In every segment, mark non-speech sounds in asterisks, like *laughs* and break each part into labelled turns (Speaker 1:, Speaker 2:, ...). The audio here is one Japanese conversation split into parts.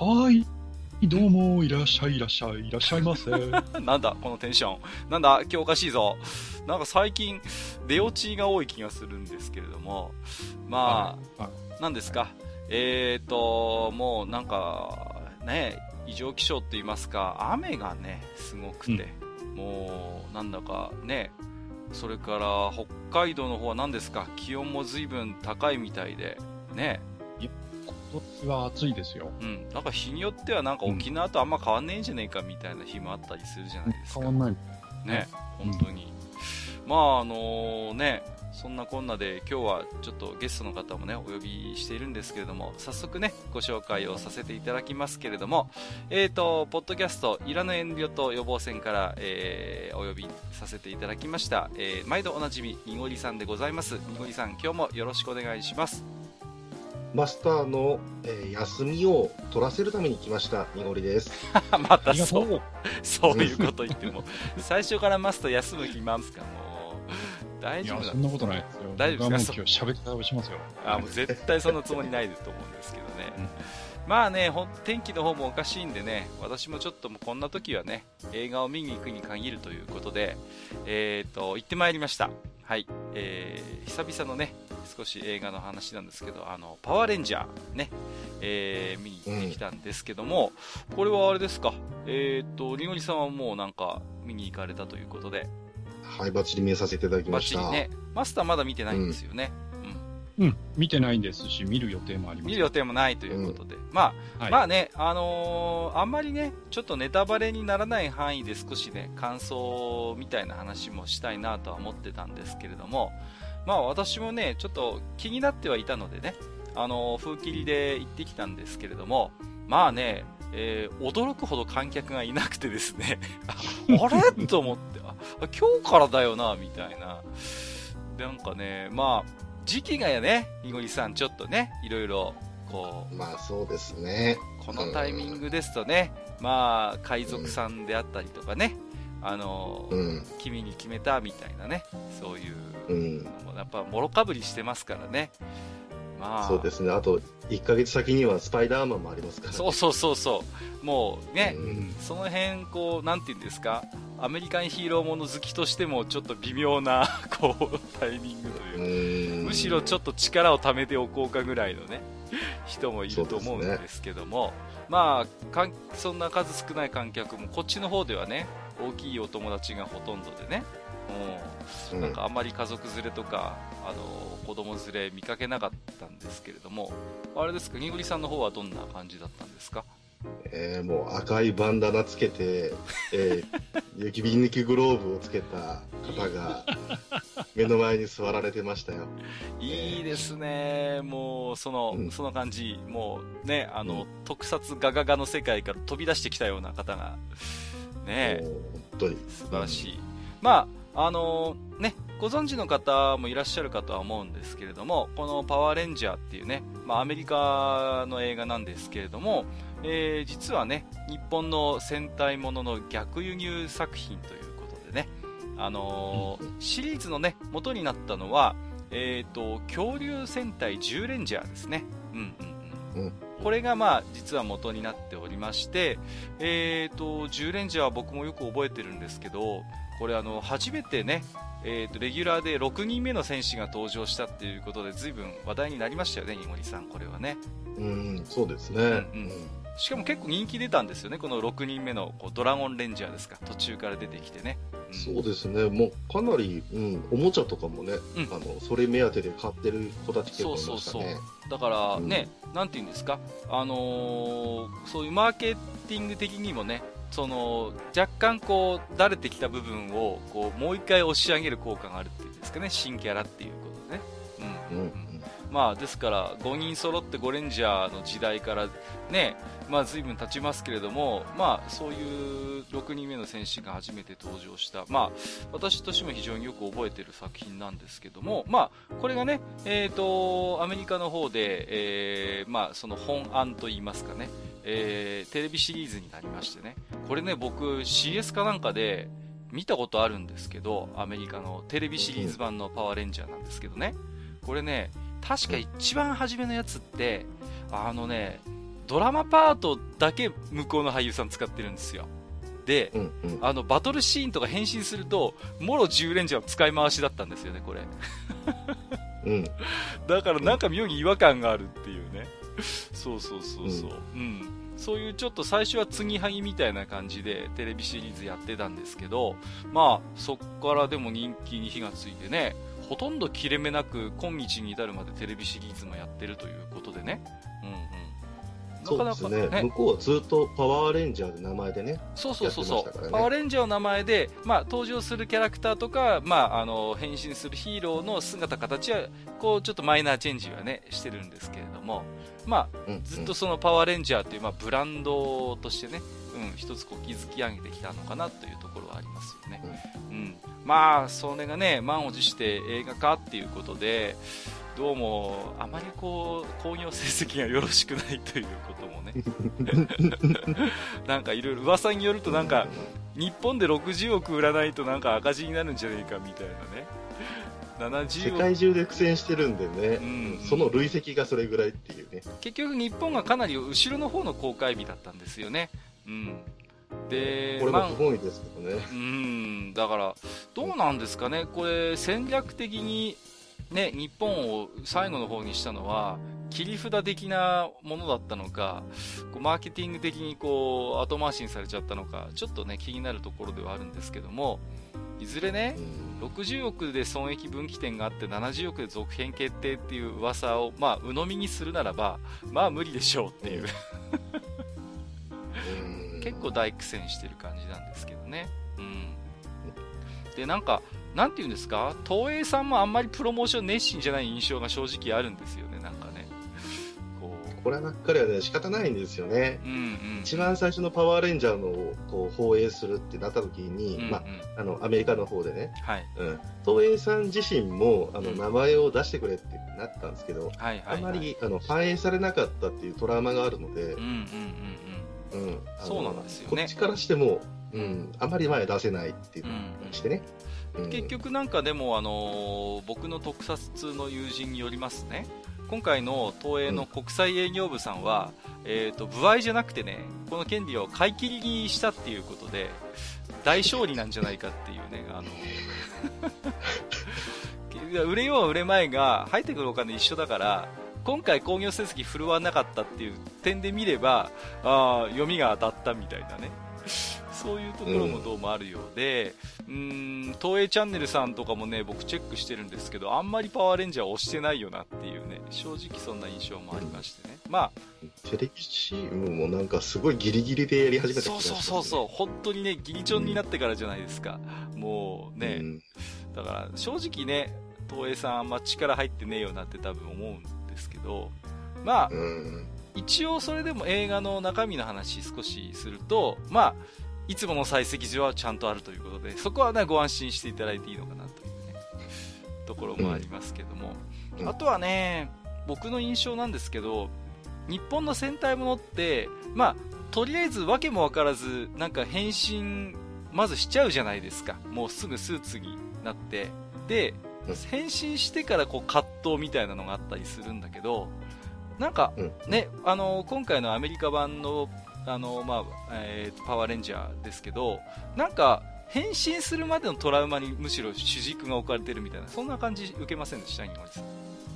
Speaker 1: はーい。どうも、いらっしゃい、いらっしゃい、いらっしゃいませ。*laughs*
Speaker 2: なんだこのテンション。なんだ今日おかしいぞ。なんか最近出落ちが多い気がするんですけれども。まあ、
Speaker 1: は
Speaker 2: 何ですか。えーともうなんかね異常気象って言いますか雨がねすごくて、もうなんだかねそれから北海道の方は何ですか気温も随分高いみたいでね
Speaker 1: 今年は暑いですよ。
Speaker 2: うん、なんか日によってはなんか沖縄とあんま変わんねえんじゃねえかみたいな日もあったりするじゃないですか。
Speaker 1: 変わんない。
Speaker 2: ね、
Speaker 1: うん
Speaker 2: 本当に。まああのね、そんなこんなで今日はちょっとゲストの方もね、お呼びしているんですけれども、早速ね、ご紹介をさせていただきますけれども、えーと、ポッドキャスト、いらぬ遠慮と予防線から、えーお呼びさせていただきました、えー毎度おなじみ、にごりさんでございます。にごりさん、今日もよろしくお願いします。
Speaker 3: マスターの、えー休みを取らせるために来ました、にごりです。*laughs*
Speaker 2: またそう、
Speaker 1: う。
Speaker 2: そういうこと言っても、最初からマスター休む暇ますか、もう。大丈夫だ
Speaker 1: そんなことないですよ。
Speaker 2: 大丈夫ですか？
Speaker 1: 今日喋り方をしますよ。
Speaker 2: あもう絶対そんなつもりないですと思うんですけどね、
Speaker 1: うん
Speaker 2: まあねほん天気の方もおかしいんでね私もちょっともうこんな時はね映画を見に行くに限るということでえー、と行ってまいりましたはい、えー久々のね少し映画の話なんですけどあのパワーレンジャーね、えー見に行ってきたんですけども、これはあれですか？えっ、とりごりさんはもうなんか見に行かれたということで。
Speaker 3: はい、バッチリ見させていただきました。
Speaker 2: チリね。マスターまだ見てないんですよね、
Speaker 1: うん。見てないんですし、見る予定もあります。
Speaker 2: 見る予定もないということで、まあ、
Speaker 1: はい。
Speaker 2: まあね、あのーあんまりね、ちょっとネタバレにならない範囲で少しね、感想みたいな話もしたいなとは思ってたんですけれども、まあ私もね、ちょっと気になってはいたのでね、あのー風切りで行ってきたんですけれども、まあね、えー驚くほど観客がいなくてですね、*laughs* あれ？と思って、あ今日からだよな、みたいな。なんかね、まあ、時期がやね、いごりさん、ちょっとね、いろいろ、こう、
Speaker 3: まあそうですね。
Speaker 2: このタイミングですとね、まあ、海賊さんであったりとかね、あの、
Speaker 3: うん。
Speaker 2: 君に決めたみたいなね、そういう
Speaker 3: うん。
Speaker 2: やっぱ、もろかぶりしてますからね。まあ、
Speaker 3: そうですね。あと、1ヶ月先にはスパイダーマンもありますから、
Speaker 2: そうそうそうそう。もうね、
Speaker 3: うん
Speaker 2: その辺、こう、なんていうんですか、アメリカンヒーローもの好きとしても、ちょっと微妙な、*laughs* こう、タイミングというむしろちょっと力を貯めておこうかぐらいのね人もいると思うんですけども、まあかんそんな数少ない観客もこっちの方ではね大きいお友達がほとんどでね、う、
Speaker 3: うん。ん
Speaker 2: なんかあんまり家族連れとかあの子供連れ見かけなかったんですけれどもあれですかにぐりさんの方はどんな感じだったんですか？
Speaker 3: えーもう赤いバンダナつけて、えー、*laughs* 雪引きグローブをつけた方が目の前に座られてましたよ。
Speaker 2: いいですね、もうその,、
Speaker 3: うん。
Speaker 2: その感じ、もうね、あの、
Speaker 3: うん。
Speaker 2: 特撮ガガガの世界から飛び出してきたような方が、ね、
Speaker 3: 本当に。
Speaker 2: 素晴らしい。まあ、あのね、ご存知の方もいらっしゃるかとは思うんですけれども、このパワーレンジャーっていうね、まあ、アメリカの映画なんですけれども、えー実はね、日本の戦隊ものの逆輸入作品ということでね、あのーシリーズのね、元になったのは、えっ、と、恐竜戦隊10レンジャーですね。うんうんうん。
Speaker 3: うん
Speaker 2: これがまあ実は元になっておりまして、えー、と10レンジャーは僕もよく覚えてるんですけどこれあの初めてね、えー、とレギュラーで6人目の選手が登場したっていうことで随分話題になりましたよね、井森さん、これはね。
Speaker 3: うん、そうですね。
Speaker 2: うんうんしかも結構人気出たんですよね、この6人目のこうドラゴンレンジャーですか、途中から出てきてね。うん
Speaker 3: そうですね。もうかなり、うん、おもちゃとかもね、
Speaker 2: うん
Speaker 3: あの、それ目当てで買ってる子たち結構い
Speaker 2: そうそうそう
Speaker 3: ましたね。
Speaker 2: だからね、なんて言うんですか、あのーそういうマーケティング的にもね、その若干こうだれてきた部分をこうもう一回押し上げる効果があるっていうんですかね、新キャラっていうことでね。うん
Speaker 3: うん、うん。
Speaker 2: まあ、ですから5人揃ってゴレンジャーの時代からね、まあ、随分経ちますけれども、まあ、そういう6人目の選手が初めて登場した、まあ、私としても非常によく覚えている作品なんですけども、まあ、これがね、えーと、アメリカの方で、えー、まあ、その本案といいますかね、えー、テレビシリーズになりましてね。これね僕 CS かなんかで見たことあるんですけどアメリカのテレビシリーズ版のパワーレンジャーなんですけどね。これね確か一番初めのやつってあのねドラマパートだけ向こうの俳優さん使ってるんですよ。で、うんうん、あのバトルシーンとか変身するともろ10レンジャー使い回しだったんですよねこれ、
Speaker 3: うん、*laughs*
Speaker 2: だからなんか妙に違和感があるっていうね。そうそうそうそう、うん、うん、そういうちょっと最初は継ぎはぎみたいな感じでテレビシリーズやってたんですけどまあそっからでも人気に火がついてねほとんど切れ目なく今日に至るまでテレビシリーズもやってるということでね、
Speaker 3: そうですね、ね、向こうはずっとパワーレンジャーの名前でね、
Speaker 2: そうそうそうそう、ね、パワーレンジャーの名前で、まあ、登場するキャラクターとか、まあ、あの変身するヒーローの姿、形はこうちょっとマイナーチェンジはねしてるんですけれども、まあ、ずっとそのパワーレンジャーという、まあ、ブランドとしてね、うん、一つこう築き上げてきたのかなというところはありますよね。うん、うん、まあ、それがね、満を持して映画化っていうことで、どうもあまりこう興行成績がよろしくないということもね。*laughs* なんかいろいろ噂によるとなんか日本で60億売らないとなんか赤字になるんじゃないかみたいなね。
Speaker 3: 70世界中で苦戦してるんでね、うん、その累積がそれぐらいっていうね。
Speaker 2: 結局日本がかなり後ろの方の公開日だったんですよね。うん。
Speaker 3: でこれもすごいですけどね、
Speaker 2: まあ、うん。だからどうなんですかね。これ戦略的にね、日本を最後の方にしたのは、切り札的なものだったのか、こうマーケティング的にこう後回しにされちゃったのか、ちょっとね、気になるところではあるんですけども、いずれね、60億で損益分岐点があって70億で続編決定っていう噂を、まあ、鵜呑みにするならば、まあ無理でしょうっていう結構大苦戦してる感じなんですけどね。うん。で、なんか、なんていうんですか、東映さんもあんまりプロモーション熱心じゃない印象が正直あるんですよね、なんかね。
Speaker 3: こう。こればっかりはね、仕方ないんですよね。うんうん、一番最初のパワーレンジャーのこう放映するってなった時に、うんうん、まあ、あの、アメリカの方でね、はい。うん、東映さん自身もあの、名前を出してくれってなったんですけど、はいはい、はい、あまりあの反映されなかったっていうトラウマがあるので、うんうんうんうん。うん、そうなんですよね。こっちからしても、うん、あまり前出せないっていうのをしてね。うんうん
Speaker 2: 結局なんかでも、あのー、僕の特撮の友人によりますね。今回の東映の国際営業部さんは、うん、えーと、部合じゃなくてねこの権利を買い切りにしたっていうことで大勝利なんじゃないかっていうねあの *laughs* 売れよう売れまいが入ってくるお金一緒だから今回興行成績振るわなかったっていう点で見ればあ読みが当たったみたいなねそういうところもどうもあるようで、うん、東映チャンネルさんとかもね、僕チェックしてるんですけど、あんまりパワーレンジャー押してないよなっていうね、正直そんな印象もありましてね。まあ、
Speaker 3: テレビチームもなんかすごいギリギリでやり始めた、
Speaker 2: ね、そうそうそうそう、本当にね、ギリチョンになってからじゃないですか。うん、もうね、うん、だから正直ね、東映さんあんま力入ってねえよなって多分思うんですけど、まあ、うん一応それでも映画の中身の話少しすると、まあ、いつもの採石場はちゃんとあるということで、そこはね、ご安心していただいていいのかなというね、ところもありますけども。うん、あとはね、僕の印象なんですけど、日本の戦隊ものって、まあ、とりあえず訳も分からず、なんか変身、まずしちゃうじゃないですか。もうすぐスーツになって。で、変身してからこう葛藤みたいなのがあったりするんだけど、なんかね、あの今回のアメリカ版のあの、まあえー、パワーレンジャーですけどなんか変身するまでのトラウマにむしろ主軸が置かれてるみたいなそんな感じ受けませんでした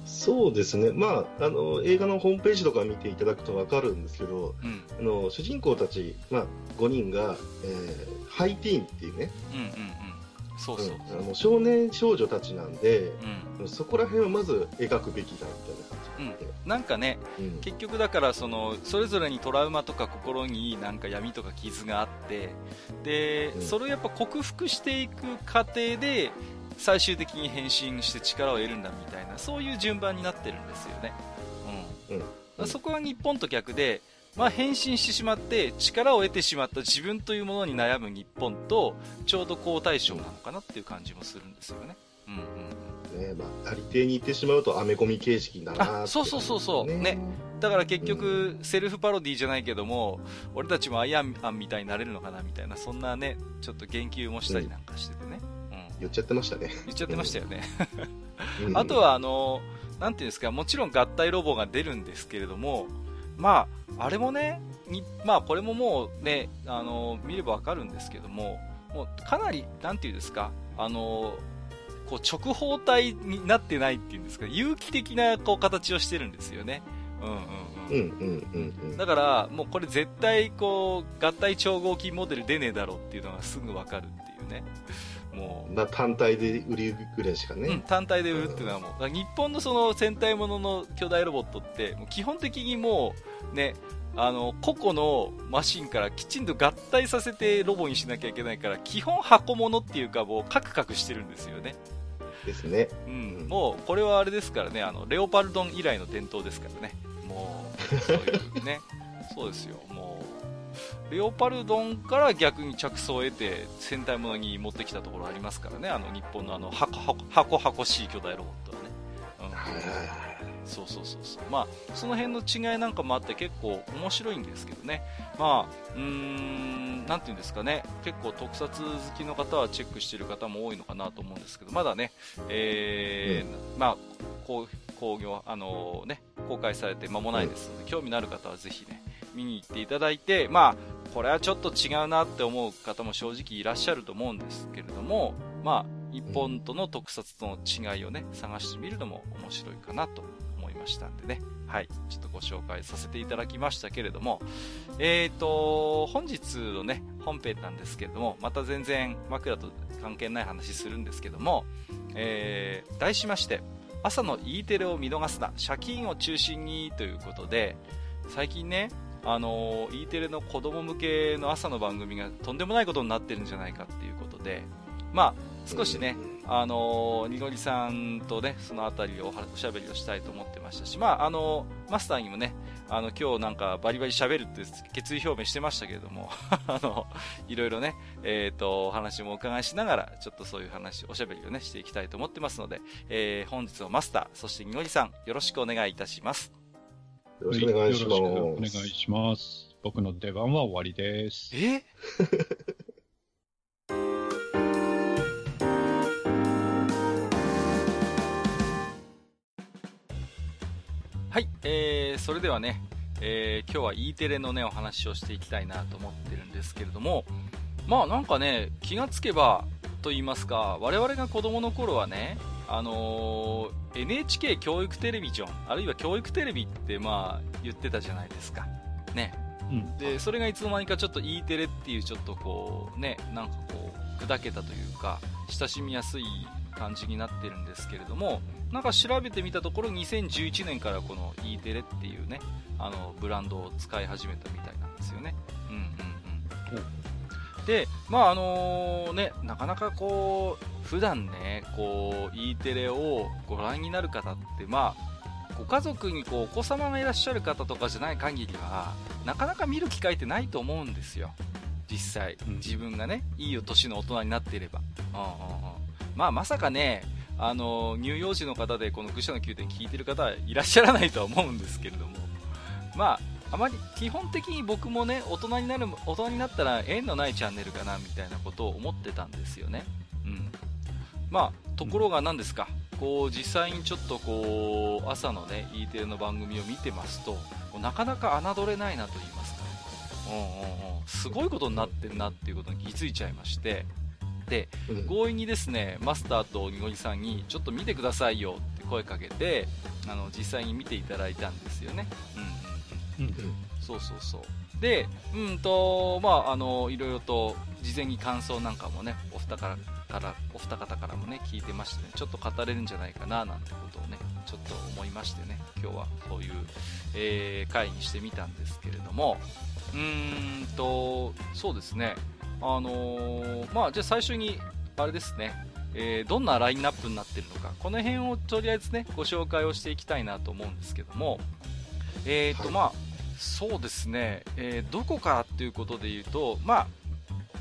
Speaker 3: そうですね、まあ、あの映画のホームページとか見ていただくと分かるんですけど、うん、あの主人公たち、まあ、5人が、えー、ハイティーンっていうね、うんうんうん。そうそうあの少年少女たちなんで、うん、そこら辺はまず描くべきだみたいな
Speaker 2: うん、なんかね、うん、結局だからそのそれぞれにトラウマとか心になんか闇とか傷があってで、それをやっぱ克服していく過程で最終的に変身して力を得るんだみたいな、そういう順番になってるんですよね。うん。そこは日本と逆で、まあ、変身してしまって力を得てしまった自分というものに悩む日本とちょうど好対象なのかなっていう感じもするんですよね。うん
Speaker 3: うんねまあ、ありていに行ってしまうとアメコミ形式だな、
Speaker 2: ね、そうそうそうそう。ね。だから結局、セルフパロディじゃないけども俺たちもアイアンマンみたいになれるのかなみたいなそんなねちょっと言及もしたりなんかしててね、
Speaker 3: うん、うん、言っちゃってましたね。
Speaker 2: 言っちゃってましたよね。あとはあのなんていうんですかもちろん合体ロボが出るんですけれどもまあ、あれもね、にまあ、これももうね、あの見ればわかるんですけども、もうかなり、なんていうんですか、あのこう直方体になってないっていうんですか、有機的なこう形をしてるんですよね。うんうんうん。だから、もうこれ絶対こう、合体超合金モデル出ねえだろうっていうのがすぐわかるっていうね。
Speaker 3: もう。単体で売りぐらいしかね。うん、
Speaker 2: 単体で売るっていうのはもう、日本のその戦隊ものの巨大ロボットって、もう基本的にもう、ね、あの、個々のマシンからきちんと合体させてロボにしなきゃいけないから、基本箱物っていうかもうカクカクしてるんですよね。
Speaker 3: ですね。
Speaker 2: うん。もう、これはあれですからね、あの、レオパルドン以来の伝統ですからね。*laughs* もう、そういうね。そうですよ。もう、レオパルドンから逆に着想を得て戦隊ものに持ってきたところありますからね。あの、日本のあの、箱、箱、箱しい巨大ロボットはね。うん。そうそうそうそう。まあ、その辺の違いなんかもあって結構面白いんですけどね。まあ、うーん、なんていうんですかね。結構特撮好きの方はチェックしてる方も多いのかなと思うんですけど、まだね、えー、うん、まあ、こう、工業、あのー、ね、公開されて間もないですので、うん、興味のある方はぜひね、見に行っていただいて、まあ、これはちょっと違うなって思う方も正直いらっしゃると思うんですけれども、まあ、一本との特撮との違いをね、探してみるのも面白いかなとましたんでね、はい、ちょっとご紹介させていただきましたけれども、えーと、本日のね、本編なんですけれども、また全然枕と関係ない話するんですけども、えー、題しまして、朝の E テレを見逃すな、借金を中心にということで、最近ね、あの E テレの子供向けの朝の番組がとんでもないことになってるんじゃないかっていうことで、まあ、少しね、あのにのりさんとね、そのあたりをおしゃべりをしたいと思ってましたし、まあ、あのマスターにもね、あの、今日なんかバリバリ喋るって決意表明してましたけれども、*laughs* あの、いろいろね、えっ、ー、と、お話もお伺いしながら、ちょっとそういう話、おしゃべりをね、していきたいと思ってますので、えー、本日のマスター、そしてにのりさん、よろしくお願いいたします。
Speaker 3: よろしくお願いします。お
Speaker 1: 願いします。僕の出番は終わりです。
Speaker 2: え？はい、えー、それではね、えー、今日は E テレのね、お話をしていきたいなと思ってるんですけれども、まあなんかね、気がつけばと言いますか、我々が子供の頃はね、あのー、NHK 教育テレビジョン、あるいは教育テレビってまあ言ってたじゃないですか。ね。うん、で、それがいつの間にかちょっと E テレっていうちょっとこう、ね、なんかこう、砕けたというか、親しみやすい感じになってるんですけれども、なんか調べてみたところ2011年からこの E テレっていうねあのブランドを使い始めたみたいなんですよね。うんうんうん、で、まああのー、ね、なかなかこう普段ねこう E テレをご覧になる方ってまあご家族にこうお子様がいらっしゃる方とかじゃない限りはなかなか見る機会ってないと思うんですよ実際、自分がねいいお年の大人になっていれば、うんうんうん、まあまさかねあの乳幼児の方でこの愚者の宮殿聞いてる方はいらっしゃらないとは思うんですけれども、まあ、あまり基本的に僕もね大人になる大人になったら縁のないチャンネルかなみたいなことを思ってたんですよね。うん。まあ、ところが何ですか、こう実際にちょっとこう朝のね E テレの番組を見てますとなかなか侮れないなと言いますか、うんうんうん、すごいことになってるなっていうことに気づいちゃいまして、で、強引にですねマスターとにごりさんにちょっと見てくださいよって声かけてあの実際に見ていただいたんですよね。うんうん、うん、そうそうそう。で、うんとまあ、あのいろいろと事前に感想なんかもねお二方からお二方からもね聞いてましてねちょっと語れるんじゃないかななんてことをねちょっと思いましてね今日はそういう、えー、回にしてみたんですけれどもうーんとそうですね。あのー、まあ、じゃあ最初に、あれですね、えー、どんなラインナップになってるのか、この辺をとりあえずね、ご紹介をしていきたいなと思うんですけども、えっ、ー、と、はい、まあ、そうですね、えー、どこからっていうことで言うと、まあ、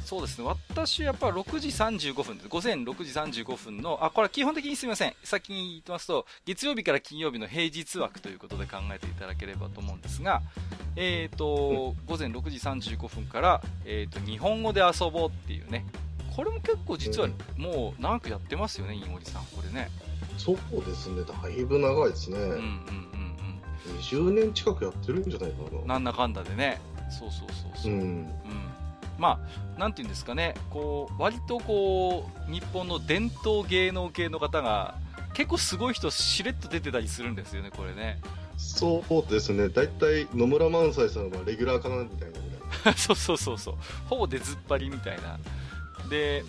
Speaker 2: そうですね、私、やっぱ6時35分午前6時35分の、あ、これ基本的にすみません、先に言ってますと、月曜日から金曜日の平日枠ということで考えていただければと思うんですが、えっ、ー、と、午前6時35分から、えっ、ー、と、日本語で遊ぼうっていうね、これも結構実はもう長くやってますよね、飯森さん、これね。
Speaker 3: そうですね、だいぶ長いですね。うんうんうんうん。20年近くやってるんじゃないかな。
Speaker 2: なんだかんだでね。そうそうそうそう。うん、うんまあ、なんていうんですかね、こう、割とこう、日本の伝統芸能系の方が、結構すごい人しれっと出てたりするんですよね、これね。
Speaker 3: そうですね、大体野村萬斎さんはレギュラーかなみたい
Speaker 2: な *laughs* そうそうそうそう、ほぼ出ずっぱりみたいな。で、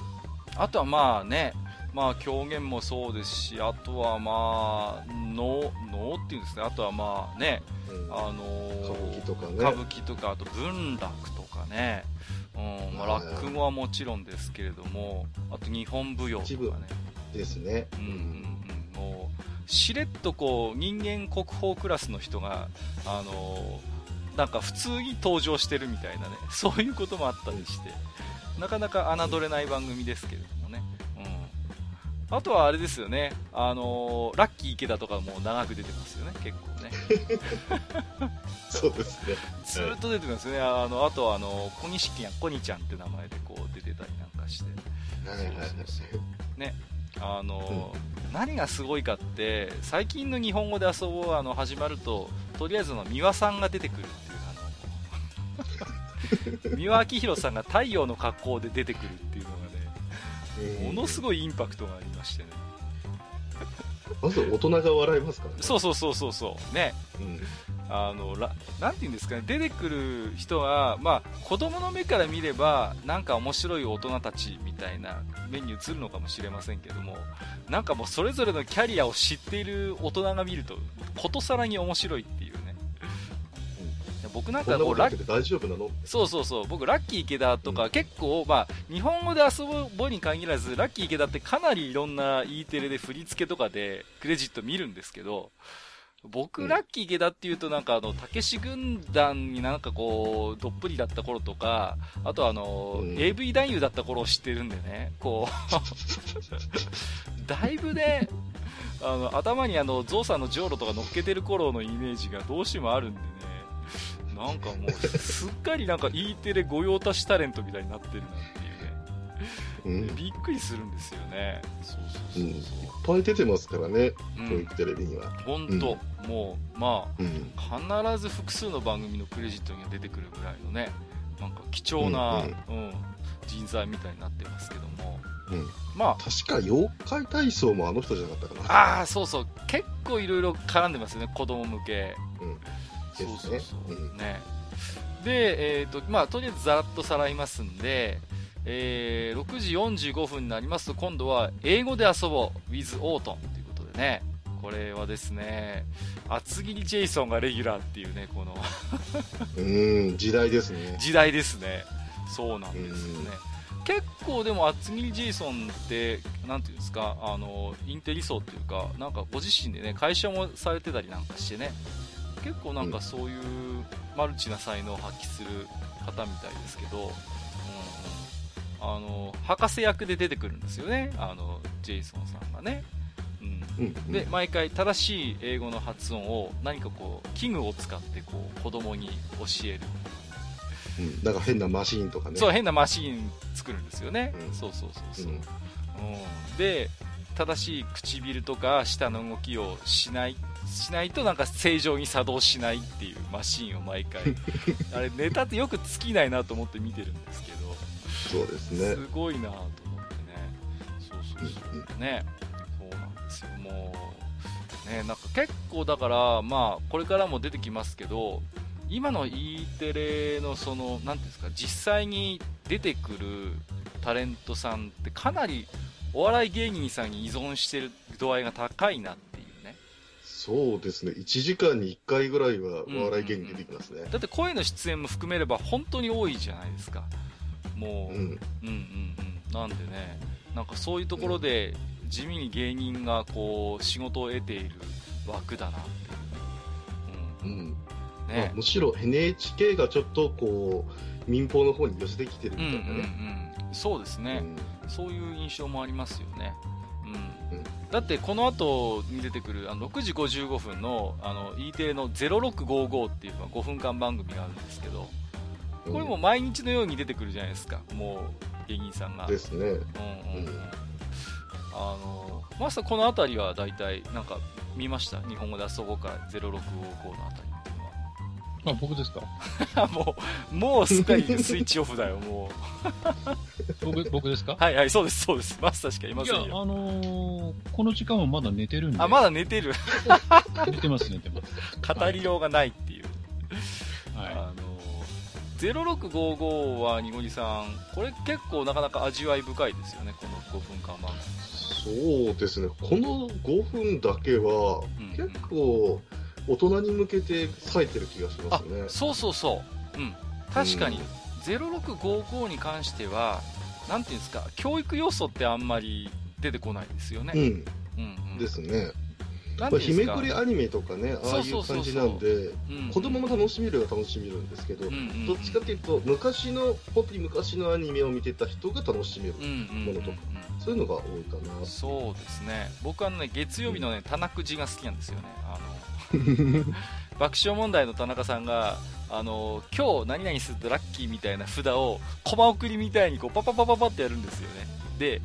Speaker 2: あとはまあね、まあ狂言もそうですし、あとはまあ、能、能っていうんですね、あとはまあね、うん、あのー、歌舞伎とかね。歌舞伎とか、あと文楽とかね、うんまあ、落語はもちろんですけれども、あと日本舞踊とかね。
Speaker 3: ですね。
Speaker 2: うんうんうん。もう、しれっとこう、人間国宝クラスの人が、あのー、なんか普通に登場してるみたいなね、そういうこともあったりして、なかなか侮れない番組ですけれどもね。うん。あとはあれですよね、あのー、ラッキー池田とかも長く出てますよね、結構
Speaker 3: ね。*laughs* そうですね。
Speaker 2: ずっと出てますね。あの、あとはあの、小西や小西ちゃんって名前でこう出てたりなんかして。はいはいはい。ね。あの、うん、何がすごいかって、最近の日本語で遊ぼうあの始まると、とりあえずの三輪さんが出てくるっていう、あの、*laughs* 三輪明宏さんが太陽の格好で出てくるっていうものすごいインパクトがありましてね。
Speaker 3: まず大人が笑いますからね。
Speaker 2: そうそうそうそうそう。ね。うん、あのなんて言うんですかね出てくる人は、まあ、子供の目から見ればなんか面白い大人たちみたいな目に映るのかもしれませんけどもなんかもうそれぞれのキャリアを知っている大人が見るとことさらに面白いっていう僕なんか
Speaker 3: こうラッ大丈夫なの？
Speaker 2: そうそうそう。僕ラッキー池田とか、結構、まあ、日本語で遊ぼうに限らずラッキー池田ってかなりいろんな E テレで振り付けとかでクレジット見るんですけど僕、ラッキー池田っていうと、なんかあの、たけし軍団になんかこう、どっぷりだった頃とか、あとあの、うん、AV 男優だった頃を知ってるんでね、こう。*laughs* だいぶね、あの、頭にあの、ゾウさんのジョーロとか乗っけてる頃のイメージがどうしてもあるんでね、なんかもう、すっかりなんか E テレ御用達タレントみたいになってるなっていうね、うん、びっくりするんですよね。そうそうそうそう。うん、いっ
Speaker 3: ぱい出てますからね、教育テレビには。
Speaker 2: 本当、もう、まあ、うん、必ず複数の番組のクレジットには出てくるぐらいのね、なんか貴重な、うん、うん、人材みたいになってますけども。
Speaker 3: うん、まあ、確か妖怪体操もあの人じゃなかったか
Speaker 2: な。ああ、そうそう。結構いろいろ絡んでますよね、子供向け。うん。そうそうそう。ね。ねで、えっ、ー、と、まあ、とりあえずざらっとさらいますんで、えー、6時45分になりますと、今度は英語で遊ぼう、with オートンということでね。これはですね、厚切りジェイソンがレギュラーっていうね、この
Speaker 3: うん、時代ですね。
Speaker 2: 時代ですね。そうなんですよね。結構でも厚切りジェイソンって、なんていうんですか、あの、インテリ層っていうか、なんかご自身でね、会社もされてたりなんかしてね、結構なんかそういうマルチな才能を発揮する方みたいですけど、うん、あの、博士役で出てくるんですよね、あの、ジェイソンさんがね。で毎回正しい英語の発音を何かこう器具を使ってこう子供に教える、
Speaker 3: うん、なんか変なマシーンとかね。
Speaker 2: そう変なマシーン作るんですよね、うん、そうそうそうそう、うん、うん、で正しい唇とか舌の動きをしないしないとなんか正常に作動しないっていうマシーンを毎回。*laughs* あれネタってよく尽きないなと思って見てるんですけど。
Speaker 3: そうですね。
Speaker 2: すごいなと思ってね。そうそうそう、ね。ですよ、もう。ね、なんか結構だから、まあ、これからも出てきますけど、今の E テレのその、なんていうんですか、実際に出てくるタレントさんってかなりお笑い芸人さんに依存してる度合いが高いなって。
Speaker 3: そうですね。1時間に1回ぐらいはお笑い芸人出てきますね。うんうんうん、
Speaker 2: だって声の出演も含めれば本当に多いじゃないですか。もう、うん、うんうんうん。なんでね、なんかそういうところで地味に芸人がこう仕事を得ている枠だなって
Speaker 3: いう、うん、うん。ね、むしろ NHK がちょっとこう民放の方に寄せてきてるみたいなね、うんうん
Speaker 2: うん、そうですね、うん、そういう印象もありますよね、だってこの後に出てくるあの6時55分のあの E テレの0655っていう5分間番組があるんですけどこれも毎日のように出てくるじゃないですかもう芸人さんが。
Speaker 3: ですね。うんうん、うん、
Speaker 2: あのマスターこの辺りは大体なんか見ました？日本語で遊ぼうから0655のあたり
Speaker 1: あ、僕ですか？*laughs*
Speaker 2: もう、もうすっかりスイッチオフだよ、も
Speaker 1: う。僕、僕ですか？
Speaker 2: はいはい、そうです、そうです。マスターしかいませんよ。
Speaker 1: いや、あのー、この時間はまだ寝てるんで。
Speaker 2: あ、まだ寝てる *laughs*
Speaker 1: 寝てます、寝てます。
Speaker 2: 語りようがないっていう。はい。あのー、0655は、にごりさん、これ結構なかなか味わい深いですよね、この5分間番
Speaker 3: 組。そうですね、この5分だけは、結構、うん大人に向けて割いてる気がしますね。
Speaker 2: そうそうそう。うん。確かに、うん、0655に関してはなんていうんですか教育要素ってあんまり出てこないですよね、うん、うん
Speaker 3: うん。ですね。まあ、日めくりアニメとかねああいう感じなんで子供も楽しめるは楽しめるんですけど、うんうん、どっちかっていうと昔の本当に昔のアニメを見てた人が楽しめるものとか、そういうのが多いかな。
Speaker 2: そうですね。僕はね月曜日のね、田中寺が好きなんですよね。あの *laughs* 爆笑問題の田中さんが、あの今日何々するとラッキーみたいな札をコマ送りみたいにこうパパパパパってやるんですよね。で、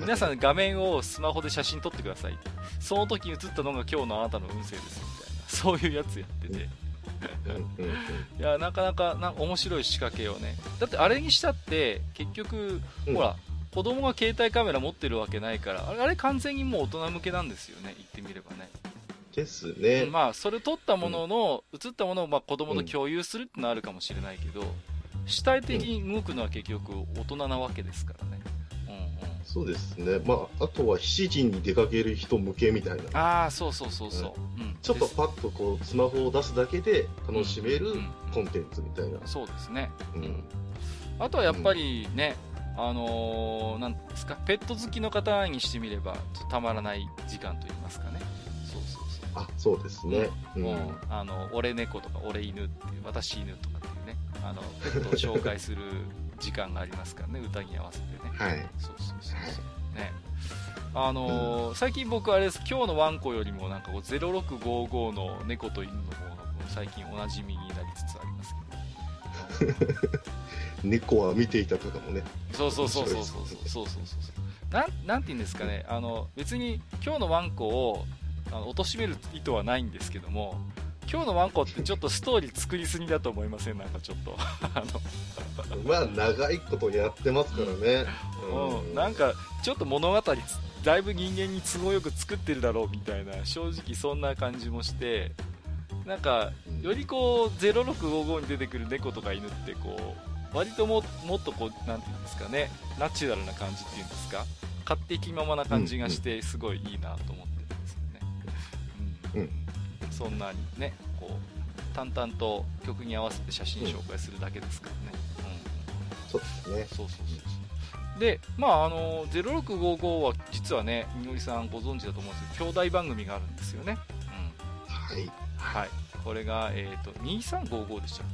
Speaker 2: 皆さん画面をスマホで写真撮ってください。その時に写ったのが今日のあなたの運勢ですみたいな。そういうやつやってて。*laughs* いやなかなかな面白い仕掛けをね。だってあれにしたって結局、うん、ほら子供が携帯カメラ持ってるわけないからあれ完全にもう大人向けなんですよね。言ってみればね
Speaker 3: ですね。
Speaker 2: まあ、それ撮ったものの、うん、映ったものをまあ子供と共有するってのはあるかもしれないけど、主体的に動くのは結局大人なわけですからね。うんうん、
Speaker 3: そうですね。まあ、あとは7時に出かける人向けみたいな。
Speaker 2: ああ、そうそうそうそう。
Speaker 3: うん、ちょっとパッとこう、スマホを出すだけで楽しめるコンテンツみたいな。
Speaker 2: そうですね。うん。あとはやっぱりね、あのー、なんですか、ペット好きの方にしてみれば、たまらない時間といいますかね。
Speaker 3: あそうですね、
Speaker 2: うん、あの俺猫とか俺犬っていう私犬とかっていうね。あのペットを紹介する時間がありますからね。歌に合わせてね。
Speaker 3: はい。
Speaker 2: そうそうそうそう、ね。あのーうん、最近僕あれです。今日のワンコよりもなんかこう0655の猫と犬の方が最近おなじみになりつつありますけど *laughs*
Speaker 3: 猫は見ていたとかもね。
Speaker 2: そうそうそうそうそうそうそうそう。なんなんて言うんですかね。あの別に今日のワンコをあの貶める意図はないんですけども今日のワンコってちょっとストーリー作りすぎだと思いません？なんかちょっと。*laughs* あ
Speaker 3: の。まあ長いことやってますからね、
Speaker 2: うん、なんかちょっと物語だいぶ人間に都合よく作ってるだろうみたいな正直そんな感じもしてなんかよりこう0655に出てくる猫とか犬ってこう割とももっとこうなんていうんですかねナチュラルな感じっていうんですか勝手気ままな感じがしてすごいいいなと思ってうん、そんなにねこう淡々と曲に合わせて写真紹介するだけですからね、
Speaker 3: うん、そうですね。
Speaker 2: そうそうそうでまああの0655は実はねみのりさんご存知だと思うんですけど兄弟番組があるんですよね、
Speaker 3: うん、はい。
Speaker 2: はい。これが、えーと、2355でしたっ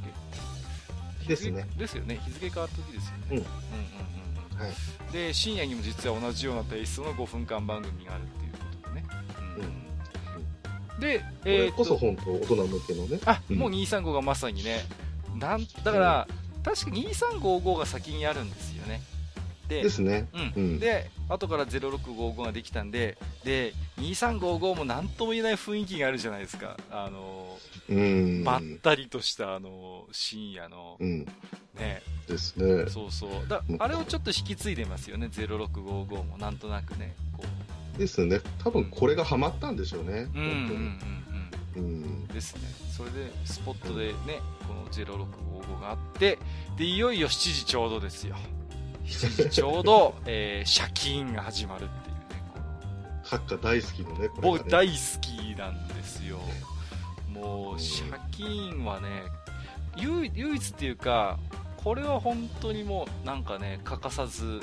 Speaker 3: け？ですね。
Speaker 2: ですよね。日付変わった時ですよね、うん、うんうんうんはい、で深夜にも実は同じようなテイストの5分間番組があるっていうことでね、うん、うんで、
Speaker 3: えー、こそ本当大人向けのね。
Speaker 2: あ、うん、もう235がまさにね。なん、だから、うん、確か2355が先にあるんですよね。
Speaker 3: で、ですね。
Speaker 2: うん。で、後から0655ができたんで、で、2355も何とも言えない雰囲気があるじゃないですか。あの、
Speaker 3: うん。
Speaker 2: まったりとした、あの、深夜の、
Speaker 3: うん、
Speaker 2: ね。
Speaker 3: ですね。
Speaker 2: そうそう。だあれをちょっと引き継いでますよね、0655も。なんとなくね。こう
Speaker 3: ですね。多分これがハマったんでしょうね、
Speaker 2: うん、本当に、うん、ですね。それでスポットでねこの0655があってでいよいよ7時ちょうどですよ。7時ちょうど、*laughs* えー、シャキーンが始まるっていうね
Speaker 3: カッカ大好きのね
Speaker 2: これ、ね、僕大好きなんですよ。もうシャキーンはね唯一っていうかこれは本当にもうなんかね欠かさず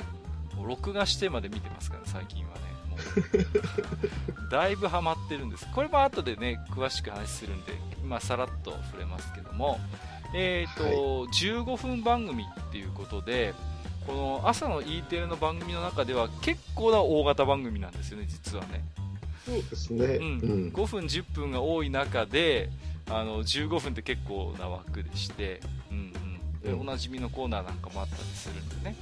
Speaker 2: 録画してまで見てますから、最近はね。だいぶハマってるんです。これも後でね、詳しく話するんで、まあ、さらっと触れますけども、えっ、ー、と、はい、15分番組っていうことで、この朝の E テレの番組の中では結構な大型番組なんですよね、実はね。
Speaker 3: そうですね。うん。
Speaker 2: うん、5分、10分が多い中で、あの、15分って結構な枠でして、うんうん。で、おなじみのコーナーなんかもあったりするんでね。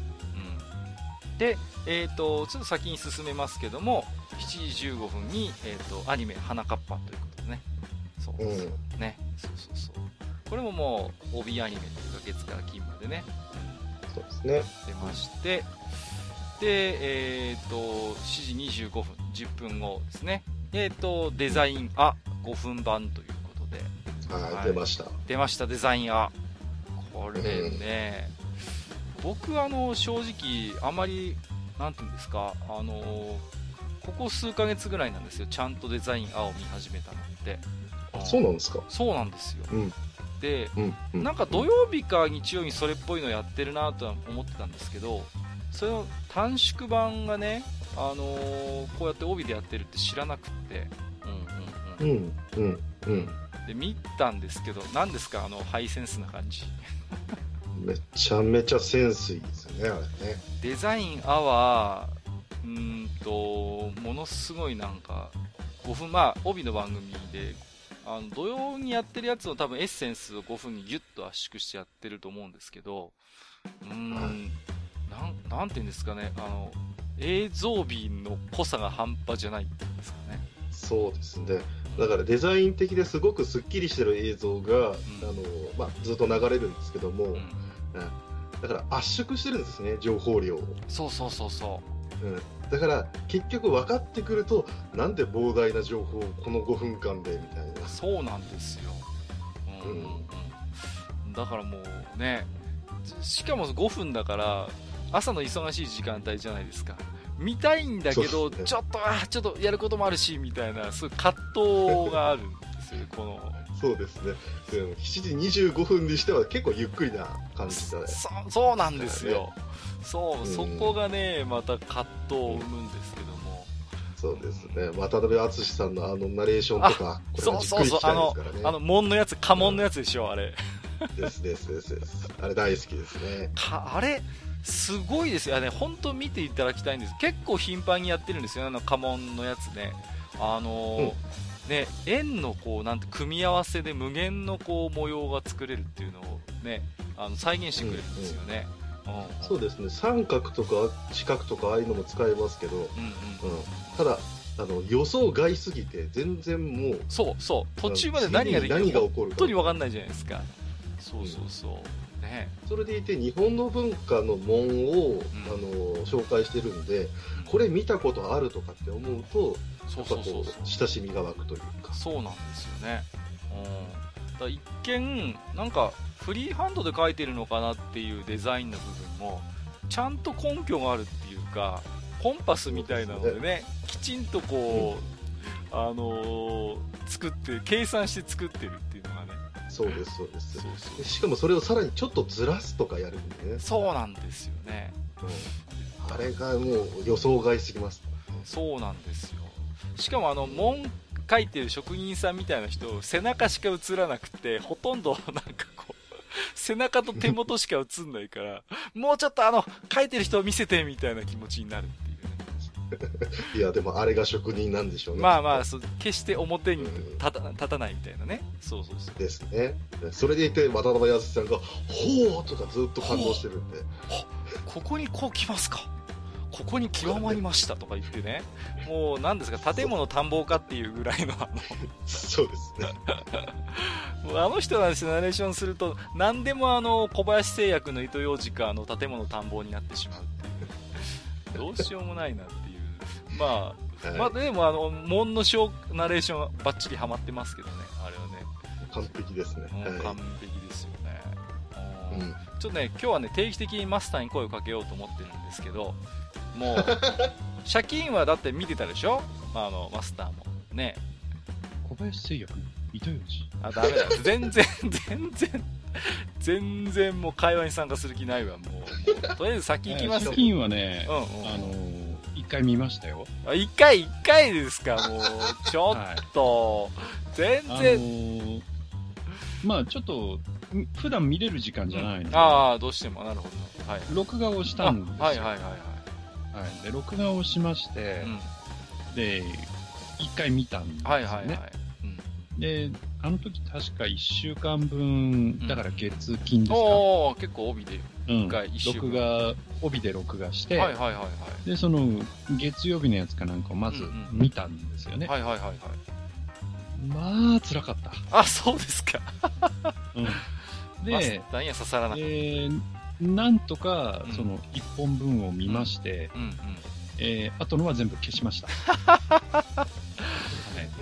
Speaker 2: うん。で、えっ、ー、と、ちょっと先に進めますけども、7時15分に、えっ、ー、と、アニメ、花かっぱということでね。そうです、うん、ね。そうそうそう。これももう、帯アニメというか、月から金までね。
Speaker 3: そうですね。
Speaker 2: 出まして、で、えっ、ー、と、7時25分、10分後ですね。えっ、ー、と、デザイン、あ、5分版ということ
Speaker 3: で。はい、出ました。
Speaker 2: 出ました、デザイン、あ。これね、うん、僕、あの、正直、あまり、なんていうんですか、あの、ここ数ヶ月ぐらいなんですよ、ちゃんとデザイン、あを見始めたのって。
Speaker 3: あ、そうなんですか？
Speaker 2: そうなんですよ。
Speaker 3: うん
Speaker 2: で、うんうん、なんか土曜日か日曜にそれっぽいのやってるなとは思ってたんですけど、それの短縮版がね、あのー、こうやって帯でやってるって知らなくて、
Speaker 3: うんうんうん。うんうん。
Speaker 2: で、見たんですけど、何ですか、あの、ハイセンスな感じ。
Speaker 3: めちゃめちゃセンスいいですよね、あれね。
Speaker 2: デザインアワー、うんと、ものすごいなんか、5分、まあ、帯の番組で、あの、土曜にやってるやつの多分エッセンスを5分にギュッと圧縮してやってると思うんですけど、うーん、なん、なんていうんですかね、あの、映像美の濃さが半端じゃないっていうんですかね。
Speaker 3: そうですね。だからデザイン的ですごくすっきりしてる映像が、うん、あのまあ、ずっと流れるんですけども、うん、うん、だから圧縮してるんですね、情報量を。
Speaker 2: そうそうそうそ
Speaker 3: う。うん、だから結局分かってくるとなんで膨大な情報をこの5分間でみたいな。
Speaker 2: そうなんですよ、うん、うん、だからもうねしかも5分だから朝の忙しい時間帯じゃないですか。見たいんだけど、ね、ちょっとあちょっとやることもあるしみたいなそういう葛藤があるんですよこの
Speaker 3: そうですね。7時25分にしては結構ゆっくりな感じだね。
Speaker 2: そそうなんですよ、ね、そう、うん、そこがねまた葛藤を生むんですけども、
Speaker 3: そうですね。渡辺篤さんのあのナレーションとか
Speaker 2: そうそうそう。あのあの門のやつ家紋のやつでしょ、うん、あれ。
Speaker 3: ですですですです。あれ大好きですね。
Speaker 2: あれすごいですよ。ね本当見ていただきたいんです。結構頻繁にやってるんですよあの家紋のやつね。あのーうんね、円のこうなんて組み合わせで無限のこう模様が作れるっていうのを、ね、あの再現してくれるんですよね。
Speaker 3: うんうん、そうですね。三角とか四角とかああいうのも使えますけど、うんうん。うん、ただあの予想外すぎて全然もう
Speaker 2: そうそう。途中まで何ができる
Speaker 3: 何が起こる
Speaker 2: か。本当に分かんないじゃないですか。そうそうそう、うん、ね。
Speaker 3: それでいて日本の文化の門を、うん、あの紹介してるんでこれ見たことあるとかって思うとそうそうそう親しみが湧くというか。
Speaker 2: そうなんですよね、うん、だ一見なんかフリーハンドで描いてるのかなっていうデザインの部分もちゃんと根拠があるっていうかコンパスみたいなのでね、ね、きちんとこう、うん、あのー、作って計算して作ってるっていうのがね。
Speaker 3: そうですそうです。そうそう。しかもそれをさらにちょっとずらすとかやるんでね。
Speaker 2: そうなんですよね、
Speaker 3: うん、あれがもう予想外すぎます。
Speaker 2: そうなんですよしかもあの門書いてる職人さんみたいな人背中しか映らなくてほとんどなんかこう *laughs* 背中と手元しか映んないから *laughs* もうちょっとあの書いてる人を見せてみたいな気持ちになるっていうね。*laughs*
Speaker 3: いやでもあれが職人なんでしょうね
Speaker 2: まあまあそ決して表に立た,、立たないみたいなね。そうそうそう。
Speaker 3: ですね。それでいて渡辺康さんが「ほう!」とかずっと感動してるんで。
Speaker 2: ここにこう来ますかここに極まりましたとか言ってね、もう何ですか、建物探訪かっていうぐらいのあの
Speaker 3: そうですね。
Speaker 2: もうあの人がですね、ナレーションすると、何でもあの、小林製薬の糸ようじか、あの、建物探訪になってしまうっていう。どうしようもないなっていう。まあ、はい、まあでもあの、門の小ナレーションばっちりハマってますけどね、あれはね。
Speaker 3: 完璧ですね。
Speaker 2: はい、完璧ですよね。うん、ちょっとね、今日はね、定期的にマスターに声をかけようと思ってるんですけど、もう、*laughs* 借金はだって見てたでしょ？あの、マスターも。ね。
Speaker 1: 小林製薬糸よ。
Speaker 2: あ、ダメだ。全然、全然、全然もう会話に参加する気ないわ、もう。とりあえず先行きますよ。
Speaker 1: 最近はね、うんうん、あの一回見ましたよ。
Speaker 2: あ、一回、一回ですか、もう。ちょっと、はい、全然。あのー、
Speaker 1: まあちょっと、普段見れる時間じゃないので、うん、
Speaker 2: ああ、どうしても、なるほど。はい。
Speaker 1: 録画をしたんですよ。
Speaker 2: はいはいはいはい。
Speaker 1: はい、で録画をしまして、うん、で一回見たんですね。はいはいはい。うん、で、あの時確か1週間分、だから月金ですか？
Speaker 2: お結構帯で。
Speaker 1: 一回、一週録画、帯で録画して、はいはいはいはい。で、その、月曜日のやつかなんかをまず見たんですよね。
Speaker 2: はいはいはいはい。
Speaker 1: まあ、辛かった。
Speaker 2: あ、そうですか。
Speaker 1: うん。で、*laughs*
Speaker 2: 何や刺さらなかった。えー
Speaker 1: なんとか、その1本分を見まして、うんうんうん、えー、あとのは全部消しました。は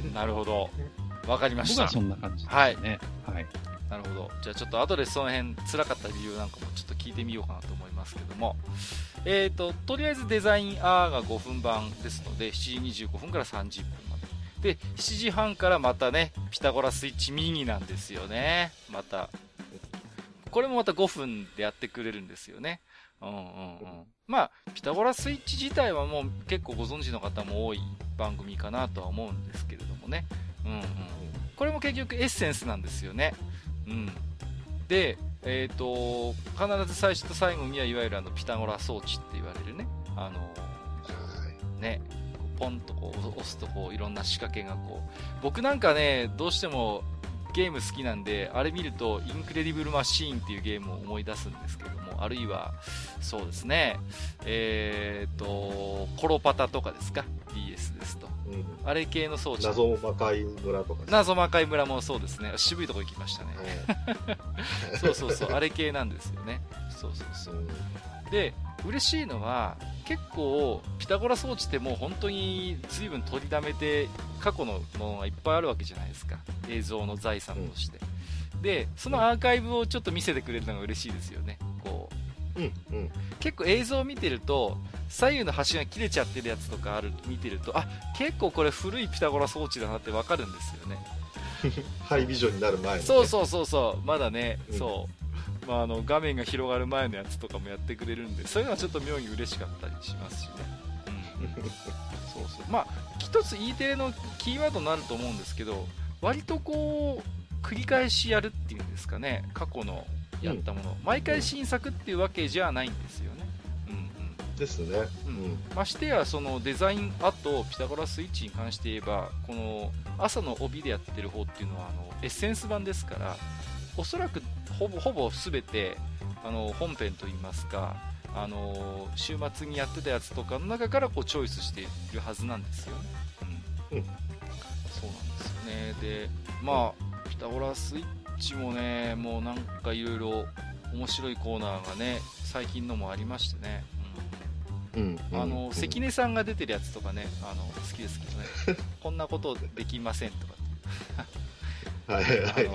Speaker 2: い、なるほど。わかりました。
Speaker 1: 僕はそんな感じですね。はい。はい。
Speaker 2: なるほど。じゃあちょっと後でその辺辛かった理由なんかもちょっと聞いてみようかなと思いますけども。えっ、ー、と、とりあえずデザインアーが5分版ですので、7時25分から30分まで。で、7時半からまたね、ピタゴラスイッチミニなんですよね。また、これもまた5分でやってくれるんですよね。うんうんうん。まあ、ピタゴラスイッチ自体はもう結構ご存知の方も多い番組かなとは思うんですけれどもね。うんうん。これも結局エッセンスなんですよね。うん。で、えっ、ー、と、必ず最初と最後にはいわゆるあのピタゴラ装置って言われるね。あの、ね、ポンとこう押すとこういろんな仕掛けがこう。僕なんかね、どうしてもゲーム好きなんで、あれ見ると、インクレディブルマシーンっていうゲームを思い出すんですけども、あるいは、そうですね、えーと、コロパタとかですか、DS ですと。うん、あれ系の装置。
Speaker 3: 謎魔界村とか、
Speaker 2: 謎魔界村もそうですね。渋いとこ行きましたね。*laughs* そうそうそう、あれ系なんですよね。そうそうそう。で、嬉しいのは、結構、ピタゴラ装置ってもう本当に随分取りだめて、過去のものがいっぱいあるわけじゃないですか。映像の財産として。うん、で、そのアーカイブをちょっと見せてくれるのが嬉しいですよね。こ
Speaker 3: う。うんうん、
Speaker 2: 結構映像を見てると、左右の端が切れちゃってるやつとかある、見てると、あ、結構これ古いピタゴラ装置だなってわかるんですよね。*laughs*
Speaker 3: ハイビジョンになる前、ね、
Speaker 2: そうそうそうそう、まだね、うん、そう。まあ、あの画面が広がる前のやつとかもやってくれるんでそういうのはちょっと妙に嬉しかったりしますしね、うん、そうそう。まあ一つ E テレのキーワードになると思うんですけど割とこう繰り返しやるっていうんですかね。過去のやったもの、うん、毎回新作っていうわけじゃないんですよね、うん
Speaker 3: うん、ですね、
Speaker 2: うん、ましてやそのデザインあとピタゴラスイッチに関して言えばこの朝の帯でやってる方っていうのはあのエッセンス版ですからおそらくほぼほぼ全てあの本編といいますかあの週末にやってたやつとかの中からこうチョイスしているはずなんですよね。うん、うん、そうなんですよね。で、まあ、ピタゴラスイッチもね、もうなんかいろいろ面白いコーナーがね、最近のもありましてね。うん、あの、関根さんが出てるやつとかね、あの好きですけどね、*laughs* こんなことできませんとか。
Speaker 3: はいはい。はい、*laughs*
Speaker 2: で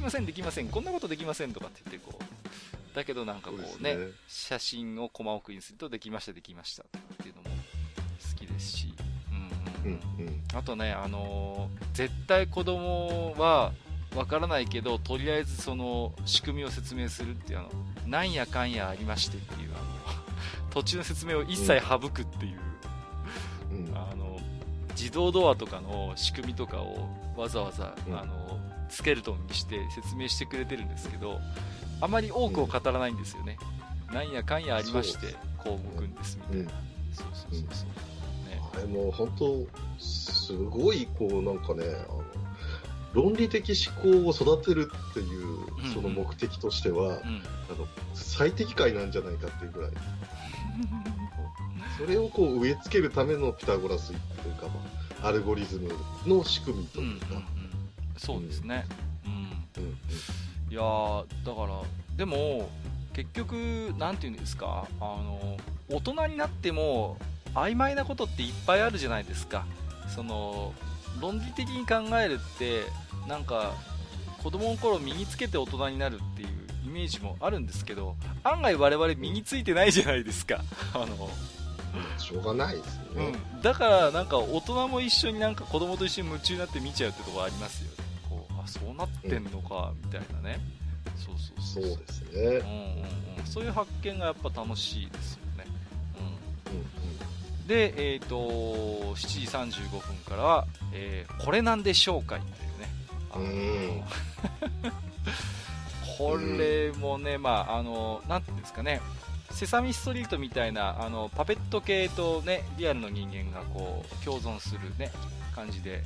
Speaker 2: きません、できません、こんなことできませんとかって言ってこう、だけどなんかこうね、ね。写真をコマ送りにするとできました、できましたっていうのも好きですし、うん。うんうん、あとね、あのー、絶対子供はわからないけど、とりあえずその仕組みを説明するっていうあの、なんやかんやありましてっていうあの、*laughs* 途中の説明を一切省くっていう、うん、あの、自動ドアとかの仕組みとかをわざわざ、うん、あのスケルトンにして説明してくれてるんですけどあまり多くを語らないんですよね、うん、なんやかんやありましてこう動くんですみたいな、うん、そうそうそうそう、
Speaker 3: ね、あれも本当すごいこうなんかねあの論理的思考を育てるっていうその目的としては、うんうん、あの最適解なんじゃないかっていうぐらい。それをこう植え付けるためのピタゴラスイというか、まあ、アルゴリズムの仕組みというか、うん、
Speaker 2: そうですね、うん、いやだからでも結局なんていうんですかあの大人になっても曖昧なことっていっぱいあるじゃないですか。その論理的に考えるってなんか子供の頃身につけて大人になるっていうイメージもあるんですけど案外我々身についてないじゃないですか。あの
Speaker 3: しょうがないですよね、
Speaker 2: うん、だからなんか大人も一緒になんか子供と一緒に夢中になって見ちゃうってとこありますよあそうなってんのか、みたいなね、そうそう
Speaker 3: そうそう。ですね、うんうん
Speaker 2: うん、そういう発見がやっぱ楽しいですよね、うん。うんうん、で、えーと、と7時35分からは、えー、これなんでしょうかいというね、うん、*laughs* これもね、まあ、あの、なんていうんですかね、セサミストリートみたいなあのパペット系とねリアルの人間がこう共存するね感じで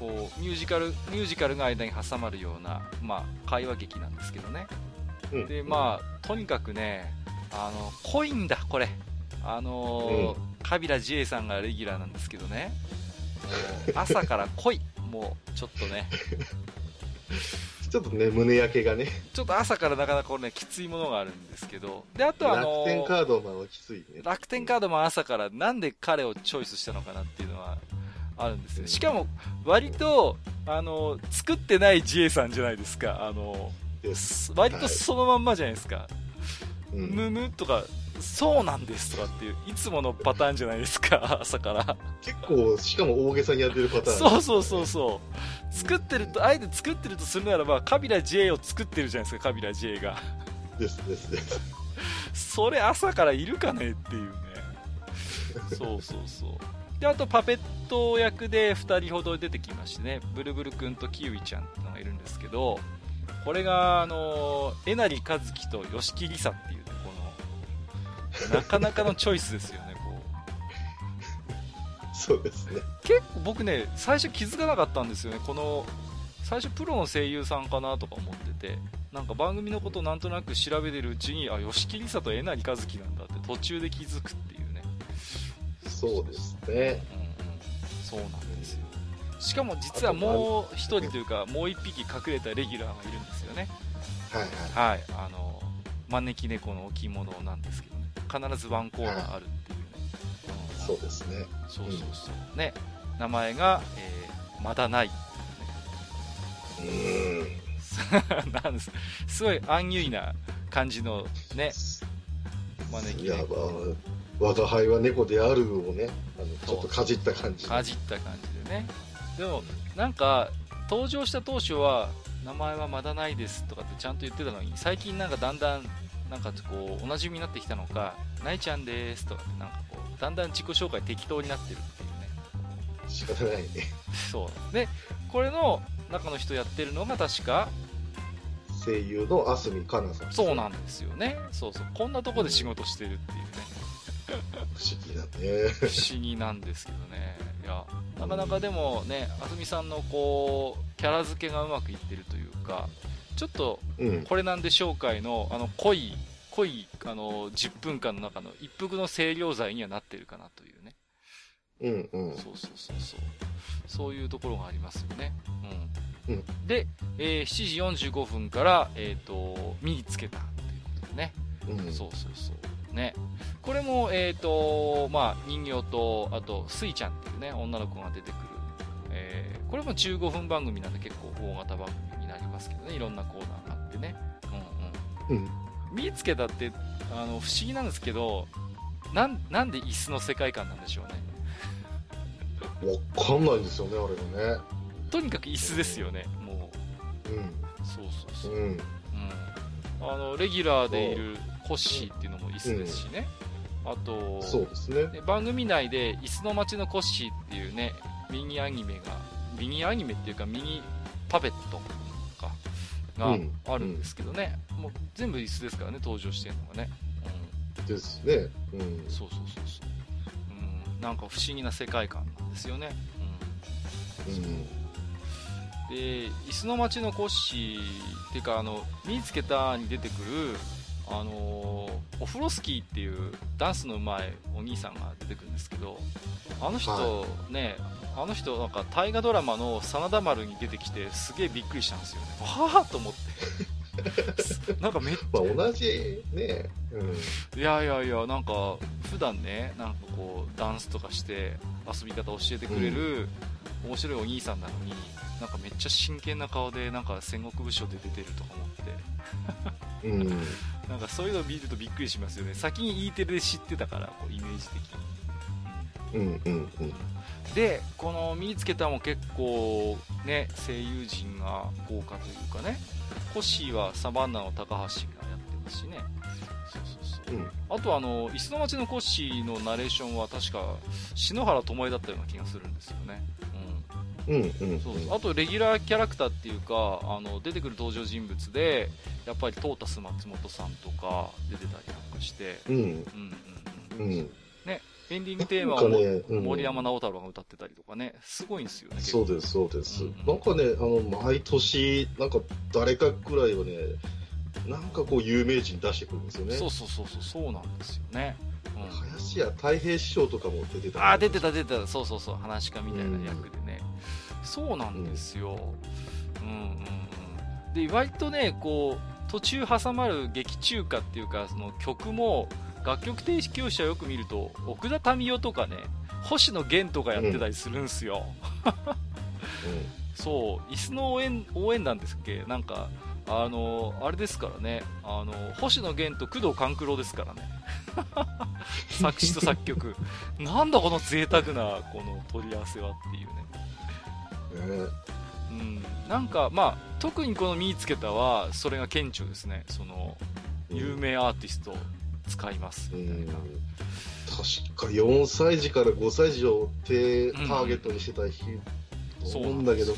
Speaker 2: こうミュージカルミュージカルが間に挟まるような、まあ、会話劇なんですけどね、うん、でまあとにかくねあの濃いんだこれ。あの、うん、カビラ J さんがレギュラーなんですけどね。*laughs* 朝から濃い。もうちょっとね。
Speaker 3: ちょっとね、胸焼けがね。
Speaker 2: ちょっと朝からなかなかこれね、きついものがあるんですけど。で、あとはあの
Speaker 3: 楽天カードマンはきついね。
Speaker 2: 楽天カードマン朝からなんで彼をチョイスしたのかなっていうのはあるんですよ。しかも、割と、あの、作ってない GA さんじゃないですか。あの、割とそのまんまじゃないですか。はい、むむとか、そうなんですとかっていう、いつものパターンじゃないですか、*laughs* 朝から。
Speaker 3: 結構、しかも大げさにやってるパターン。
Speaker 2: そうそうそうそう。作ってると、あえて作ってるとするならば、カビラ J を作ってるじゃないですか、カビラ J が。
Speaker 3: ですですです。
Speaker 2: それ朝からいるかねっていうね。そうそうそう。で、あとパペット役で2人ほど出てきましてね、ブルブル君とキウイちゃんってのがいるんですけど、これが、あの、えなりかずきと吉木りさっていうなかなかのチョイスですよね、こ
Speaker 3: う。そうですね。
Speaker 2: 結構僕ね、最初気づかなかったんですよね、この、最初プロの声優さんかなとか思ってて、なんか番組のことをなんとなく調べてるうちに、あ、吉木りさとえなりかずきなんだって途中で気づくっていうね。
Speaker 3: そうですね。うんうん。
Speaker 2: そうなんですよ。しかも実はもう一人というか、もう一匹隠れたレギュラーがいるんですよね。
Speaker 3: はい
Speaker 2: はい。はい。あの、招き猫の置物なんですけど必ずワンコーナーあるっていうね、
Speaker 3: うん、そうですね
Speaker 2: そうそうそう、うん、ね名前が、えー、まだない、
Speaker 3: ね、
Speaker 2: うん *laughs* なんですすごいアンユイな感じのね
Speaker 3: 招き猫我が輩は猫であるをねあのちょっとかじった感じ
Speaker 2: かじった感じでねでもなんか登場した当初は名前はまだないですとかってちゃんと言ってたのに最近なんかだんだんなんかこう、おなじみになってきたのか、ないちゃんですとかなんかこう、だんだん自己紹介適当になってるっていうね。
Speaker 3: 仕方ないね。
Speaker 2: そう。で、これの中の人やってるのが確か、
Speaker 3: 声優のあすみかなさん。
Speaker 2: そうなんですよね。そうそう。こんなとこで仕事してるっていうね。
Speaker 3: 不思議だね。
Speaker 2: 不思議なんですけどね。いや、なかなかでもね、あすみさんのこう、キャラ付けがうまくいってるというか、ちょっと、これなんでしょうかいの、あの、濃い、濃い、あの、10分間の中の一服の清涼剤にはなってるかなというね。
Speaker 3: うんうん。
Speaker 2: そうそうそうそう。そういうところがありますよね。
Speaker 3: うん。うん、
Speaker 2: で、えー、7時45分から、えっ、ー、と、身につけたということでね。
Speaker 3: うん、
Speaker 2: そうそうそう。ね。これも、えっ、ー、と、まあ、人形と、あと、スイちゃんっていうね、女の子が出てくる。えー、これも15分番組なんで結構大型番組ますけどね。いろんなコーナーがあってね。うんうん、うん、見つけたってあの不思議なんですけどなんなんで椅子の世界観なんでしょう
Speaker 3: ね。わかんないですよねあれがね。
Speaker 2: とにかく椅子ですよねも
Speaker 3: う。うん。
Speaker 2: そうそうそう、
Speaker 3: うん、うん、
Speaker 2: あのレギュラーでいるコッシーっていうのも椅子ですしね、うん、あと
Speaker 3: そうですね。
Speaker 2: 番組内で「椅子の街のコッシー」っていうねミニアニメがミニアニメっていうかミニパペットがあるんですけどね、うん、もう全部椅子ですからね登場してるのがね、
Speaker 3: うん、ですね、
Speaker 2: うん、そうそうそうそう、うん、なんか不思議な世界観なんですよね、うん、うん、で椅子の街のコッシーっていうかあの見つけたに出てくるあのオフロスキーっていうダンスのうまいお兄さんが出てくるんですけどあの人、はい、ねあの人なんか大河ドラマの真田丸に出てきてすげえびっくりしたんですよね。はあと思ってなんかめっちゃ、
Speaker 3: まあ、同じね、
Speaker 2: うん、いやいやいやなんか普段ねなんかこうダンスとかして遊び方教えてくれる、面白いお兄さんなのになんかめっちゃ真剣な顔でなんか戦国武将で出てるとか思って、うん、なんかそういうのを見るとびっくりしますよね。先に E テレで知ってたからこうイメージ的に。
Speaker 3: うんうんうん。
Speaker 2: で、この見つけたも結構ね、声優陣が豪華というかね、コッシーはサバンナの高橋がやってますしね。そうそうそう。うん、あとあの、椅子の町のコッシーのナレーションは確か篠原智恵だったような気がするんですよね。
Speaker 3: うん。うんうん、
Speaker 2: そうあとレギュラーキャラクターっていうかあの出てくる登場人物でやっぱりトータス松本さんとか出てたりなんかして、
Speaker 3: うん。うんうん、うん。
Speaker 2: ね、エンディングテーマを、森山直太朗が歌ってたりとかね、すごいんですよね。
Speaker 3: そうです、そうです。うん、なんかね、あの、毎年、なんか誰かくらいはね、なんかこう有名人出してくるんですよね。
Speaker 2: そうそうそうそう、そうなんですよね。
Speaker 3: うん、林家太平師匠とかも出てた。
Speaker 2: あ、出てた出てた。そうそうそう、話家みたいな役でね。うん、そうなんですよ。うん、うん、うんうん。で、割とね、こう、途中挟まる劇中歌っていうか、その曲も、楽曲提供者よく見ると奥田民生とかね星野源とかやってたりするんすよ、うん、そう椅子の応援応援団ですっけ？なんかあのあれですからね。あの星野源と工藤官九郎ですからね。*laughs* 作詞と作曲。なんだこの贅沢なこの取り合わせはっていうね、うん、なんかまあ特にこの「見つけた」はそれが顕著ですね。その有名アーティスト使いますみたいな。
Speaker 3: 確か4歳児から5歳児を手ターゲットにしてた日、と思うんだけど、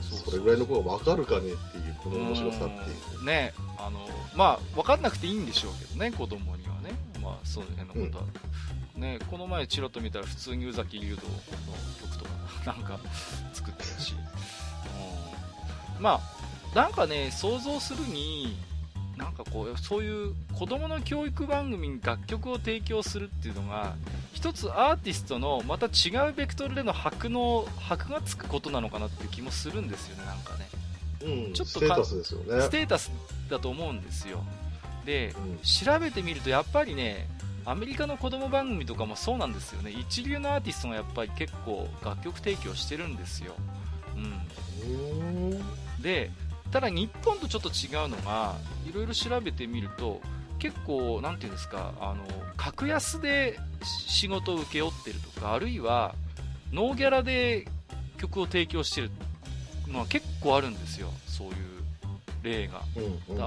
Speaker 3: それぐらいの子が分かるかねっていうこの面白さっていう。
Speaker 2: ねあのまあ分かんなくていいんでしょうけどね子供にはね。まあそういう辺のことは、うん、ねこの前チラッと見たら普通に宇崎竜道の曲とか *laughs* なんか作ってるし、うん、まあなんかね想像するになんかこうそういう子供の教育番組に楽曲を提供するっていうのが一つアーティストのまた違うベクトルでの箔の箔がつくことなのかなっていう気もするんですよねなんか
Speaker 3: ね、うん、ちょっとステータスですよね。
Speaker 2: ステータスだと思うんですよ。で、うん、調べてみるとやっぱりねアメリカの子供番組とかもそうなんですよね。一流のアーティストがやっぱり結構楽曲提供してるんですよ、うん、でただ日本とちょっと違うのがいろいろ調べてみると結構何て言うんですかあの格安で仕事を請け負ってるとかあるいはノーギャラで曲を提供してるのは結構あるんですよそういう例が、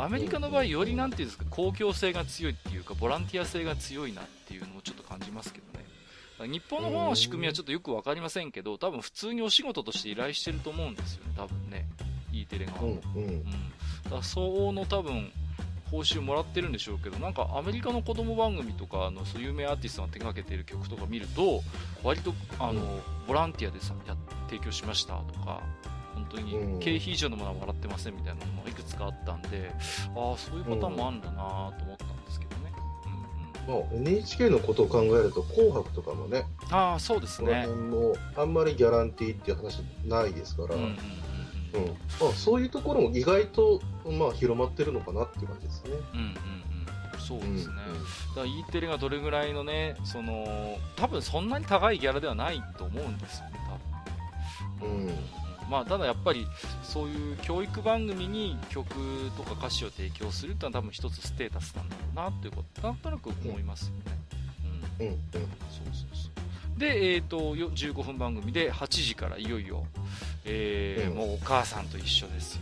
Speaker 2: アメリカの場合より何て言うんですか公共性が強いっていうかボランティア性が強いなっていうのをちょっと感じますけどね。日本の方の仕組みはちょっとよく分かりませんけど多分普通にお仕事として依頼してると思うんですよね多分ね E テレが、うんうん。うん、だから相応の多分報酬もらってるんでしょうけどなんかアメリカの子供番組とかのそう有名アーティストが手がけている曲とか見ると割とあの、うん、ボランティアでさや提供しましたとか本当に経費以上のものはもらってませんみたいなのもいくつかあったんでああそういうパターンもあるんだなと思ったんですけどね、
Speaker 3: うんうん。まあ、NHK のことを考えると「紅白」とかもね
Speaker 2: ああそうですね。
Speaker 3: もあんまりギャランティーっていう話ないですから、うんうんうん、まあ、そういうところも意外と、まあ、広まってるのかなっていう感じですね。
Speaker 2: うんうんうん。そうですね、うん、だから E テレがどれぐらいのねその多分そんなに高いギャラではないと思うんですよね多分、うん。まあ、ただやっぱりそういう教育番組に曲とか歌詞を提供するっていうのは多分一つステータスなんだろうなということなんとなく思いますよね。うん、うん、うん、そうそうそうで、えーと、と15分番組で8時からいよいよ、えー、うん、もうお母さんと一緒ですよ。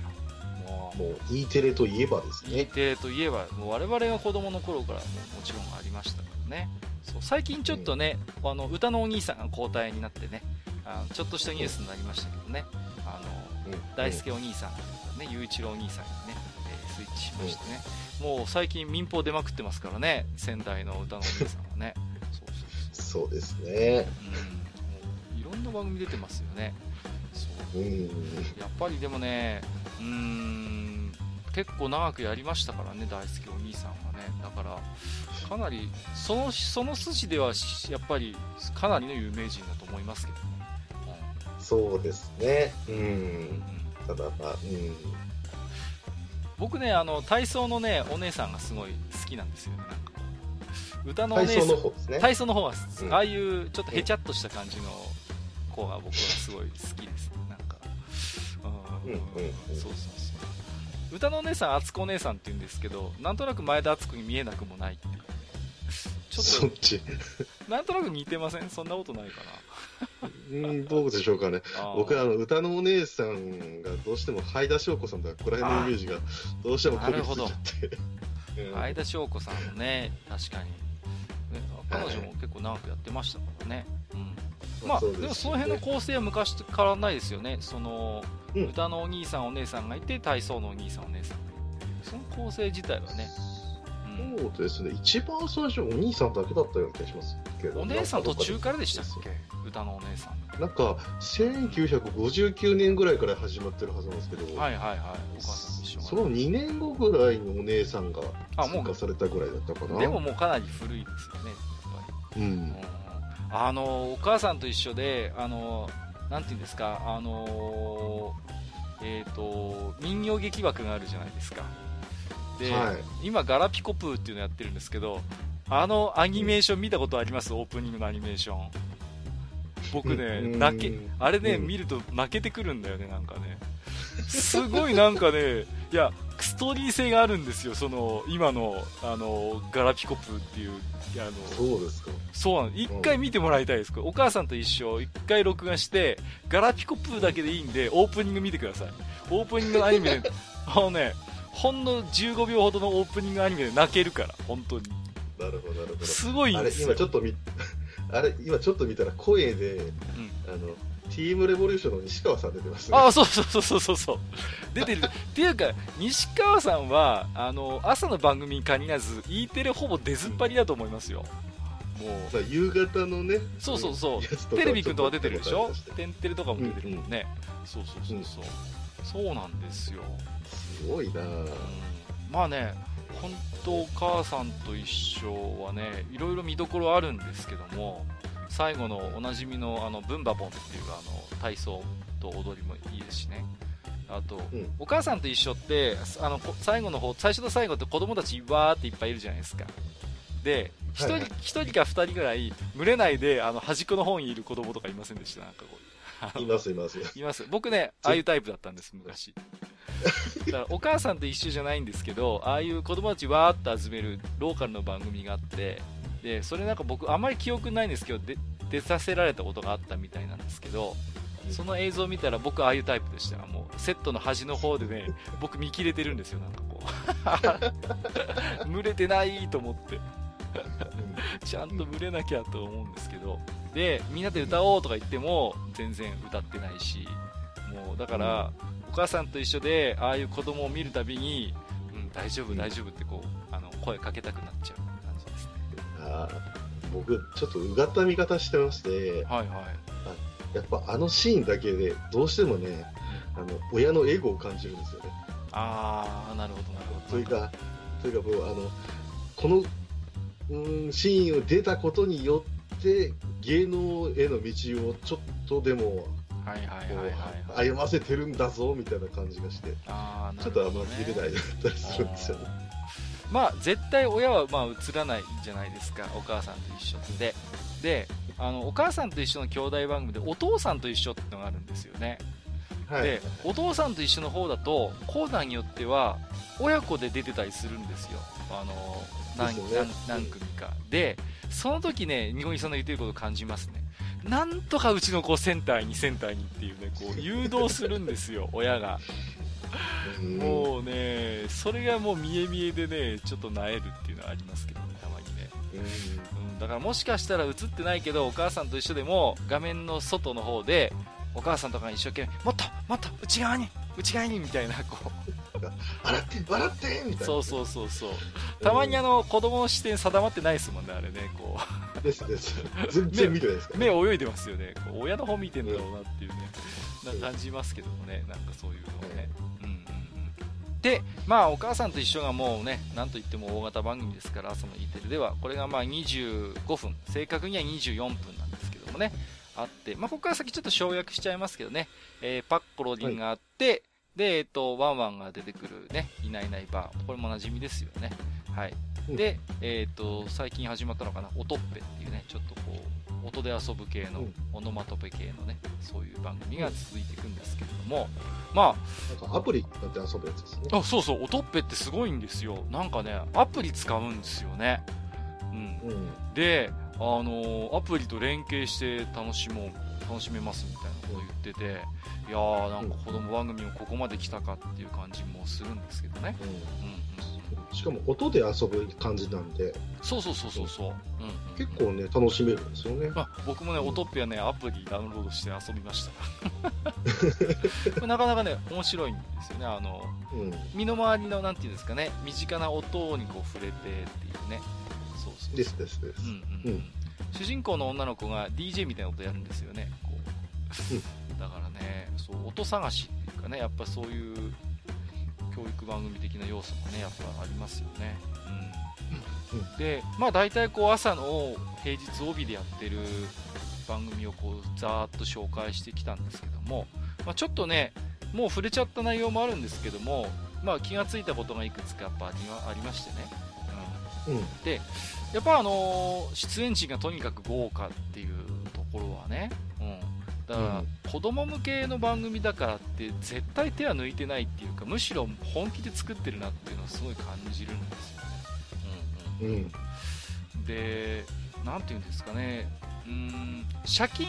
Speaker 3: もう。もう E テレといえばですね。
Speaker 2: E テレといえばもう我々が子供の頃からももちろんありましたからね。そう最近ちょっとね、うん、あの歌のお兄さんが交代になってねあのちょっとしたニュースになりましたけどね、あの、うん、大輔お兄さんね雄一郎お兄さんにね、えー、スイッチしましてね、もう最近民放出まくってますからね仙台の歌のお兄さんはね
Speaker 3: そうそうそうですね、
Speaker 2: うん、いろんな番組出てますよね。やっぱりでもねうん結構長くやりましたからね大好きお兄さんはね。だからかなりそのその筋ではやっぱりかなりの有名人だと思いますけどね、
Speaker 3: うん、そうですね。うん、ただまあうん。
Speaker 2: 僕ねあの体操のねお姉さんがすごい好きなんですよね。なんか歌のお
Speaker 3: 姉さん体操の方ですね。
Speaker 2: 体操の方は、うん、ああいうちょっとへちゃっとした感じの子が僕はすごい好きです。ねうんうんそうそうそう歌のお姉さん敦子お姉さんって言うんですけどなんとなく前田敦子に見えなくもないっていうちょっと、そっち。なんとなく似てません？そんなことないか
Speaker 3: な。うん、どうでしょうかね。僕はあの、歌のお姉さんがどうしても、ハイダ翔子さんとか、こら辺のイメージがどうしてもこびりついちゃって。*laughs*
Speaker 2: ハイダ翔子さんもね、確かに。彼女も結構長くやってましたからね。うん。まあ、でもその辺の構成は昔と変わらないですよね。その、歌のお兄さんお姉さんがいて、体操のお兄さんお姉さんがいて。その構成自体はね、
Speaker 3: そうですね、一番最初、お兄さんだけだったような気がしますけど、
Speaker 2: お姉さん途中からでしたっけ、歌のお姉さん。
Speaker 3: なんか、1959年ぐらいから始まってるはずなんですけど、
Speaker 2: はいはいはい、お母さん一緒
Speaker 3: その2年後ぐらいにお姉さんが追加されたぐらいだったかな。
Speaker 2: でももうかなり古いですよね、やっぱり。うん、あのお母さんと一緒で、あのなんていうんですか、あのえっ、ー、と人形劇枠があるじゃないですか。で、はい、今、ガラピコプーっていうのやってるんですけど、あのアニメーション見たことあります？オープニングのアニメーション。僕ね、泣け、あれね、見ると泣けてくるんだよね、なんかね。すごいなんかね、いや、ストーリー性があるんですよ、その、今の、あの、ガラピコプっていう、あの、
Speaker 3: そうですか。
Speaker 2: そうなの。一回見てもらいたいです。お母さんと一緒、一回録画して、ガラピコプだけでいいんで、オープニング見てください。オープニングのアニメで、*laughs* あのね、ほんの15秒ほどのオープニングアニメで泣けるから、本当に。
Speaker 3: なるほど、なるほど。
Speaker 2: すごいんですよ。
Speaker 3: あれ、今ちょっと見、*laughs* あれ、今ちょっと見たら声で、うん、あの、ティームレボリューションの西川さん出てますね。
Speaker 2: あそうそうそうそうそう。出てる。っていうか、西川さんは、あの、朝の番組に限らず、E テレほぼ出ずっぱりだと思いますよ。
Speaker 3: もう。夕方のね。
Speaker 2: そうそうそう。テレビくんとか出てるでしょテンテレとかも出てるもんね。うんうん、そうそうそうそう。そうなんですよ。
Speaker 3: すごいな、うん、
Speaker 2: まあね本当お母さんと一緒はねいろいろ見どころあるんですけども最後のおなじみのあのブンバボンっていうあの体操と踊りもいいですしね。あと、うん、お母さんと一緒ってあの最後の方最初と最後って子供たちわーっていっぱいいるじゃないですか。で1人はい、1人か2人ぐらい群れないであの端っこの方にいる子供とかいませんでした？なんかこ
Speaker 3: う。いますいます。
Speaker 2: います。僕ねああいうタイプだったんです昔。だからお母さんと一緒じゃないんですけどああいう子供たちわーっと集めるローカルの番組があってでそれなんか僕あまり記憶ないんですけどで出させられたことがあったみたいなんですけどその映像を見たら僕ああいうタイプでしたもうセットの端の方でね *laughs* 僕見切れてるんですよなんかこう。*laughs* 群れてないと思って。ちゃんと群れなきゃと思うんですけど。でみんなで歌おうとか言っても全然歌ってないし。もうだから、お母さんと一緒でああいう子供を見るたびに、うん、大丈夫、大丈夫ってこうあの声かけたくなっちゃう感じですね
Speaker 3: あ僕、ちょっとうがった見方してまして、はいはい、あやっぱあのシーンだけでどうしてもね、あの親のエゴを感じるんですよね。
Speaker 2: ああ、なるほど、なるほど。
Speaker 3: というか、というかもうあのこの、うん、シーンを出たことによって芸能への道をちょっとでもはいはいはいはい、歩ませてるんだぞみたいな感じがしてあ、ね、ちょっとあんま見れないだったりするんですよね
Speaker 2: まあ絶対親はまあ映らないじゃないですかお母さんと一緒でであのお母さんと一緒の兄弟番組でお父さんと一緒ってのがあるんですよね、はい、でお父さんと一緒の方だとコーナーによっては親子で出てたりするんですよ。あの何ね、何組か。でその時ね日本さんの言ってることを感じますね。なんとかうちの子センターにセンターにっていうね、こう誘導するんですよ、親が。もうね、それがもう見え見えでね、ちょっとなえるっていうのはありますけどね、たまにね。うん、だからもしかしたら映ってないけど、お母さんと一緒でも、画面の外の方で、お母さんとかが一生懸命、もっともっと内側に内側にみたいな、こう、
Speaker 3: 笑って笑ってみたいな。
Speaker 2: そうそうそうそうたまにあの子供の視点定まってないですもんねあれねこ
Speaker 3: う。ですです。全然見てないですか
Speaker 2: 目泳いでますよね。こう親の方見てんだろうなっていうね、な感じますけどもねなんかそういうのをね、うんでまあお母さんと一緒がもうねなんといっても大型番組ですからその E テレではこれがまあ25分正確には24分なんですけどもねあって、まあ、ここから先ちょっと省略しちゃいますけどね、えー、パッコロリンがあって、はいで、えっと、ワンワンが出てくるね、いないいないバー。これも馴染みですよね。はい。で、えっと、最近始まったのかな、音っぺっていうね、ちょっとこう、音で遊ぶ系の、オノマトペ系のね、そういう番組が続いていくんですけれども、ま
Speaker 3: あ、アプリだって遊ぶやつですね。あ、
Speaker 2: そうそう、音っぺってすごいんですよ。なんかね、アプリ使うんですよね。うん。うん、で、あのー、アプリと連携して楽しもう楽しめますみたいなこと言ってていやーなんか子供番組もここまで来たかっていう感じもするんですけどね、うん、うん
Speaker 3: しかも音で遊ぶ感じなんで。
Speaker 2: そうそうそうそうそう、うん、
Speaker 3: 結構ね楽しめるんですよね、
Speaker 2: まあ、僕もね、音っぺはねアプリダウンロードして遊びました。*laughs* なかなかね面白いんですよね。あの、うん、身の回りのなんていうんですかね。身近な音にこう触れてっていうね。
Speaker 3: そうそうですですです、うん
Speaker 2: うん、うん、主人公の女の子が DJ みたいなことやるんですよね。こう、うん、だからねそう音探しっていうかねやっぱそういう教育番組的な要素もねやっぱありますよね、うん、でまあ大体こう朝の平日帯でやってる番組をこうざーっと紹介してきたんですけども、まあ、ちょっとねもう触れちゃった内容もあるんですけども、まあ、気がついたことがいくつかやっぱありましてね、うん、うん、でやっぱあのー、出演陣がとにかく豪華っていうところはね、うん、だから子供向けの番組だからって絶対手は抜いてないっていうかむしろ本気で作ってるなっていうのをすごい感じるんですよね。うん、うん。うん、で、何て言うんですかね、うん、借金、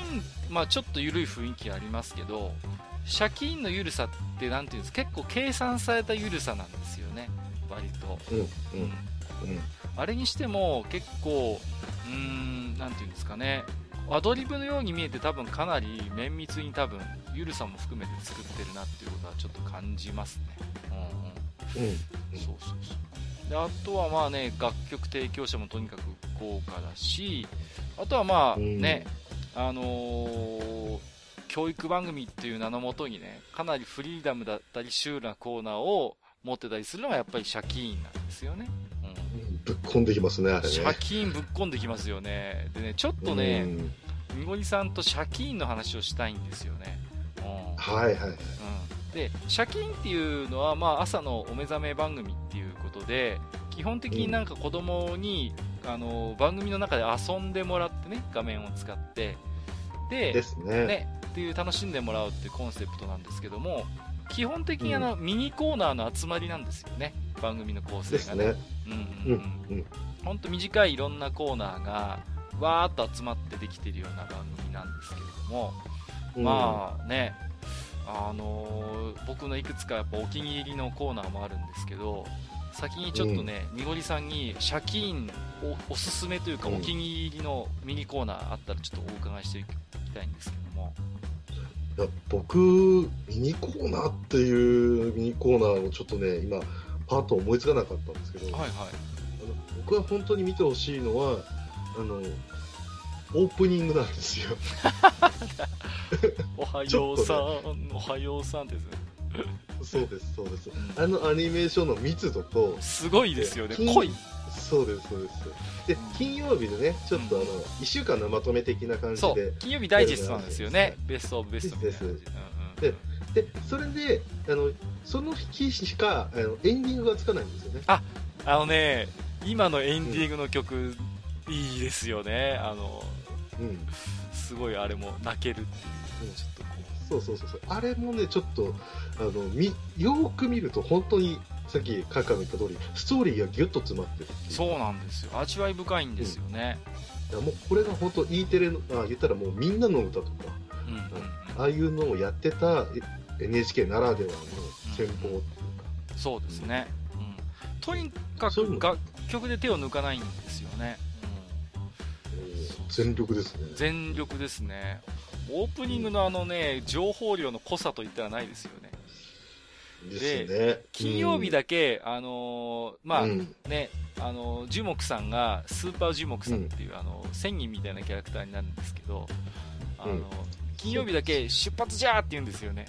Speaker 2: まあ、ちょっと緩い雰囲気ありますけど、借金の緩さって何て言うんです結構計算された緩さなんですよね、割と。うん、うんあれにしても結構、うーん、なて言うんですかね、アドリブのように見えて多分かなり綿密に多分ゆるさも含めて作ってるなっていうことはちょっと感じますね。うん、うん、うん、そうそうそうであとはまあね楽曲提供者もとにかく豪華だしあとはまあね、うん、あのー、教育番組っていう名のもとにねかなりフリーダムだったりシュールなコーナーを持ってたりするのがやっぱりシャキーンなんですよね。
Speaker 3: ぶっこんできますね、あれね。
Speaker 2: シャキーンぶっこんできますよね。でね、ちょっとね、みごりさんとシャキーンの話をしたいんですよね。
Speaker 3: うん、はいはい。うん、
Speaker 2: で、シャキーンっていうのは、まあ、朝のお目覚め番組っていうことで、基本的になんか子供に、うん、あの番組の中で遊んでもらってね、画面を使って、で、
Speaker 3: ですね。ね
Speaker 2: っていう楽しんでもらうっていうコンセプトなんですけども、基本的にあの、うん、ミニコーナーの集まりなんですよね、番組の構成がね。ねうんうんうん。ほんと短いいろんなコーナーが、わーっと集まってできてるような番組なんですけれども、まあね、あのー、僕のいくつかやっぱお気に入りのコーナーもあるんですけど、先にちょっとね、にごりさんにシャキーンおおすすめというか、お気に入りのミニコーナーあったらちょっとお伺いしていきたいんですけども。
Speaker 3: いや僕、ミニコーナーっていうミニコーナーをちょっとね、今、パッと思いつかなかったんですけど、はいはい、あの僕は本当に見てほしいのは、あのオープニングなんですよ。*laughs*
Speaker 2: おはようさん、ね、おはようさんですね。
Speaker 3: そうです、そうです。あのアニメーションの密度と、
Speaker 2: すごいですよね、濃い。
Speaker 3: そうです、そうです。で、金曜日でね、ちょっとあの、1週間のまとめ的な感じで。
Speaker 2: 金曜日ダイジェストなんですよね。ベストオブベストみたいな感じ。
Speaker 3: で、で、それで、あの、その日しか、あの、エンディングがつかないんですよね。
Speaker 2: あ、あのね、今のエンディングの曲、うん、いいですよね。あの、うん、すごいあれも泣けるっていう、うん、ちょっとこ
Speaker 3: うそうそうそうそう。あれもねちょっとあのみよく見ると本当にさっきカカが言った通りストーリーがギュッと詰まってる
Speaker 2: そうなんですよ。味わい深いんですよね、
Speaker 3: うん、もうこれが本当 E テレのあ言ったらもうみんなの歌とか、うんうん、ああいうのをやってた NHK ならではの戦法っていうか、
Speaker 2: うん、そうですね、うん、とにかく楽曲で手を抜かないんですよね
Speaker 3: 全力ですね。
Speaker 2: 全力ですね。オープニングのあのね、情報量の濃さといったらないですよね。
Speaker 3: で、ね、
Speaker 2: 金曜日だけ、うん、あのー、まあ、うん、ね、あのー、樹木さんが、スーパー樹木さんっていう、うん、あの、千人みたいなキャラクターになるんですけど、あの、金曜日だけ出発じゃーって言うんですよね。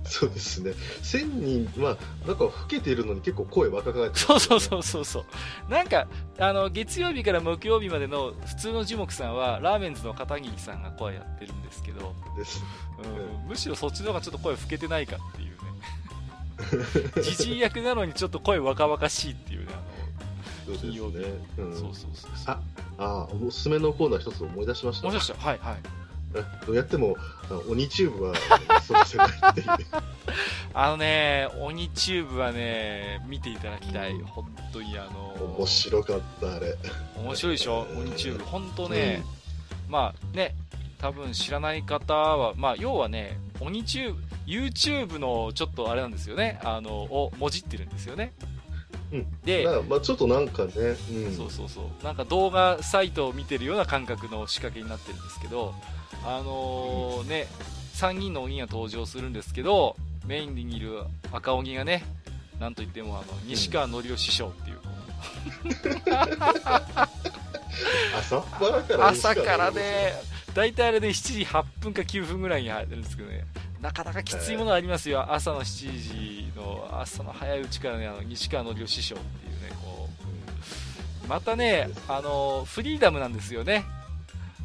Speaker 2: *laughs*
Speaker 3: そうですね。1000人、まあ、なんか老けてるのに結構声若返って、ね、
Speaker 2: そうそうそうそうそう。なんか、あの、月曜日から木曜日までの普通の樹木さんは、ラーメンズの片桐さんが声やってるんですけど、です、うん、むしろそっちの方がちょっと声老けてないかっていうね。*laughs* じじい役なのにちょっと声若々しいっていうね、あの、金曜日。
Speaker 3: うん、そうそうそうあ、あ、おすすめのコーナー一つ思い出しました。
Speaker 2: 思い出した。はいはい。
Speaker 3: どうやっても鬼チューブはそうせないっていう。
Speaker 2: あのね鬼チューブはね見ていただきたい。本当にあの
Speaker 3: 面白かったあれ。
Speaker 2: 面白いでしょ？鬼チューブ。本当ね、うん、まあね多分知らない方はまあ要はね鬼チューブ YouTube のちょっとあれなんですよね。あのをもじってるんですよね。
Speaker 3: で、まあ、ちょっとなんかね、
Speaker 2: うん、そうそうそう。なんか動画サイトを見てるような感覚の仕掛けになってるんですけどあのー、ね3人の鬼が登場するんですけどメインにいる赤鬼がねなんといってもあの西川のりお師匠っていう、*laughs*
Speaker 3: 朝から
Speaker 2: 朝からね大体あれで、ね、7時8分か9分ぐらいに入ってるんですけどね。なかなかきついものありますよ、朝の7時の朝の早いうちからねあの西川のりお師匠っていうねこう。またねあのフリーダムなんですよね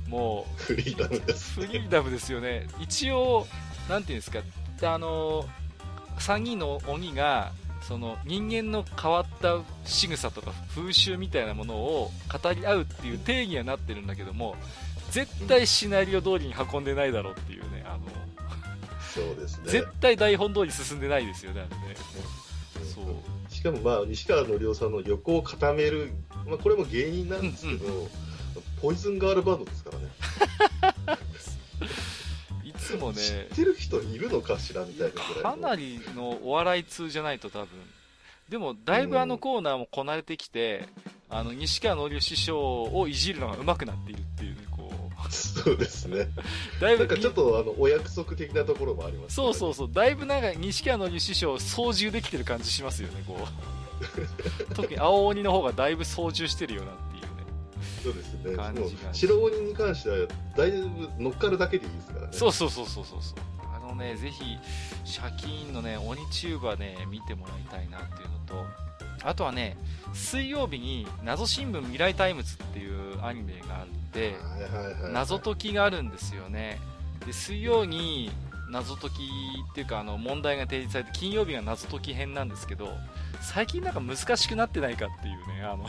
Speaker 2: も
Speaker 3: うフリーダムです。
Speaker 2: フリーダムですよね。一応なんていうんですか。あの3人の鬼がその人間の変わった仕草とか風習みたいなものを語り合うっていう定義はなってるんだけども絶対シナリオ通りに運んでないだろうっていうねあの
Speaker 3: そうですね。
Speaker 2: 絶対台本通り進んでないですよね、あれね。
Speaker 3: そう。しかも、まあ、西川のりおさんの横を固める、まあ、これも芸人なんですけど、ポイズンガールバンドですからね。*laughs*
Speaker 2: いつもね、知
Speaker 3: ってる人いるのかしらみたい
Speaker 2: なかなりのお笑い通じゃないと多分。でも、だいぶあのコーナーもこなれてきて、うん、あの、西川のりお師匠をいじるのが上手くなっているっていうね、
Speaker 3: そうですね。*laughs* だいぶ、なんかちょっとあの、お約束的なところもあります、ね、
Speaker 2: そうそうそう。だいぶなんか、西川の師匠、操縦できてる感じしますよね、こう。*laughs* 特に青鬼の方がだいぶ操縦してるよなって。
Speaker 3: そうですね。感じが白鬼に関しては、だいぶ乗っかるだけでいいですからね。
Speaker 2: そうそうそうそうそう。あのね、ぜひ、シャキーンのね、鬼チューブはね、見てもらいたいなっていうのと、あとはね、水曜日に謎新聞未来タイムズっていうアニメがあって、謎解きがあるんですよね。で、水曜に謎解きっていうかあの問題が提示されて金曜日が謎解き編なんですけど最近なんか難しくなってないかっていうねあの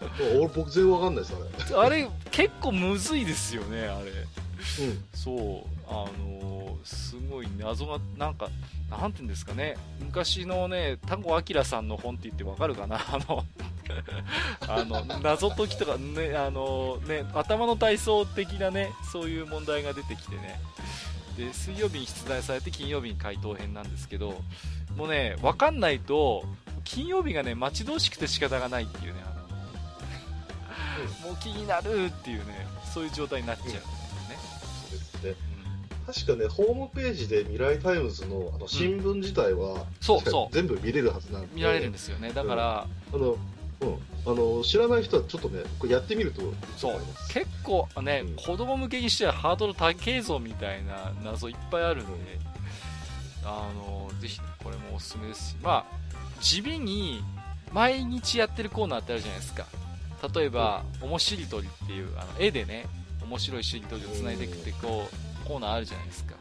Speaker 2: *laughs*
Speaker 3: 俺僕全然わかんないです
Speaker 2: あれ。*laughs* あれ結構むずいですよねあれ、うん、そうあのすごい謎がなんかなんていうんですかね、昔のね、タコアキラさんの本って言ってわかるかな？あの *laughs* あの、謎解きとかね、あのね、頭の体操的なね、そういう問題が出てきてね、で、水曜日に出題されて金曜日に回答編なんですけど、もうね、わかんないと、金曜日がね、待ち遠しくて仕方がないっていうね、もう気になるっていうね、そういう状態になっちゃうんですよね。
Speaker 3: そうですね。確かね、ホームページで未来タイムズのあの新聞自体は、うん、
Speaker 2: そうそう。
Speaker 3: 全部見れるはずなんで。
Speaker 2: 見られるんですよね。だから、
Speaker 3: うん、あのうん、あの知らない人はちょっとねこれやってみると
Speaker 2: そう。結構ね、うん、子供向けにしてはハードル高いぞみたいな謎いっぱいあるんで、あのぜひこれもおすすめですし。まあ地味に毎日やってるコーナーってあるじゃないですか例えば「おもしりとり」っていうあの絵でね面白いしりとりをつないでいくってこうコーナーあるじゃないですか。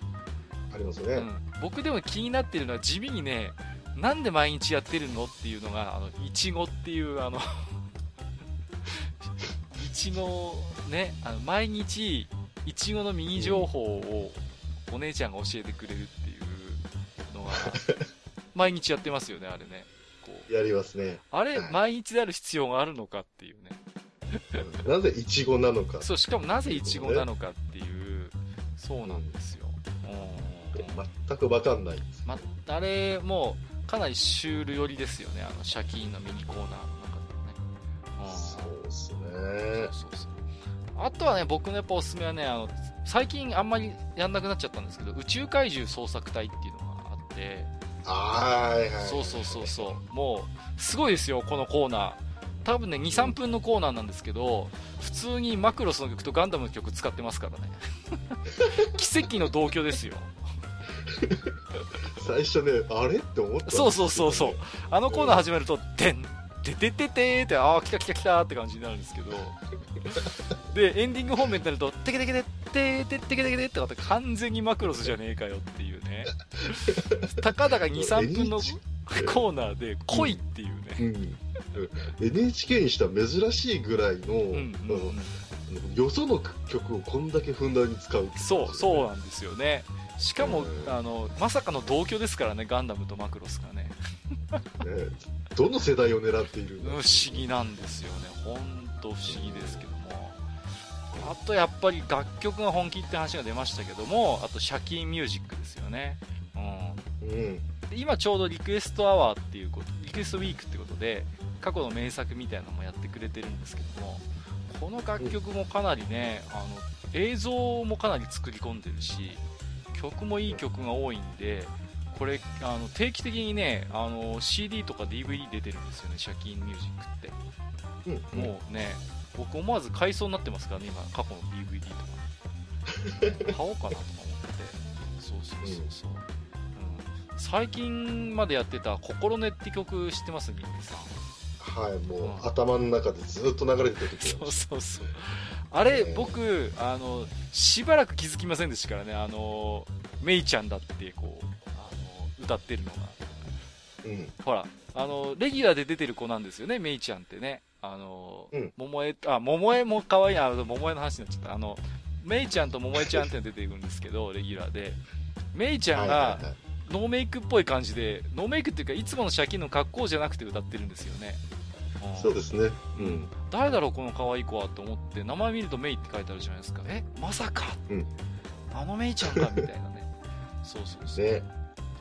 Speaker 3: ありますね。うん、
Speaker 2: 僕でも気になってるのは地味にね、なんで毎日やってるのっていうのが、あの、いちごっていう、あのいちご、*laughs* ね、あの、毎日、いちごのミニ情報をお姉ちゃんが教えてくれるっていうのは、*laughs* 毎日やってますよね、あれね。
Speaker 3: やりますね。
Speaker 2: あれ、毎日である必要があるのかっていうね。
Speaker 3: なぜいちごなのか。
Speaker 2: そう、しかもなぜいちごなのかっていう、そうなんですよ。
Speaker 3: 全く分かんない
Speaker 2: ま、あれ、もう、かなりシュール寄りですよね、あの、シャキーンのミニコーナーの中で
Speaker 3: もね。そうですね。そうそうそう。
Speaker 2: あとはね、僕のやっぱおすすめはね、あの、最近あんまりやんなくなっちゃったんですけど、宇宙怪獣捜索隊っていうのがあって、
Speaker 3: はいはい。
Speaker 2: そうそうそうそう。もう、すごいですよ、このコーナー。多分ね、2、3分のコーナーなんですけど、普通にマクロスの曲とガンダムの曲使ってますからね。*laughs* 奇跡の同居ですよ。
Speaker 3: 最初ね、あれって思った、ね、
Speaker 2: そうそうそうそう。あのコーナー始めると、でん、ててててって、ああ、来た来た来たって感じになるんですけど、で、エンディング本面になると、てけてけて、てててけてけてってって完全にマクロスじゃねえかよっていうね。たかだか2、3分のコーナーで、来いっていうね。
Speaker 3: うん。うん、NHK にしては珍しいぐらいの、うんうんうん、よその曲をこんだけふんだんに使う、ね、
Speaker 2: そうそうなんですよね。しかも、あのまさかの同居ですからねガンダムとマクロスがね。
Speaker 3: ねどの世代を狙っている
Speaker 2: 不思議なんですよね。本当不思議ですけど。もあとやっぱり楽曲が本気って話が出ましたけどもあとシャキンミュージックですよね。うん、うん。今ちょうどリクエストアワーっていうことリクエストウィークってことで過去の名作みたいなのもやってくれてるんですけどもこの楽曲もかなりねあの映像もかなり作り込んでるし曲もいい曲が多いんでこれあの定期的にねあの CD とか DVD 出てるんですよねシャキンミュージックって、うん、もうね僕思わず買いそうになってますからね今過去の DVD とか。*laughs* 買おうかなとか思ってそうそうそうそう、うん。最近までやってた「心根」って曲知ってます？ギンさ
Speaker 3: ん。はいもう、うん、頭の中でずっと流れてる
Speaker 2: そうそうそう。あれ、えー、僕あのしばらく気づきませんでしたからねあのメイちゃんだってこうあの歌ってるのが、うん、ほらあのレギュラーで出てる子なんですよねメイちゃんってねあの、うん、桃江あ桃江も可愛いあ桃江の話になっちゃった。あのメイちゃんと桃江ちゃんって出てくるんですけどレギュラーで。メイちゃんが、ノーメイクっぽい感じでノーメイクっていうかいつものシャキンの格好じゃなくて歌ってるんですよね、
Speaker 3: うん、そうですね、
Speaker 2: うん、誰だろうこの可愛い子はと思って名前見るとメイって書いてあるじゃないですか。えまさか、うん、あのメイちゃんかみたいなね。そうそうそう、ね、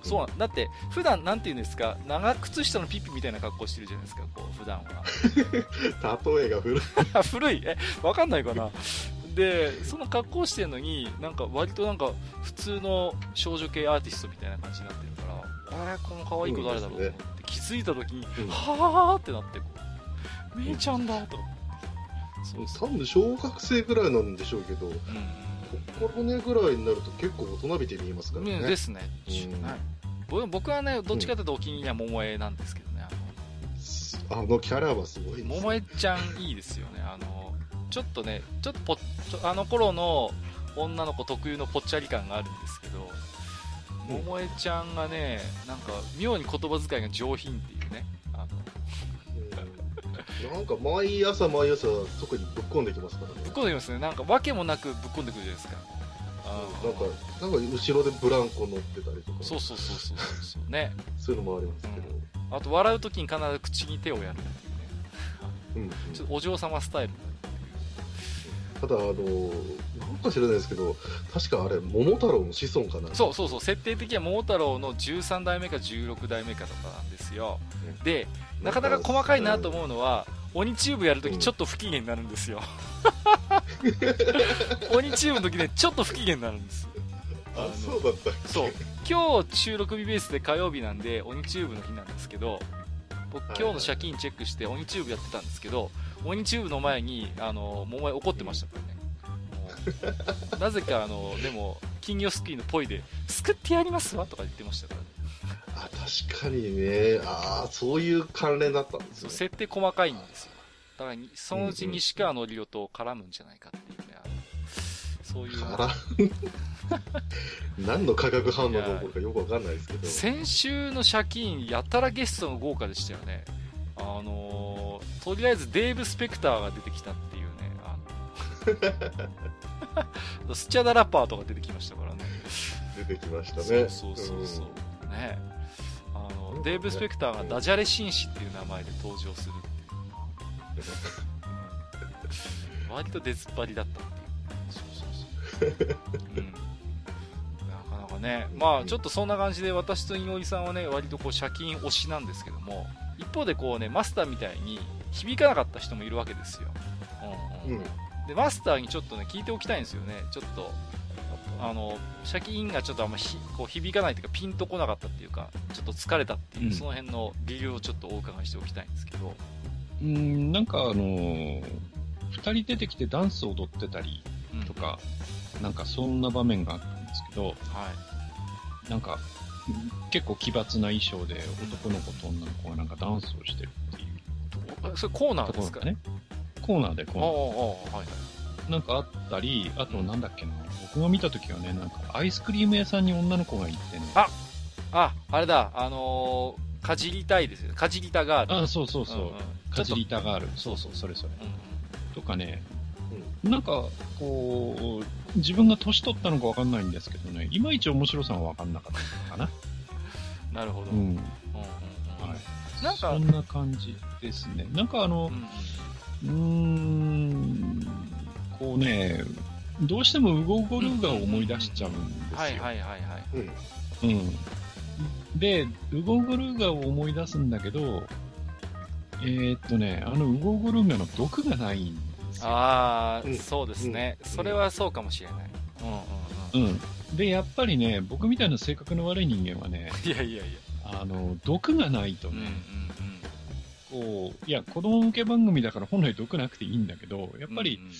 Speaker 2: そうだって普段なんて言うんですか長靴下のピッピみたいな格好してるじゃないですかこう普段
Speaker 3: は。*laughs* 例えが古い。*laughs*
Speaker 2: 古い？えわかんないかな？でその格好してるのになんか割となんか普通の少女系アーティストみたいな感じになってるからあれこの可愛い子誰だろうと思って気づいた時に、うん、はあってなってこうめいちゃんだと
Speaker 3: そう多分小学生ぐらいなんでしょうけど、うん、心根ぐらいになると結構大人びて見えますからね、
Speaker 2: ですね、うん、僕はねどっちかというとお気に入りは桃江なんですけどね
Speaker 3: あのキャラはすごい
Speaker 2: ね、桃江ちゃんいいですよねあのちょっとね、ちょっとぽあの頃の女の子特有のぽっちゃり感があるんですけど、桃江ちゃんがね、なんか妙に言葉遣いが上品っていうね。あ
Speaker 3: のなんか毎朝毎朝特にぶっ込んできますからね。
Speaker 2: ぶっ込んできますね。なんか訳もなくぶっ込んでくるじゃないですか。
Speaker 3: なんか、なんか後ろでブランコ乗ってたりとか。
Speaker 2: そうそうそうそうそうね。
Speaker 3: そういうのもありますけど。
Speaker 2: うん、あと笑うときに必ず口に手をやるっていうね。うん、うん、ちょっとお嬢様スタイル
Speaker 3: ただ、あの、なんか知らないですけど、確かあれ、桃太郎の子孫かな。
Speaker 2: そうそうそう、設定的には桃太郎の13代目か16代目かとかなんですよ。で、なかなか細かいなと思うのは、鬼チューブやるときちょっと不機嫌になるんですよ。鬼チューブの時ね、ちょっと不機嫌になるんです。
Speaker 3: あそうだった
Speaker 2: そう。今日収録日ベースで火曜日なんで、鬼チューブの日なんですけど、僕今日のシャキーンチェックして鬼チューブやってたんですけど、鬼チューブの前に、あの、桃江怒ってましたからね。なぜか、あの、でも、金魚すくいのポイで、救ってやりますわとか言ってましたからね。
Speaker 3: あ、確かにね。ああ、そういう関連だったんですね。
Speaker 2: 設定細かいんですよ。だから、そのうち西川のりおと絡むんじゃないかっていうね。そういう。*laughs*
Speaker 3: 何の化学反応が起こるかよくわかんないですけど。
Speaker 2: 先週の借金、やたらゲストの豪華でしたよね。あのとりあえずデーブ・スペクターが出てきたっていうね、あの *laughs* スチャダラッパーとか出てきましたからね。
Speaker 3: 出てきましたね。
Speaker 2: そうそうそうそう。うん、ねあの、デーブ・スペクターがダジャレ紳士っていう名前で登場する。*laughs* 割と出ずっぱりだったっていう。そうそうそう。うん。*laughs* なかなかね、まあちょっとそんな感じで私と井上さんはね、割とこう借金推しなんですけども、一方でこうね、マスターみたいに響かなかった人もいるわけですよ。うん、うん、で、マスターにちょっとね、聞いておきたいんですよね。ちょっと、あの、シャキーンがちょっとあんまひこう響かないというか、ピンとこなかったっていうか、ちょっと疲れたっていう、うん、その辺の理由をちょっとお伺いしておきたいんですけど。
Speaker 1: うん、なんかあのー、二人出てきてダンス踊ってたりとか、うん、なんかそんな場面があったんですけど、はい。なんか、結構奇抜な衣装で男の子と女の子がなんかダンスをしてるっていう
Speaker 2: それコーナーですか？ね
Speaker 1: コーナーでコーナー。はい、なんかあったり、あとなんだっけな、僕が見た時はね、なんかアイスクリーム屋さんに女の子が行ってね。
Speaker 2: ああ、あれだ、あのー、かじりたいですよ。かじりたがある。
Speaker 1: あ、そうそうそう。うんうん、かじりたがある。そうそう、それそれ。うん、とかね、なんか、こう、自分が年取ったのかわかんないんですけどね、いまいち面白さはわかんなかったのか
Speaker 2: な。*laughs* なるほど。
Speaker 1: うん。うんうんうんはい。なんか、そんな感じですね。なんかあの、うん、うーん、こうね、どうしてもウゴウゴルーガを思い出しちゃうんですよ。はいはいはいはい。うん。うん。で、ウゴウゴルーガを思い出すんだけど、えー、っとね、あのウゴウゴルーガの毒がないんですよ。
Speaker 2: ああ、そうですね、それはそうかもしれない。
Speaker 1: うんうんうん。うん。で、やっぱりね、僕みたいな性格の悪い人間はね、*laughs*
Speaker 2: いやいやいや。
Speaker 1: あの、毒がないとね、うんうんうん、こう、いや、子供向け番組だから本来毒なくていいんだけど、やっぱり、うんうん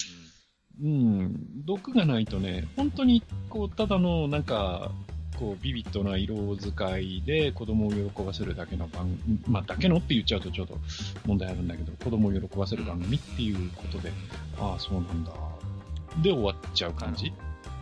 Speaker 1: うんうん、毒がないとね、本当に、こう、ただの、なんか、こう、ビビッドな色使いで子供を喜ばせるだけの番、まあ、だけのって言っちゃうとちょっと問題あるんだけど、子供を喜ばせる番組っていうことで、ああ、そうなんだ。で終わっちゃう感じ？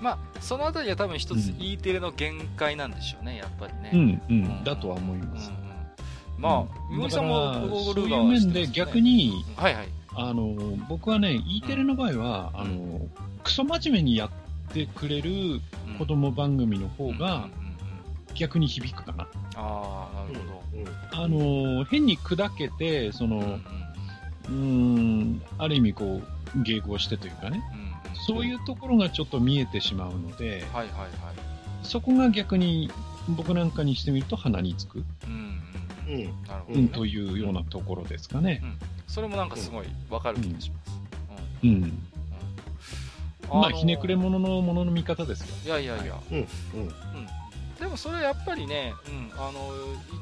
Speaker 2: まあ、そのあたりは多分一つ E テレの限界なんでしょうね、やっぱりね。
Speaker 1: うん、うん、だとは思います。うんうん、
Speaker 2: まあ、み、う、さんも
Speaker 1: そういう面で逆に、はいはい。あの、僕はね、E テレの場合は、あの、クソ真面目にやってくれる子供番組の方が、逆に響くかな。
Speaker 2: ああ、なるほ
Speaker 1: ど。あの、変に砕けて、その、うん、ある意味こう、迎合してというかね、そういうところがちょっと見えてしまうので、はいはいはい。そこが逆に僕なんかにしてみると鼻につく。うん。うん。なるほど、ね、というようなところですかね。うん
Speaker 2: それもなんかすごいわかる気がします。
Speaker 1: うん。うん。まあ、ひねくれ者のものの見方ですよ。
Speaker 2: いやいやいや。うん。うん。でもそれやっぱりね、うん、あの、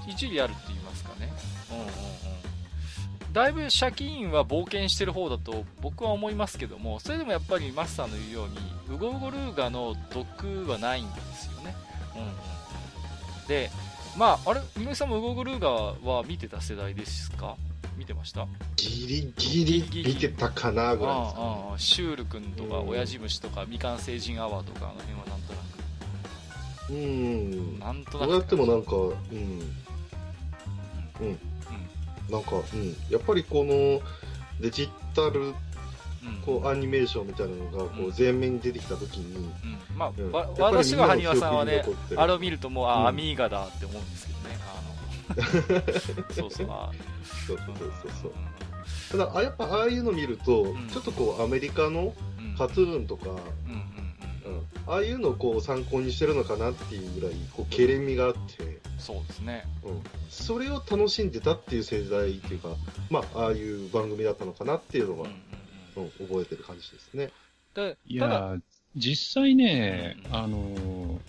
Speaker 2: 一理あるって言いますかね。うんうんうん。だいぶ借金は冒険してる方だと僕は思いますけども、それでもやっぱりマスターの言うように、ウゴウゴルーガの毒はないんですよね。うんうん。で、まあ、あれ、みのりさんもウゴウゴルーガは見てた世代ですか？見てました？
Speaker 3: ギリギリ見てたかなぐらいですか、ね、
Speaker 2: ああシュール君とか親父虫とか未完成人アワーとかあの辺はなんとな
Speaker 3: く。うん。
Speaker 2: なんとなく。
Speaker 3: どうやってもなんかうん。うん、うん、なんかうん。やっぱりこのデジタルこうアニメーションみたいなのがこう前面に出てきたときに、
Speaker 2: うん。まあ、うん、私は埴輪さんはねあれを見るともうあ、アミーガだって思うんですけどね *laughs* そうそうそう
Speaker 3: そうそう。そうただあやっぱああいうの見ると、うん、ちょっとこうアメリカのカトゥーンとか、うんああいうのをこう参考にしてるのかなっていうぐらいこうけれみがあって。
Speaker 2: そうですね、
Speaker 3: うん、それを楽しんでたっていう世代っていうか、まあ、ああいう番組だったのかなっていうのが、うん、うん、覚えてる感じですね。
Speaker 1: いや実際ね、あの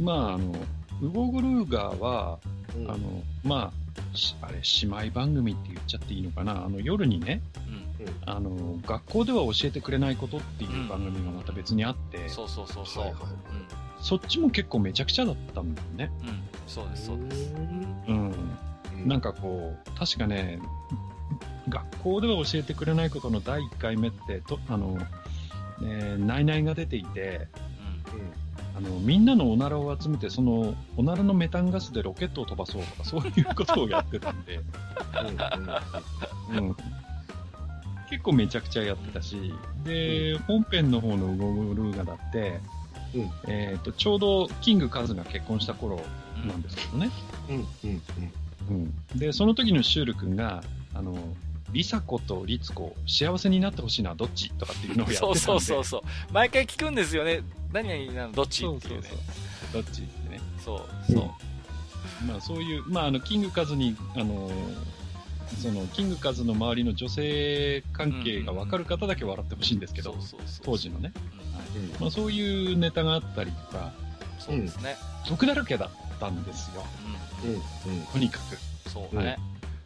Speaker 1: まああのウゴグルーガーは、うん、あの、まあ、あれ、姉妹番組って言っちゃっていいのかな、あの、夜にね、うん、あの、学校では教えてくれないことっていう番組がまた別にあって、
Speaker 2: そうそうそうそう。
Speaker 1: そっちも結構めちゃくちゃだったんだよね。
Speaker 2: うん、そうです、そうです。
Speaker 1: うん。なんかこう、確かね、学校では教えてくれないことの第1回目って、とあの、えー、ナイナイが出ていて、あの、みんなのおならを集めて、その、おならのメタンガスでロケットを飛ばそうとか、そういうことをやってたんで、うん、うん、結構めちゃくちゃやってたし、で、うん、本編の方のウゴゴルーガだって、うん、えっ、ー、と、ちょうどキングカズが結婚した頃なんですけどね。うん、うん、うん。うん。で、その時のシュール君が、あの、リサ子とリツコ、幸せになってほしいのはどっちとかっていうのをやってたんで
Speaker 2: そうそうそうそう。毎回聞くんですよね。何々なの？どっちっていうね。
Speaker 1: どっちってね。
Speaker 2: そう、そう。
Speaker 1: まあそういう、まああの、キングカズに、あのその、キングカズの周りの女性関係が分かる方だけ笑ってほしいんですけど、当時のね。まあそういうネタがあったりとか、
Speaker 2: そうですね。
Speaker 1: 毒だらけだったんですよ。うん。うん。とにかく。
Speaker 2: そうね。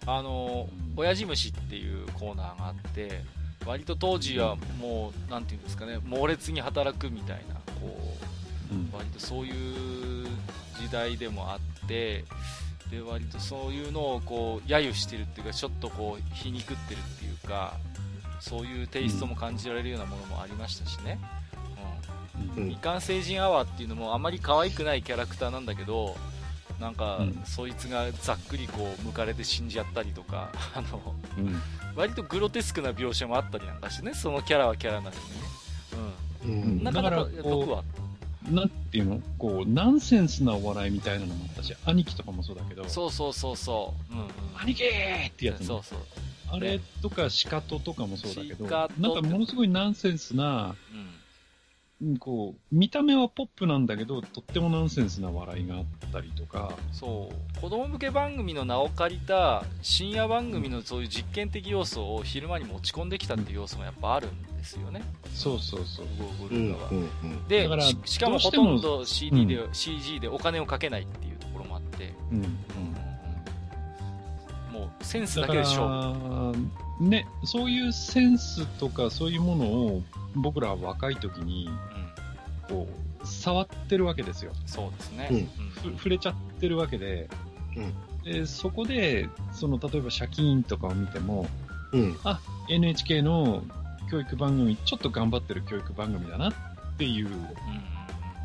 Speaker 2: あの、親父虫っていうコーナーがあって、割と当時はもう、なんていうんですかね、猛烈に働くみたいな、こう、割とそういう時代でもあって、で、割とそういうのをこう、揶揄してるっていうか、ちょっとこう、皮肉ってるっていうか、そういうテイストも感じられるようなものもありましたしね。うん。未完成人アワーっていうのもあまり可愛くないキャラクターなんだけど、なんか、うん、そいつがざっくりこう、向かれて死んじゃったりとか、*laughs* あの、うん、割とグロテスクな描写もあったりなんかしてね、そのキャラはキャラなのにね。うん。うん、なかなか毒は
Speaker 1: なんていうの？こう、ナンセンスなお笑いみたいなのもあったし、兄貴とかもそうだけど。
Speaker 2: そうそうそうそう。うん、うん、
Speaker 1: 兄貴ってやつ、ね、そうそう。あれとか、シカトとかもそうだけど、なんかものすごいナンセンスな、うん、こう、見た目はポップなんだけど、とってもナンセンスな笑いがあったりとか。
Speaker 2: そう。子供向け番組の名を借りた深夜番組のそういう実験的要素を昼間に持ち込んできたっていう要素もやっぱあるんですよね。
Speaker 1: そうそうそう。
Speaker 2: ゴーグルは。うんうんうん、でし、しかもほとんど CD で、うん、CG でお金をかけないっていうところもあって、うんうんうん、もうセンスだけで勝負。
Speaker 1: ね、そういうセンスとかそういうものを僕らは若い時に、うん、こう、触ってるわけですよ。
Speaker 2: そうですね。
Speaker 1: うん、触れちゃってるわけで、うん、でそこで、その、例えば借金とかを見ても、うん、あ、NHK の教育番組、ちょっと頑張ってる教育番組だなっていう、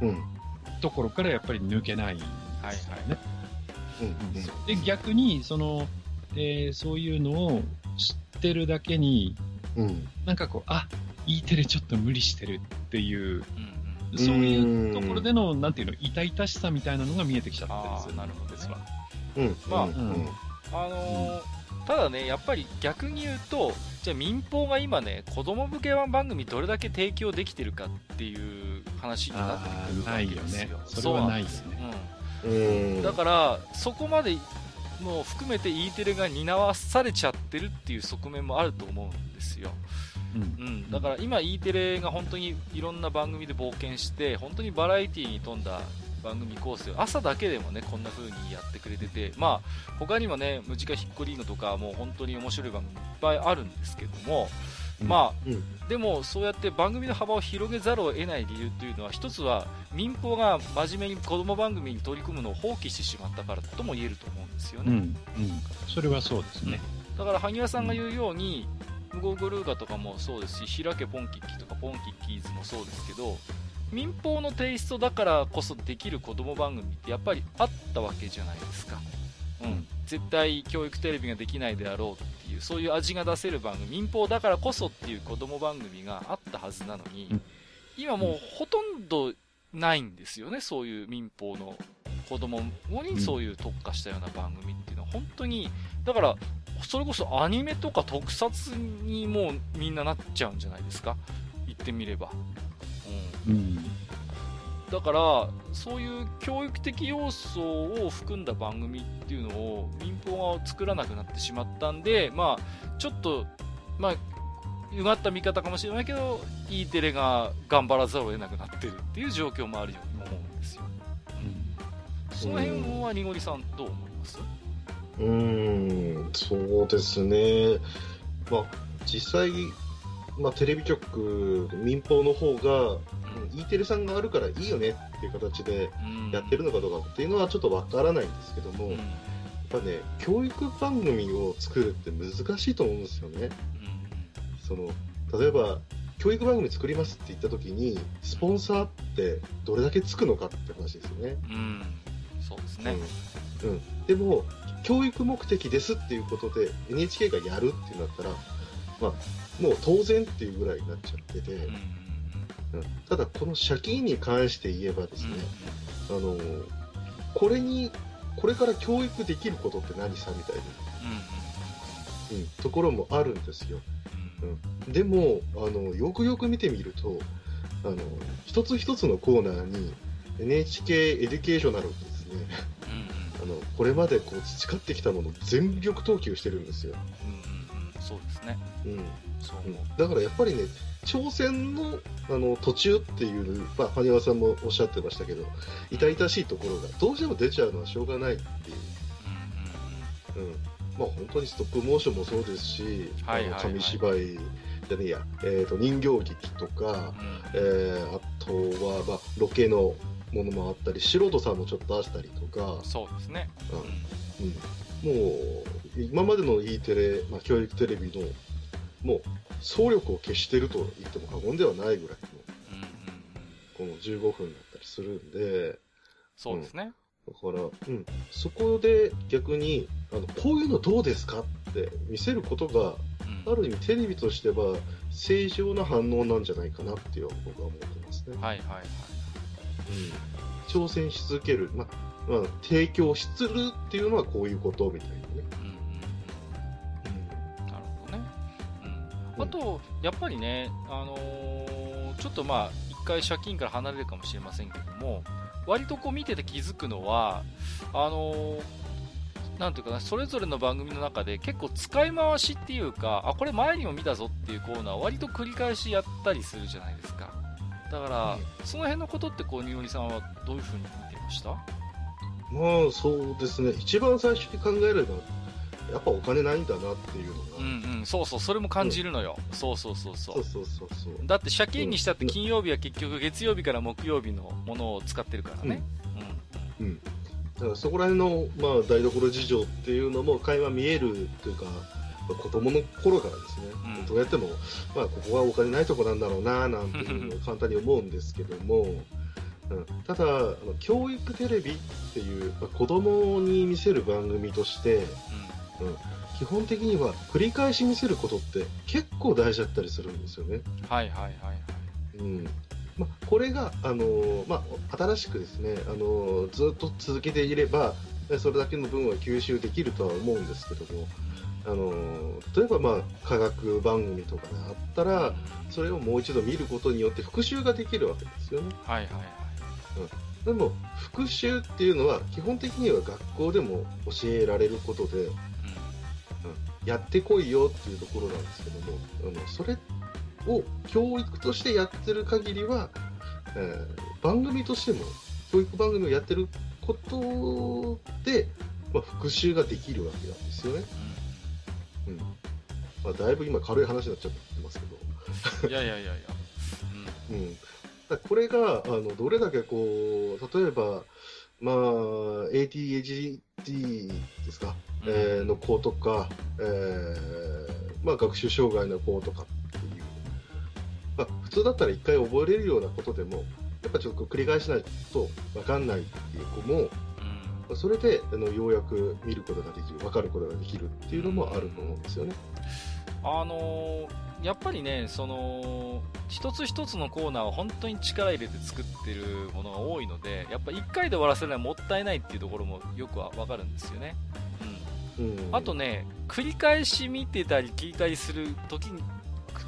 Speaker 1: うん、ところからやっぱり抜けないんですよね。で、逆に、その、えー、そういうのを知ってるだけに、うん、なんかこう、あ、E テレちょっと無理してるっていう、うん、そういうところでの、なんていうの、痛々しさみたいなのが見えてきちゃってるんですよ。
Speaker 2: なるほどですわ。うん。まあ、うん、あのーただね、やっぱり逆に言うと、じゃあ民放が今ね、子供向け番組どれだけ提供できてるかっていう話になってくるわけですよ。
Speaker 1: ね、それはないですね。
Speaker 2: うん、だから、そこまでも含めて E テレが担わされちゃってるっていう側面もあると思うんですよ。うん、うん、だから今 E テレが本当にいろんな番組で冒険して本当にバラエティーに富んだ番組構成朝だけでもねこんな風にやってくれててまあ他にもねムジカヒッコリーノとかもう本当に面白い番組いっぱいあるんですけども、まあ、うん、でもそうやって番組の幅を広げざるを得ない理由というのは一つは民放が真面目に子供番組に取り組むのを放棄してしまったからとも言えると思うんですよね、うん、うん、
Speaker 1: それはそうですね、
Speaker 2: だから萩谷さんが言うように、ムゴグルーガとかもそうですし、開けポンキッキとかポンキッキーズもそうですけど、民放のテイストだからこそできる子供番組ってやっぱりあったわけじゃないですか。うん。絶対教育テレビができないであろうっていう、そういう味が出せる番組、民放だからこそっていう子供番組があったはずなのに、今もうほとんどないんですよね、そういう民放の子供にそういう特化したような番組っていうのは、本当に、だから、それこそアニメとか特撮にもうみんななっちゃうんじゃないですか、言ってみれば。うん、だからそういう教育的要素を含んだ番組っていうのを民放が作らなくなってしまったんで、まあ、ちょっと、まあ、うがった見方かもしれないけど E テレが頑張らざるを得なくなってるっていう状況もあるように思うんですよ、うん、その辺はにごりさんどう思います？
Speaker 3: うんそうですね。まあ実際まあ、テレビ局、民放の方が、E テレさんがあるからいいよねっていう形でやってるのかどうかっていうのはちょっとわからないんですけども、やっぱね、教育番組を作るって難しいと思うんですよね。その例えば教育番組作りますって言った時にスポンサーってどれだけつくのかって話ですよね。うん、
Speaker 2: そうですね、
Speaker 3: うん、うん、でも教育目的ですっていうことで NHK がやるってなったら、まあ、もう当然っていうぐらいになっちゃってて、うん。うん、ただこの借金に関して言えばですね、うん、あのこれにこれから教育できることって何さみたいな、うん、うん、ところもあるんですよ、うん、でもあのよくよく見てみるとあの一つ一つのコーナーに NHK エデュケーショナルですね、あのこれまでこう培ってきたものを全力投球してるんですよ、
Speaker 2: うんうん、そうですね、うん。
Speaker 3: そう、だからやっぱりね挑戦のあの途中っていう、まあ、羽生さんもおっしゃってましたけど痛々しいところがどうしても出ちゃうのはしょうがないっていう、うん、うん、まあ、本当にストップモーションもそうですし、はいはいはい、紙芝居じゃねえや、えーと、人形劇とか、うん、えー、あとは、まあ、ロケのものもあったり素人さんもちょっと出したりとか。
Speaker 2: そうですね、
Speaker 3: うん、うん、もう今までの E テレ、まあ、教育テレビのもう総力を消してると言っても過言ではないぐらいの、この15分だったりするんで、
Speaker 2: そうですね。
Speaker 3: だから、うん、そこで逆にあのこういうのどうですかって見せることが、うん、ある意味テレビとしては正常な反応なんじゃないかなっていう僕は思ってますね。
Speaker 2: はいはいはい。
Speaker 3: うん、挑戦し続ける、ままあ、提供しつるっていうのはこういうことみたいなね。
Speaker 2: うん、なるほどね。うん、あと、やっぱりね、あのー、ちょっとまあ、一回借金から離れるかもしれませんけども、割とこう見てて気づくのは、あのー、なんていうかな、それぞれの番組の中で結構使い回しっていうか、あ、これ前にも見たぞっていうコーナーを割と繰り返しやったりするじゃないですか。だから、その辺のことってこう、におりさんはどういうふうに見てました？ま
Speaker 3: あ、そうですね。一番最初に考えれば、やっぱお金ないんだなっていうのが。
Speaker 2: うんうん、そうそう、それも感じるのよ。うん、そうそうそうそう。そうそうそうだって借金にしたって金曜日は結局月曜日から木曜日のものを使ってるからね。
Speaker 3: うん。うん。だからそこら辺の、まあ、台所事情っていうのも垣間見えるというか、まあ、子供の頃からですね、うん、どうやっても、まあ、ここはお金ないとこなんだろうななんていうのを簡単に思うんですけども、うん、ただあの教育テレビっていう、まあ、子供に見せる番組として、うん、うん、基本的には繰り返し見せることって結構大事だったりするんですよね。
Speaker 2: はいはいはいはい。
Speaker 3: うんまあ、これが、あのー、まあ、新しくですね、あのー、ずっと続けていれば、それだけの分は吸収できるとは思うんですけども、あの例えば、まあ、科学番組とかであったらそれをもう一度見ることによって復習ができるわけですよね。
Speaker 2: はいはいはい
Speaker 3: うん、でも復習っていうのは基本的には学校でも教えられることで、やってこいよっていうところなんですけどもあのそれを教育としてやってる限りは、えー、番組としても教育番組をやってることで、まあ、復習ができるわけなんですよね。うんうんまあ、だいぶ今軽い話になっちゃってますけ
Speaker 2: ど。いやいやいやいや。
Speaker 3: うん。うん、だこれが、あの、どれだけこう、例えば、まあ、ATHD ですか、うん、えー、の子とか、えー、まあ、学習障害の子とかっていう、まあ、普通だったら一回覚えれるようなことでも、やっぱちょっと繰り返しないと分かんないっていう子も、それであのようやく見ることができる、分かることができるっていうのもあると思うんですよね。
Speaker 2: あのー、やっぱりね、その、一つ一つのコーナーは本当に力入れて作ってるものが多いので、やっぱ1回で終わらせるのはもったいないっていうところもよくは分かるんですよね。うん。うん、あとね、繰り返し見てたり聞いたりする時に、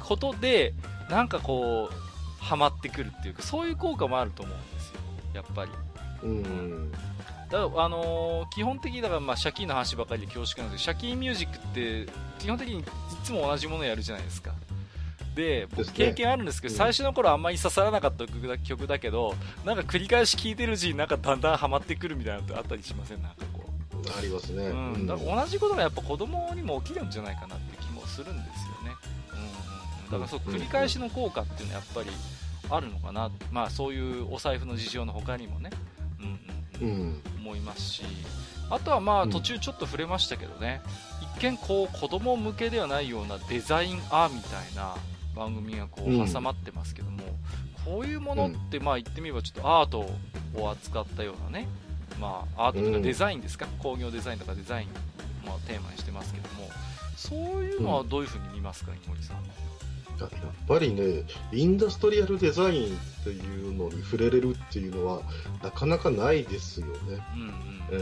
Speaker 2: ことで、なんかこう、ハマってくるっていうか、そういう効果もあると思うんですよ。やっぱり。うん。だあのー、基本的にだからまあ借金の話ばかりで恐縮なんですけど、借金ミュージックって基本的にいつも同じものをやるじゃないですか。で、僕経験あるんですけど、ね、最初の頃あんまり刺さらなかった曲だけど、なんか繰り返し聴いてるうちになんかだんだんハマってくるみたいなのってあったりしません？なんかこ
Speaker 3: う。ありますね。
Speaker 2: うん。だから同じことがやっぱ子供にも起きるんじゃないかなって気もするんですよね。うん、だからそう、繰り返しの効果っていうのはやっぱりあるのかな。まあそういうお財布の事情の他にもね。うんうん。思いますし、あとはまあ途中ちょっと触れましたけどね、見こう子供向けではないようなデザインアーみたいな番組がこう挟まってますけども、うん、こういうものってまあ言ってみればちょっとアートを扱ったようなね、まあアートというかデザインですか、工業デザインとかデザインをテーマにしてますけども、そういうのはどういうふうに見ますか、井森さん。
Speaker 3: やっぱりね、インダストリアルデザインっていうのに触れれるっていうのは、なかなかないですよね。うんうん、え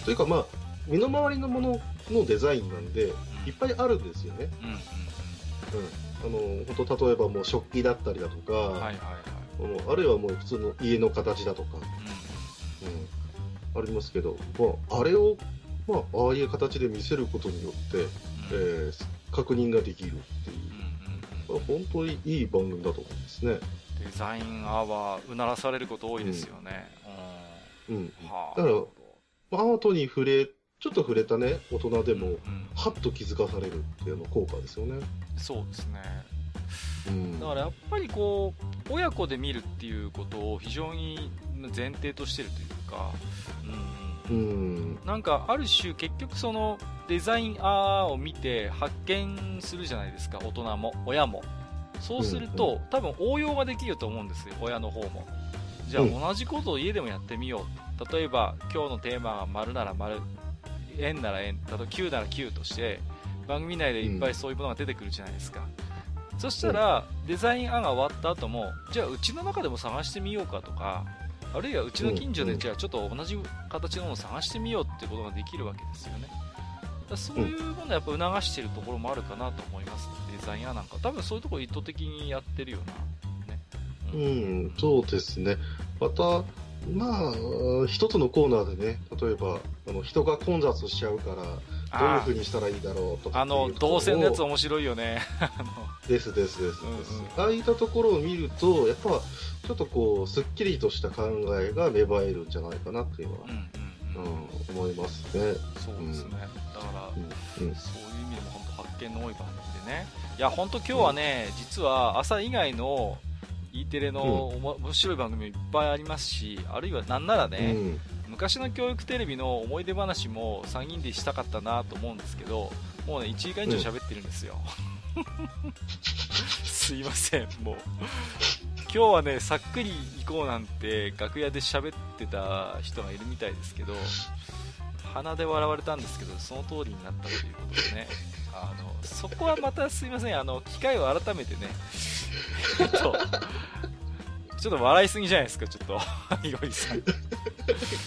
Speaker 3: ー、というか、まあ、身の回りのもののデザインなんで、いっぱいあるんですよね。うん、うんうん、あの本当例えばもう食器だったりだとか、はいはいはい、あるいはもう普通の家の形だとか、うん、うん、ありますけど、まあ、あれを、まあ、ああいう形で見せることによって、うん、えー、確認ができるっていう。本当にいい番組だと思うんですね。
Speaker 2: デザインアーはうならされること多いですよね。
Speaker 3: うん。うん、はあ、だから、アートに触れ、ちょっと触れたね、大人でも、うん、はっと気づかされるっていうの効果ですよね。
Speaker 2: そうですね。うん、だからやっぱりこう、親子で見るっていうことを非常に前提としてるというか、うん、うん、なんかある種結局そのデザインアーを見て発見するじゃないですか大人も親も。そうすると、うんうん、多分応用ができると思うんですよ親の方も。じゃあ同じことを家でもやってみよう。と。例えば、今日のテーマが丸なら丸、円なら円、例えば9なら9として、番組内でいっぱいそういうものが出てくるじゃないですか。うん、そしたら、デザイン案が終わった後も、じゃあうちの中でも探してみようかとか、あるいはうちの近所でじゃあちょっと同じ形のものを探してみようってことができるわけですよね。だそういうものをやっぱ促しているところもあるかなと思います、デザイン屋なんか。多分そういうところ意図的にやってるよな。ね、
Speaker 3: うん、うん、そうですね。また、まあ、一つのコーナーでね、例えば、あの人が混雑しちゃうから、どういうふうにしたらいいだろうとか
Speaker 2: あの、動線のやつ面白いよね。*laughs*
Speaker 3: ですですですです、うんうん、ああいったところを見ると、やっぱ、ちょっとこう、すっきりとした考えが芽生えるんじゃないかなっていうのは、うん、うんうん、思いますね。
Speaker 2: そうですね。だから、うん、そういう意味でも本当発見の多い番組でね。いや、本当今日はね、実は朝以外の E テレの面白い番組もいっぱいありますし、あるいはなんならね、昔の教育テレビの思い出話も3人でしたかったなと思うんですけど、もうね、1時間以上喋ってるんですよ。*laughs* すいません、もう。今日はね、さっくり行こうなんて楽屋で喋ってた人がいるみたいですけど、鼻で笑われたんですけど、その通りになったということでね、あのそこはまたすいません、あの機会を改めてね、えっと、ちょっと笑いすぎじゃないですか、ちょっと、いごりさん。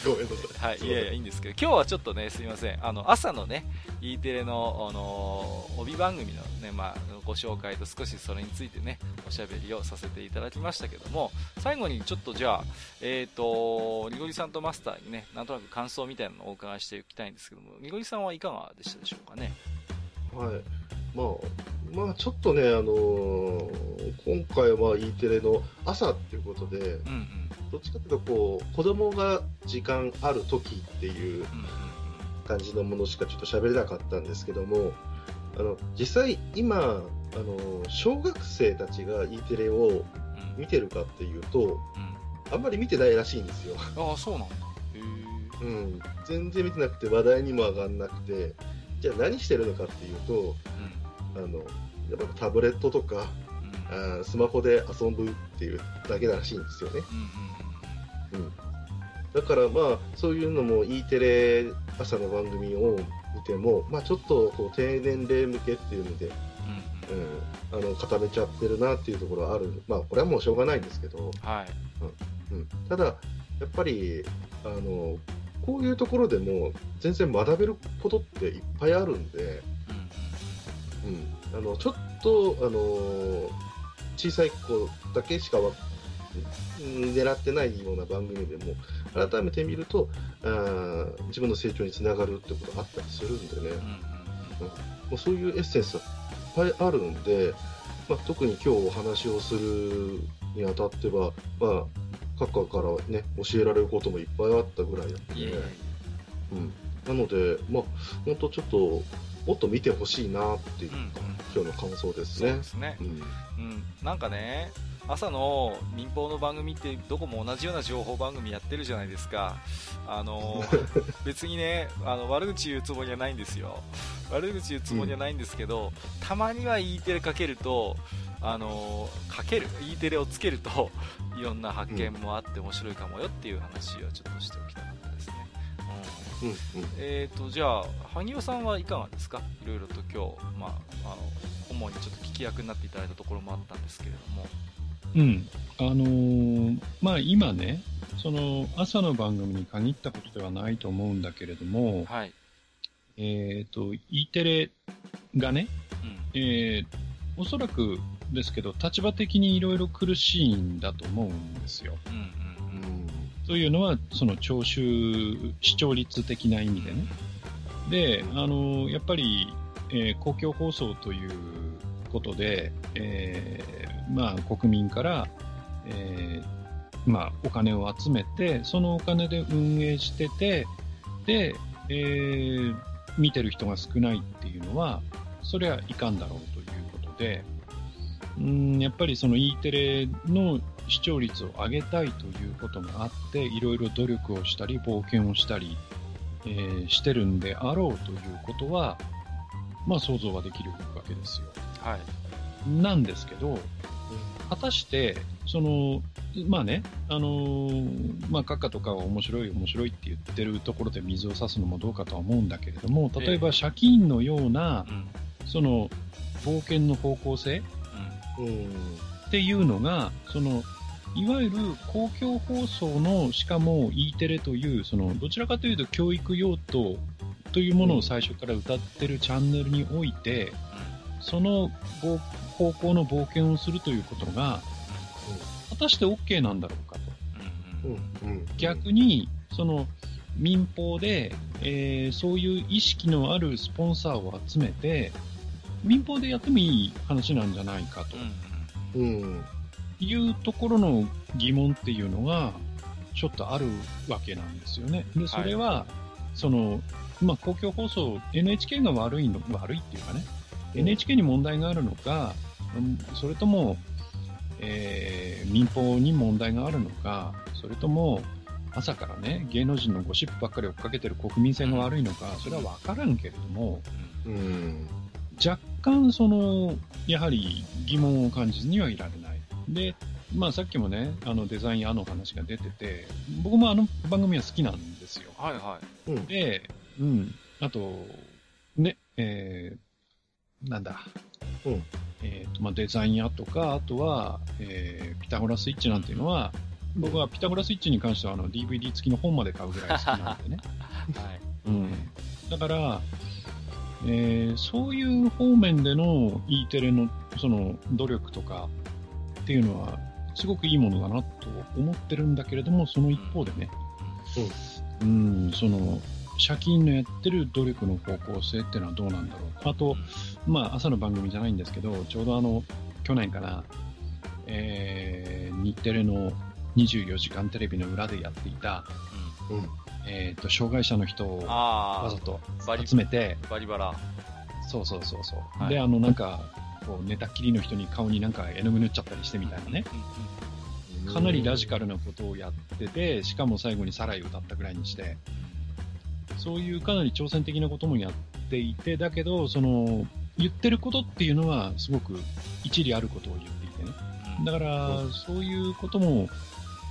Speaker 3: ごめんなさ
Speaker 2: い。はい、いやいや、いいんですけど、今日はちょっとね、すみません。あの、朝のね、E テレの、あの、帯番組のね、まあ、ご紹介と少しそれについてね、おしゃべりをさせていただきましたけども、最後にちょっとじゃあ、えっ、ー、と、りごりさんとマスターにね、なんとなく感想みたいなのをお伺いしていきたいんですけども、りごりさんはいかがでしたでしょうかね？
Speaker 3: はい。まあ、まあ、ちょっとね、あのー、今回は E テレの朝っていうことで、うんうん、どっちかというとこう、子供が時間ある時っていう感じのものしかちょっと喋れなかったんですけども、あの実際今、あの小学生たちが E テレを見てるかっていうと、うん、あんまり見てないらしいんですよ。
Speaker 2: ああ、そうなんだ。
Speaker 3: うん、全然見てなくて話題にも上がんなくて、じゃあ何してるのかっていうと、あのやっぱタブレットとか、うん、あスマホで遊ぶっていうだけらしいんですよね。うん、うんうん、だからまあそういうのも E テレ朝の番組を見ても、まあ、ちょっとこう低年齢向けっていうので、うん、うん、あの固めちゃってるなっていうところはある、まあ、これはもうしょうがないんですけど、はい。うん。うん、ただ、やっぱりあのこういうところでも全然学べることっていっぱいあるんで、うん、あのちょっとあの小さい子だけしか狙ってないような番組でも改めて見るとあ自分の成長につながるってことがあったりするんでね、うん、うん、そういうエッセンスはいっぱいあるんで、まあ、特に今日お話をするにあたっては、まあ、からね教えられることもいっぱいあったぐらいだったね、うん、なので、まあ、本当ちょっともっと見てほしいなっていうか、うん、今日の感想ですね。そうですね。
Speaker 2: うん、うん、なんかね、朝の民放の番組ってどこも同じような情報番組やってるじゃないですか。あの *laughs* 別にね、あの悪口言うつもりはないんですよ。悪口言うつもりはないんですけど、うん、たまには E テレかけると、あのかける E テレをつけると *laughs* いろんな発見もあって面白いかもよっていう話をちょっとしておきたかったですね。うん。うん、えっ、ー、とじゃあ萩尾さんはいかがですか？いろいろと今日、まあ、あの主にちょっと聞き役になっていただいたところもあったんですけれども。
Speaker 1: うん。あのー、まあ今ねその朝の番組に限ったことではないと思うんだけれども、はい、えっ、ー、と E テレがね、うん、えー、おそらくですけど立場的にいろいろ苦しいんだと思うんですよ。うんうんうんというのは、その聴取、視聴率的な意味でね。で、あの、やっぱり、えー、公共放送ということで、えー、まあ、国民から、えー、まあ、お金を集めて、そのお金で運営してて、で、えー、見てる人が少ないっていうのは、それはいかんだろうということで、うんやっぱりその E テレの視聴率を上げたいということがあって、いろいろ努力をしたり、冒険をしたり、えー、してるんであろうということは、まあ想像はできるわけですよ。はい。なんですけど、果たしてその、まあね、あのー、まあ、閣下とかは面白い面白いって言ってるところで水を差すのもどうかとは思うんだけれども、例えば借金のような、その、冒険の方向性、うん、っていうのが、その、いわゆる公共放送の、しかも E テレという、その、どちらかというと教育用途というものを最初から歌ってるチャンネルにおいて、その方向の冒険をするということが、果たして OK なんだろうかと。逆に、その、民放で、えー、そういう意識のあるスポンサーを集めて、民放でやってもいい話なんじゃないかと。うん。いうところの疑問っていうのが、ちょっとあるわけなんですよね。で、それは、はい、その、まあ、公共放送、NHK が悪いの、悪いっていうかね、NHK に問題があるのか、それとも、えー、民放に問題があるのか、それとも、朝からね、芸能人のゴシップばっかり追っかけてる国民性が悪いのか、それはわからんけれども、うん、若干、その、やはり疑問を感じずにはいられない。で、まあさっきもね、あのデザイン屋の話が出てて、僕もあの番組は好きなんですよ。
Speaker 2: はいはい。
Speaker 1: で、うん。あと、ね、えー、なんだ。うん。えっ、ー、と、まあ、デザイン屋とか、あとは、えー、ピタゴラスイッチなんていうのは、僕はピタゴラスイッチに関してはあの DVD 付きの本まで買うぐらい好きなんでね。*laughs* はい。うん。だから、えー、そういう方面での E テレのその努力とかっていうのは、すごくいいものだなと思ってるんだけれども、その一方でね、う、うん、その、借金のやってる努力の方向性っていうのはどうなんだろう。あと、まあ、朝の番組じゃないんですけど、ちょうどあの、去年かな、えー、日テレの24時間テレビの裏でやっていた、えっ、ー、と、障害者の人をわざと集めて、
Speaker 2: バリバラ。
Speaker 1: そうそうそうそう。はい、で、あの、なんか、こう、寝たきりの人に顔になんか絵の具塗っちゃったりしてみたいなね。かなりラジカルなことをやってて、しかも最後にサライ歌ったぐらいにして、そういうかなり挑戦的なこともやっていて、だけど、その、言ってることっていうのはすごく一理あることを言っていてね。だから、そういうことも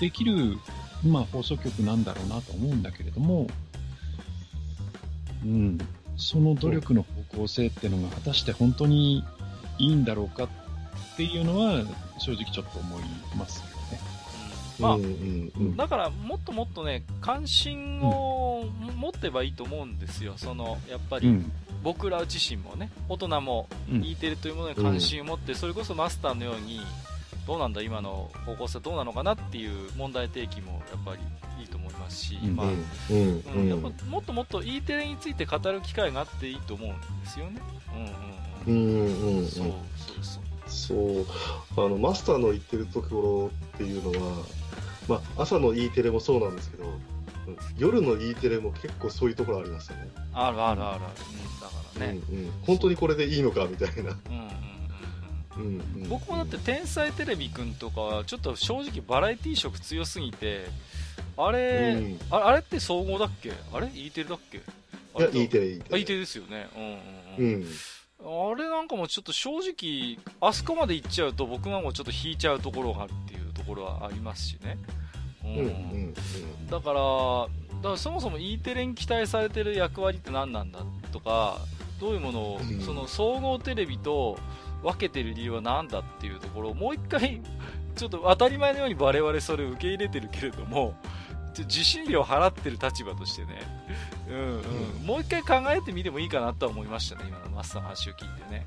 Speaker 1: できる、まあ、放送局なんだろうなと思うんだけれども、うん、その努力の方向性っていうのが果たして本当にいいんだろうかっていうのは正直ちょっと思いますよね。
Speaker 2: まあ、だからもっともっとね、関心を持ってばいいと思うんですよ。その、やっぱり、僕ら自身もね、大人も E テレというものに関心を持って、それこそマスターのように、どうなんだ、今の方向性どうなのかなっていう問題提起もやっぱりいいと思いますし、まあ、うん。やっぱもっともっと E テレについて語る機会があっていいと思うんですよね。うんうんうん。うんうん、そう、
Speaker 3: そうそう。そう。あのマスターの言ってるところっていうのは、まあ、朝の E テレもそうなんですけど夜の E テレも結構そういうところありますよね。
Speaker 2: あるあるあるある、うん、だからね、うん
Speaker 3: うん、本当にこれでいいのかみたいな、
Speaker 2: うんうんうん、僕もだって「天才テレビくん」とかはちょっと正直バラエティー色強すぎてあれ、うん、ああれって総合だっけ？あれ？E テレだっけ？い
Speaker 3: や E テレ
Speaker 2: E テレ。E テレですよね。うんうん、うん。あれなんかもちょっと正直、あそこまで行っちゃうと僕がもうちょっと引いちゃうところがあるっていうところはありますしね。うん。うんうん、だから、だからそもそも E テレに期待されてる役割って何なんだとか、どういうものを、うん、その総合テレビと分けてる理由は何だっていうところをもう一回、*laughs* ちょっと当たり前のように我々それを受け入れてるけれども、受信料払ってる立場としてね、うんうん、もう一回考えてみてもいいかなとは思いましたね、今のマスターの話を聞いてね。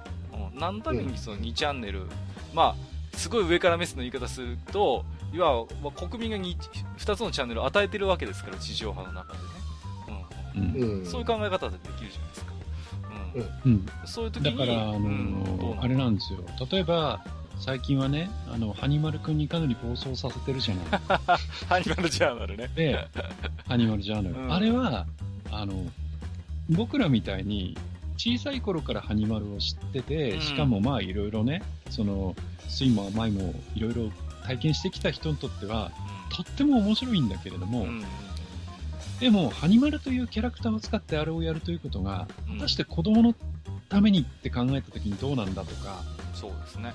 Speaker 2: うん、何のためにその2チャンネル、まあ、すごい上からメスの言い方すると、いわば国民が 2, 2つのチャンネルを与えてるわけですから、地上波の中でね。うん、うん、そういう考え方でできるじゃないですか。うん。うん、そういう時に。
Speaker 1: だから、あのー、あれなんですよ。例えば、最近はね、あの、ハニマルくんにかなり暴走させてるじゃない。*laughs*
Speaker 2: ハニマルジャーナルね。
Speaker 1: で、ハニマルジャーナル。うん、あれは、あの、僕らみたいに、小さい頃からハニマルを知ってて、しかもまあいろいろね、その、酸いも甘いもいろいろ体験してきた人にとっては、とっても面白いんだけれども、うん、でも、ハニマルというキャラクターを使ってあれをやるということが、果たして子供のためにって考えた時にどうなんだとか、
Speaker 2: そうですね。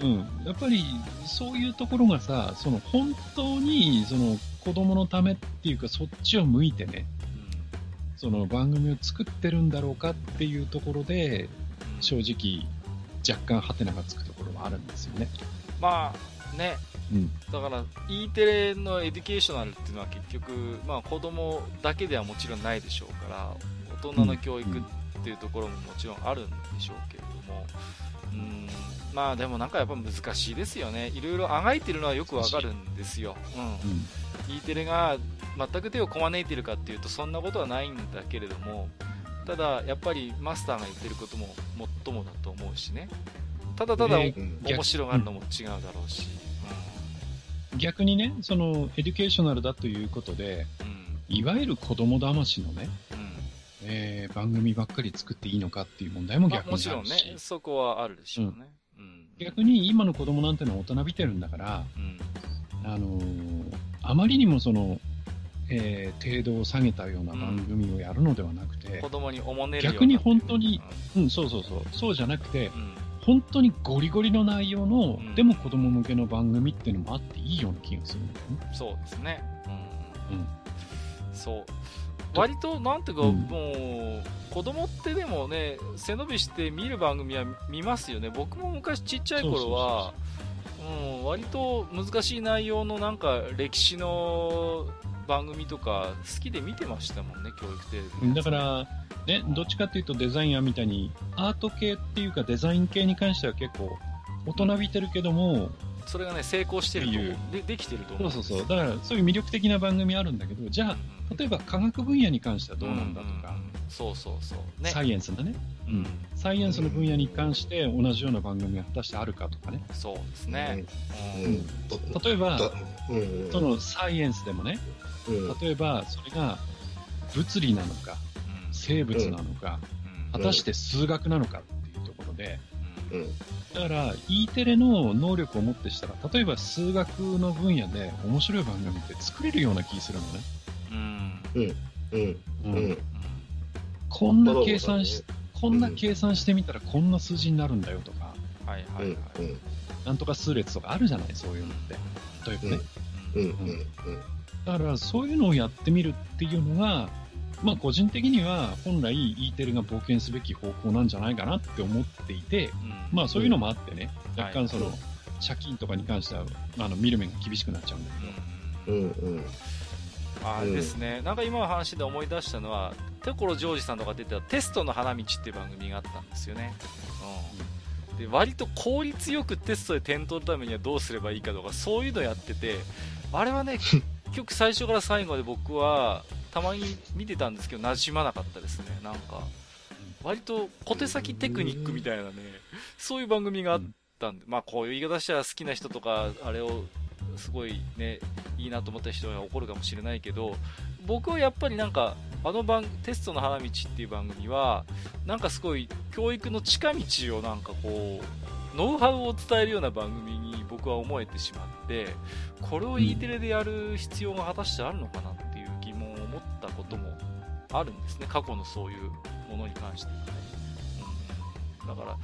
Speaker 1: うん。やっぱり、そういうところがさ、その、本当に、その、子供のためっていうか、そっちを向いてね、うん、その番組を作ってるんだろうかっていうところで、正直、若干ハテナがつくところはあるんですよね。
Speaker 2: まあ、ね。うん、だから E テレのエデュケーショナルっていうのは結局、まあ、子供だけではもちろんないでしょうから大人の教育っていうところももちろんあるんでしょうけれども、うん。まあでもなんかやっぱ難しいですよね、いろいろあがいてるのはよくわかるんですよ、うん、E テレが全く手をこまねいてるかっていうとそんなことはないんだけれども、ただやっぱりマスターが言ってることももっともだと思うしね、ただただ、ね、面白がるのも違うだろうし。
Speaker 1: うん、逆にね、そのエデュケーショナルだということで、うん、いわゆる子供騙しのね、えー、番組ばっかり作っていいのかっていう問題も逆にあるし、
Speaker 2: もちろんね、そこはあるでしょうね。
Speaker 1: うん、逆に今の子供なんてのは大人びてるんだから、うん、あのー、あまりにもその、えー、程度を下げたような番組をやるのではなくて、うん、
Speaker 2: 子供におもね
Speaker 1: る逆に本当に、うん、そうそうそう、そうじゃなくて、本当にゴリゴリの内容の、でも子供向けの番組っていうのもあっていいような気がするんだよ
Speaker 2: ね。そうですね。うん。うん、そう。割と、なんていうか、うん、もう、子供ってでもね、背伸びして見る番組は見ますよね。僕も昔ちっちゃい頃は、うん、割と難しい内容のなんか歴史の番組とか好きで見てましたもんね、教育テレ
Speaker 1: ビ。だから、ね、どっちかっていうとデザイン屋みたいに、アート系っていうかデザイン系に関しては結構大人びてるけども、
Speaker 2: それがね、成功してると思う。で、できてると思
Speaker 1: う。そうそうそう。だから、そういう魅力的な番組あるんだけど、じゃあ、例えば科学分野に関してはどうなんだとか、
Speaker 2: そうそうそう、
Speaker 1: ね、サイエンスだね、うん、サイエンスの分野に関して同じような番組が果たしてあるかとかね、
Speaker 2: そうですね、
Speaker 1: うん、例えば、そのサイエンスでもね、例えばそれが物理なのか、生物なのか、果たして数学なのかっていうところで、だから E テレの能力をもってしたら例えば数学の分野で面白い番組って作れるような気するのね。うん。うん。うん。こんな計算し、こんな計算してみたらこんな数字になるんだよとか。はいはいはい。なんとか数列とかあるじゃない、そういうのって。例えばね。うん。うん。だからそういうのをやってみるっていうのが、まあ個人的には本来 E テレが冒険すべき方向なんじゃないかなって思っていて、まあそういうのもあってね、若干その、借金とかに関しては、あの、見る目が厳しくなっちゃうんだけど。うんうん。
Speaker 2: あれですね、うん、なんか今の話で思い出したのは、所ジョージさんとか出てたテストの花道っていう番組があったんですよね。うん、で割と効率よくテストで点取るためにはどうすればいいかとか、そういうのやってて、あれはね、結 *laughs* 局最初から最後まで僕はたまに見てたんですけど、馴染まなかったですね、なんか。割と小手先テクニックみたいなね、そういう番組があったんで、まあこういう言い方したら好きな人とか、あれをすごいね、いいなと思った人は怒るかもしれないけど、僕はやっぱりなんか、あの番、テストの花道っていう番組は、なんかすごい教育の近道をなんかこう、ノウハウを伝えるような番組に僕は思えてしまって、これを E テレでやる必要が果たしてあるのかなっていう疑問を持ったこともあるんですね、過去のそういうものに関してはね。うん、だから、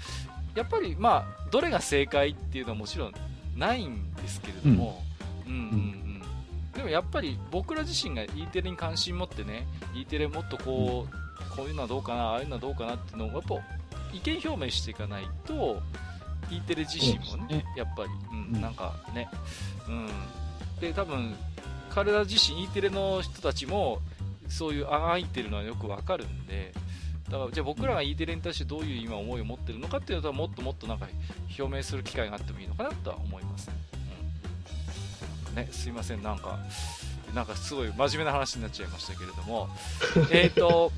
Speaker 2: やっぱりまあ、どれが正解っていうのはもちろんないんですけれども、うん、うんうんうん。でもやっぱり僕ら自身が E テレに関心持ってね E テレもっとこう、こういうのはどうかなああいうのはどうかなっていうのをやっぱ意見表明していかないと E テレ自身もね、ねやっぱり、うん、なんかね、うん、で多分彼ら自身 E テレの人たちもそういうあがいてるのはよくわかるんでだからじゃあ僕らが E テレに対してどういう今思いを持ってるのかっていうのはもっともっとなんか表明する機会があってもいいのかなとは思います。ね。うん、ねすいません、なんか、なんかすごい真面目な話になっちゃいましたけれども、*laughs* えっと、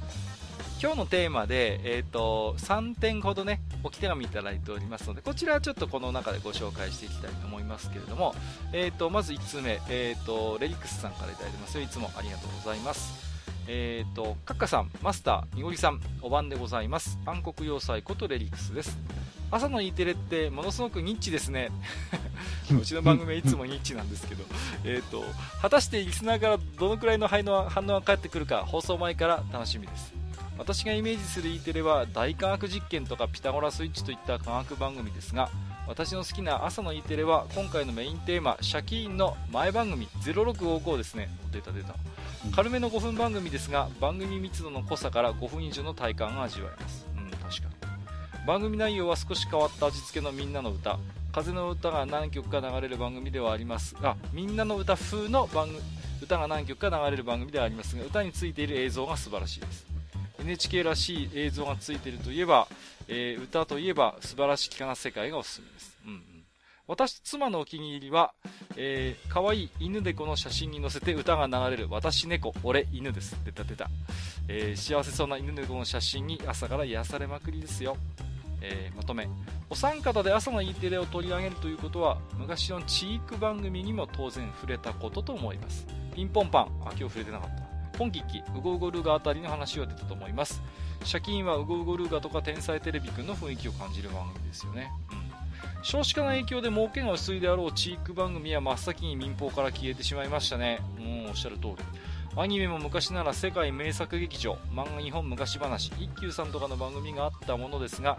Speaker 2: 今日のテーマで、えーと、3点ほどね置き手紙いただいておりますのでこちらはちょっとこの中でご紹介していきたいと思いますけれども、えーと、まず1つ目、えーと、レリックスさんからいただいてますよいつもありがとうございますえーと、カッカさん、マスター、みごりさん、お晩でございます。暗黒要塞ことレリックスです。朝の E テレってものすごくニッチですね。*laughs* うちの番組はいつもニッチなんですけど、えっと、果たしてリスナーからどのくらいの反応が返ってくるか放送前から楽しみです。私がイメージする E テレは大科学実験とかピタゴラスイッチといった科学番組ですが、私の好きな朝の E テレは今回のメインテーマシャキーンの前番組0655ですね。出た出た。軽めの5分番組ですが番組密度の濃さから5分以上の体感が味わえます。うん確かに。番組内容は少し変わった味付けのみんなの歌。風の歌が何曲か流れる番組ではあります。がみんなの歌風の番組歌が何曲か流れる番組ではありますが歌についている映像が素晴らしいです NHK らしい映像がついているといえば、えー、歌といえば素晴らしきかな世界がおすすめです、うんうん、私妻のお気に入りは、えー、可愛い犬猫の写真に載せて歌が流れる私猫俺犬です出た出た、えー、幸せそうな犬猫の写真に朝から癒されまくりですよ。えー、まとめ。お三方で朝の E テレを取り上げるということは昔のチーク番組にも当然触れたことと思います。ピンポンパン。あ今日触れてなかった。ポンキッキウゴウゴルーガあたりの話は出たと思います。シャキーンはウゴウゴルーガとか天才テレビくんの雰囲気を感じる番組ですよね、うん、少子化の影響で儲けが薄いであろうチーク番組は真っ先に民放から消えてしまいましたね。うんおっしゃる通り。アニメも昔なら世界名作劇場。漫画日本昔話一休さんとかの番組があったものですが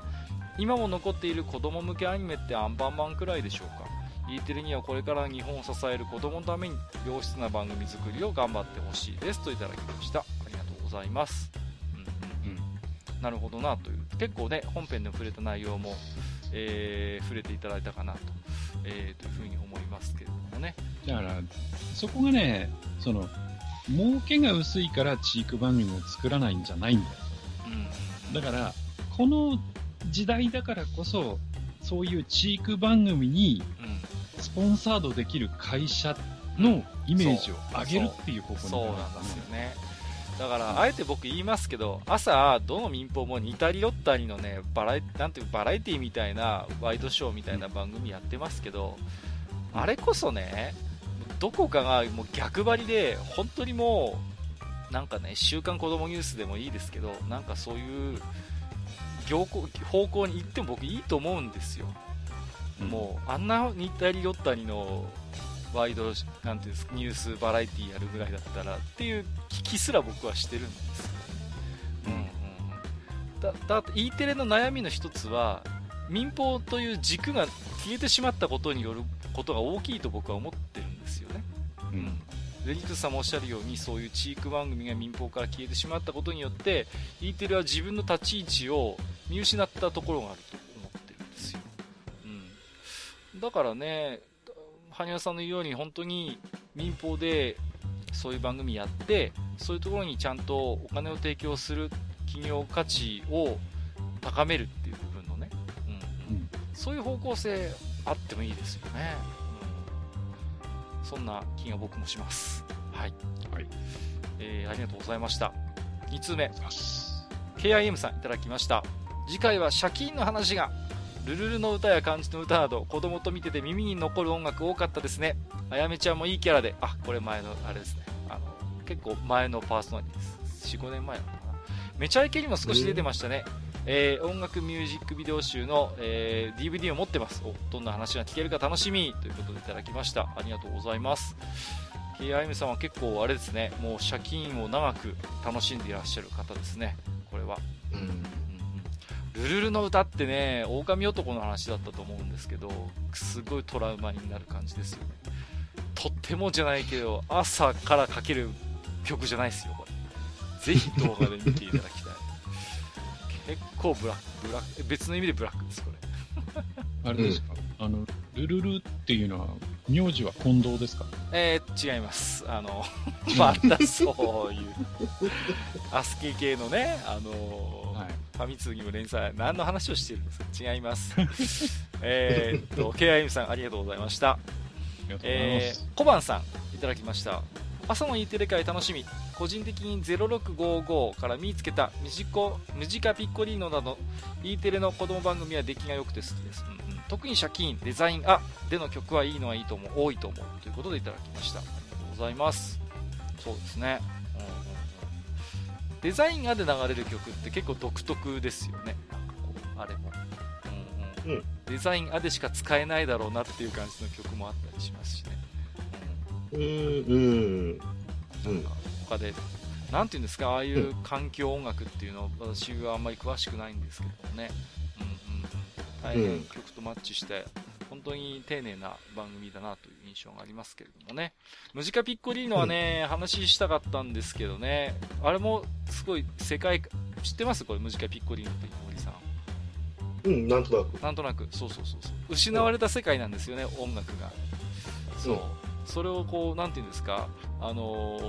Speaker 2: 今も残っている子供向けアニメってアンパンマンくらいでしょうか？E テレにはこれから日本を支える子供のために良質な番組作りを頑張ってほしいです。といただきました。ありがとうございます、うんうんうん、なるほどなという。結構ね本編で触れた内容も、えー、触れていただいたかなと,、えー、というふうに思いますけれどもね。
Speaker 1: だからそこがねその儲けが薄いからチーク番組を作らないんじゃないんだよ、うん、だからこの時代だからこそそういうチーク番組にスポンサードできる会社のイメージを上げるっていう方向に
Speaker 2: なんですよね。だから、あえて僕言いますけど、朝、どの民放も似たり寄ったりのね、バラエなんていうバラエティみたいな、ワイドショーみたいな番組やってますけど、あれこそね、どこかがもう逆張りで、本当にもう、なんかね、週刊子供ニュースでもいいですけど、なんかそういう、業方向に行っても僕いいと思うんですよ。うん、もう、あんな似たり寄ったりの、ワイド、なんていうんですか、ニュースバラエティやるぐらいだったらっていう気すら僕はしてるんですよ。うんうん。だ、だって E テレの悩みの一つは、民放という軸が消えてしまったことによることが大きいと僕は思ってるんですよね。うん。レリックスさんもおっしゃるようにそういうチーク番組が民放から消えてしまったことによって E テレは自分の立ち位置を見失ったところがあるとだからね、羽生さんの言うように本当に民放でそういう番組やって、そういうところにちゃんとお金を提供する企業価値を高めるっていう部分のね、うん、うん、そういう方向性あってもいいですよね。うん、そんな気が僕もします。はい。はい。えー、ありがとうございました。2通目。KIM さんいただきました。次回はシャキーンの話がルルルの歌や漢字の歌など子供と見てて耳に残る音楽多かったですね。あやめちゃんもいいキャラで。あこれ前のあれですね。あの結構前のパーソナリティです。45年前なのかな。めちゃイケにも少し出てましたね、えー、音楽ミュージックビデオ集の、えー、DVD を持ってます。おどんな話が聞けるか楽しみ。ということでいただきました。ありがとうございます。KIM さんは結構あれですね。もう借金を長く楽しんでいらっしゃる方ですね。これは。うんルルルの歌ってね、狼男の話だったと思うんですけど、すごいトラウマになる感じですよね。とってもじゃないけど、朝からかける曲じゃないですよ、これ。ぜひ動画で見ていただきたい。結構ブラック、ブラック、別の意味でブラックです、これ。
Speaker 1: あれですか、うん、あの、ルルルっていうのは、名字は近藤ですか？
Speaker 2: えー、違います。あの、*laughs* またそういう、アスキー系のね、あのファミ通にも連載、何の話をしているんですか？違います。*laughs* えっと、KIM さん、ありがとうございました。えー、小判さん、いただきました。朝の E テレ会楽しみ。個人的に0655から見つけたミジコ、ムジカピッコリーノなど E テレの子供番組は出来が良くて好きです。うんうん、特にシャキーン、デザイン、あ、での曲はいいのはいいと思う、多いと思う。ということでいただきました。ありがとうございます。そうですね。デザインがで流れる曲って結構独特ですよね。なんかこうあれも、うんうん、うん、デザインあでしか使えないだろうなっていう感じの曲もあったりしますしね。
Speaker 3: うんうん。
Speaker 2: なんか他で何て言うん。ですかああいう環境音楽っていうのを私はあんまり詳しくないんですけどもね、うん。うん大変曲とマッチして、本当に丁寧な番組だなという印象がありますけれどもね。ムジカピッコリーノはね、話したかったんですけどね、あれもすごい世界、知ってます？これムジカピッコリーノって森さん。
Speaker 3: うん、なんとなく。
Speaker 2: なんとなく、そうそうそうそう。失われた世界なんですよね、音楽が。そう。それをこう、なんていうんですか、あの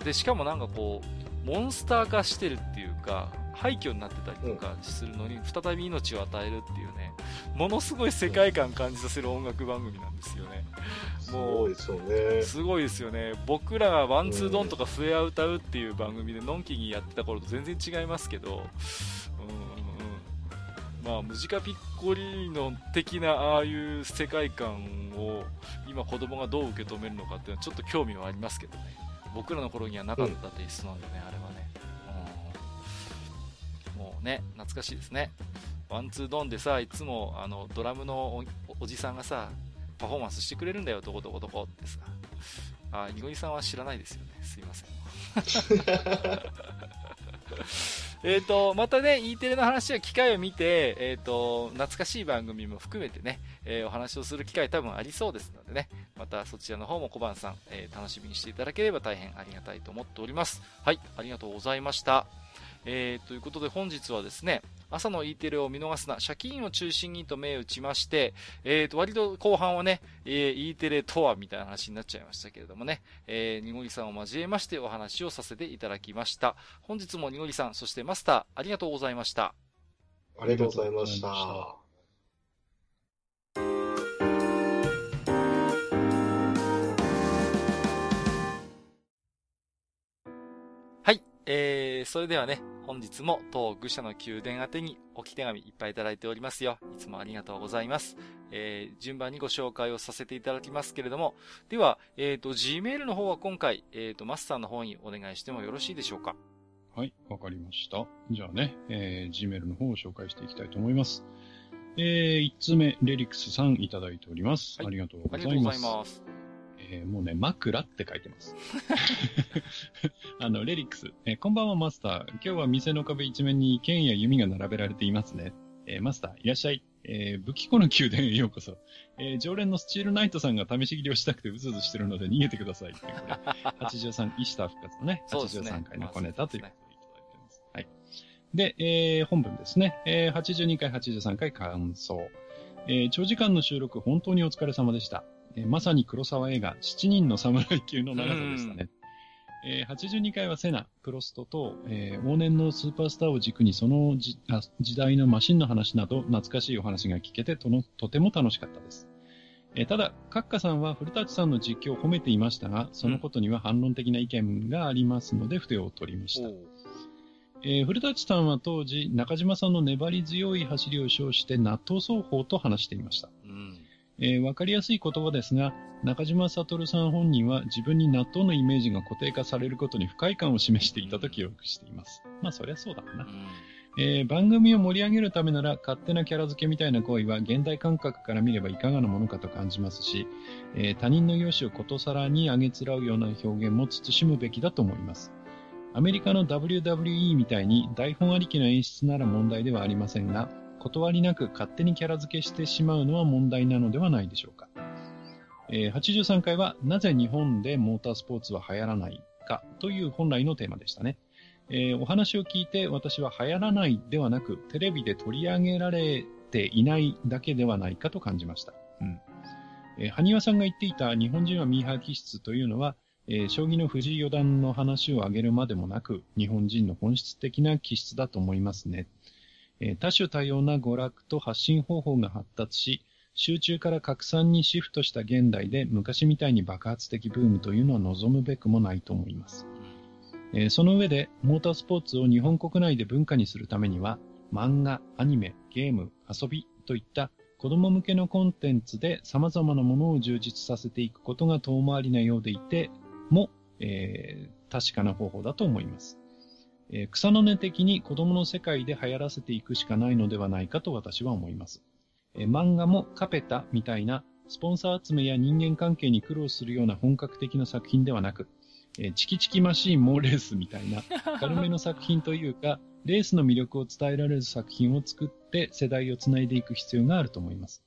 Speaker 2: ー、で、しかもなんかこう、モンスター化してるっていうか、廃墟になってたりとかするのに、再び命を与えるっていうね、ものすごい世界観感じさせる音楽番組なんですよね。
Speaker 3: もう、すごいですよね。
Speaker 2: すごいですよね。僕らがワンツードンとかフェア歌うっていう番組でのんきにやってた頃と全然違いますけど、うんまあ、ムジカピッコリーノ的なああいう世界観を今子供がどう受け止めるのかっていうのはちょっと興味はありますけどね。僕らの頃にはなかったテイストなんでね、あれはね。うん、もうね、懐かしいですね。ワンツードンでさ、いつもあのドラムのおじさんがさ、パフォーマンスしてくれるんだよ、どこどこどこってさ。あ、ニゴリさんは知らないですよね。すいません。*laughs* えっと、またね、E テレの話は機会を見て、えっ、ー、と、懐かしい番組も含めてね、えー、お話をする機会多分ありそうですのでね、またそちらの方も小判さん、えー、楽しみにしていただければ大変ありがたいと思っております。はい、ありがとうございました。えー、ということで本日はですね、朝の E テレを見逃すな、借金を中心にと銘打ちまして、えー、と、割と後半はね、えー、E テレとはみたいな話になっちゃいましたけれどもね、えー、にごりさんを交えましてお話をさせていただきました。本日もにごりさん、そしてマスター、ありがとうございました。
Speaker 3: ありがとうございました。
Speaker 2: えー、それではね、本日も当愚者の宮殿宛てに置き手紙いっぱいいただいておりますよ。いつもありがとうございます。えー、順番にご紹介をさせていただきますけれども、では、えっ、ー、と、Gmail の方は今回、えっ、ー、と、マスターの方にお願いしてもよろしいでしょうか？
Speaker 1: はい、わかりました。じゃあね、えー、Gmail の方を紹介していきたいと思います。えー、1つ目、レリクスさんいただいております。はい、ありがとうございます。ありがとうございます。えー、もうね、枕って書いてます。*laughs* あの、レリックス、えー、こんばんはマスター。今日は店の壁一面に剣や弓が並べられていますね。えー、マスター、いらっしゃい。えー、武器庫の宮殿へようこそ。えー、常連のスチールナイトさんが試し切りをしたくてうずうずしてるので逃げてください。*laughs* ということで、83、石田復活のね、83回の小ネタということでいただいてます。はい。で、えー、本文ですね。えー、82回、83回感想。えー、長時間の収録本当にお疲れ様でした。えー、まさに黒沢映画、7人の侍級の長さでしたね。えー、82回はセナ、プロストと、えー、往年のスーパースターを軸にその時代のマシンの話など懐かしいお話が聞けてとのとても楽しかったです。えー、ただ、カッカさんは古舘さんの実況を褒めていましたが、そのことには反論的な意見がありますので、筆を取りました。えー、古舘さんは当時、中島さんの粘り強い走りを称して納豆奏法と話していました。えー、わかりやすい言葉ですが、中島悟さん本人は自分に納豆のイメージが固定化されることに不快感を示していたと記憶しています。まあ、そりゃそうだな。えー、番組を盛り上げるためなら勝手なキャラ付けみたいな行為は現代感覚から見ればいかがなものかと感じますし、えー、他人の容姿をことさらにあげつらうような表現も慎むべきだと思います。アメリカの WWE みたいに台本ありきの演出なら問題ではありませんが、断りなく勝手にキャラ付けしてしまうのは問題なのではないでしょうか。えー、83回は、なぜ日本でモータースポーツは流行らないかという本来のテーマでしたね。えー、お話を聞いて私は流行らないではなく、テレビで取り上げられていないだけではないかと感じました。うん。えー、埴輪さんが言っていた日本人はミーハー気質というのは、えー、将棋の藤井四段の話を挙げるまでもなく、日本人の本質的な気質だと思いますね。多種多様な娯楽と発信方法が発達し、集中から拡散にシフトした現代で昔みたいに爆発的ブームというのは望むべくもないと思います。えその上で、モータースポーツを日本国内で文化にするためには、漫画、アニメ、ゲーム、遊びといった子供向けのコンテンツで様々なものを充実させていくことが遠回りなようでいても、えー、確かな方法だと思います。えー、草の根的に子供の世界で流行らせていくしかないのではないかと私は思います。えー、漫画もカペタみたいなスポンサー集めや人間関係に苦労するような本格的な作品ではなく、えー、チキチキマシーンモーレースみたいな、*laughs* 軽めの作品というか、レースの魅力を伝えられる作品を作って世代をつないでいく必要があると思います。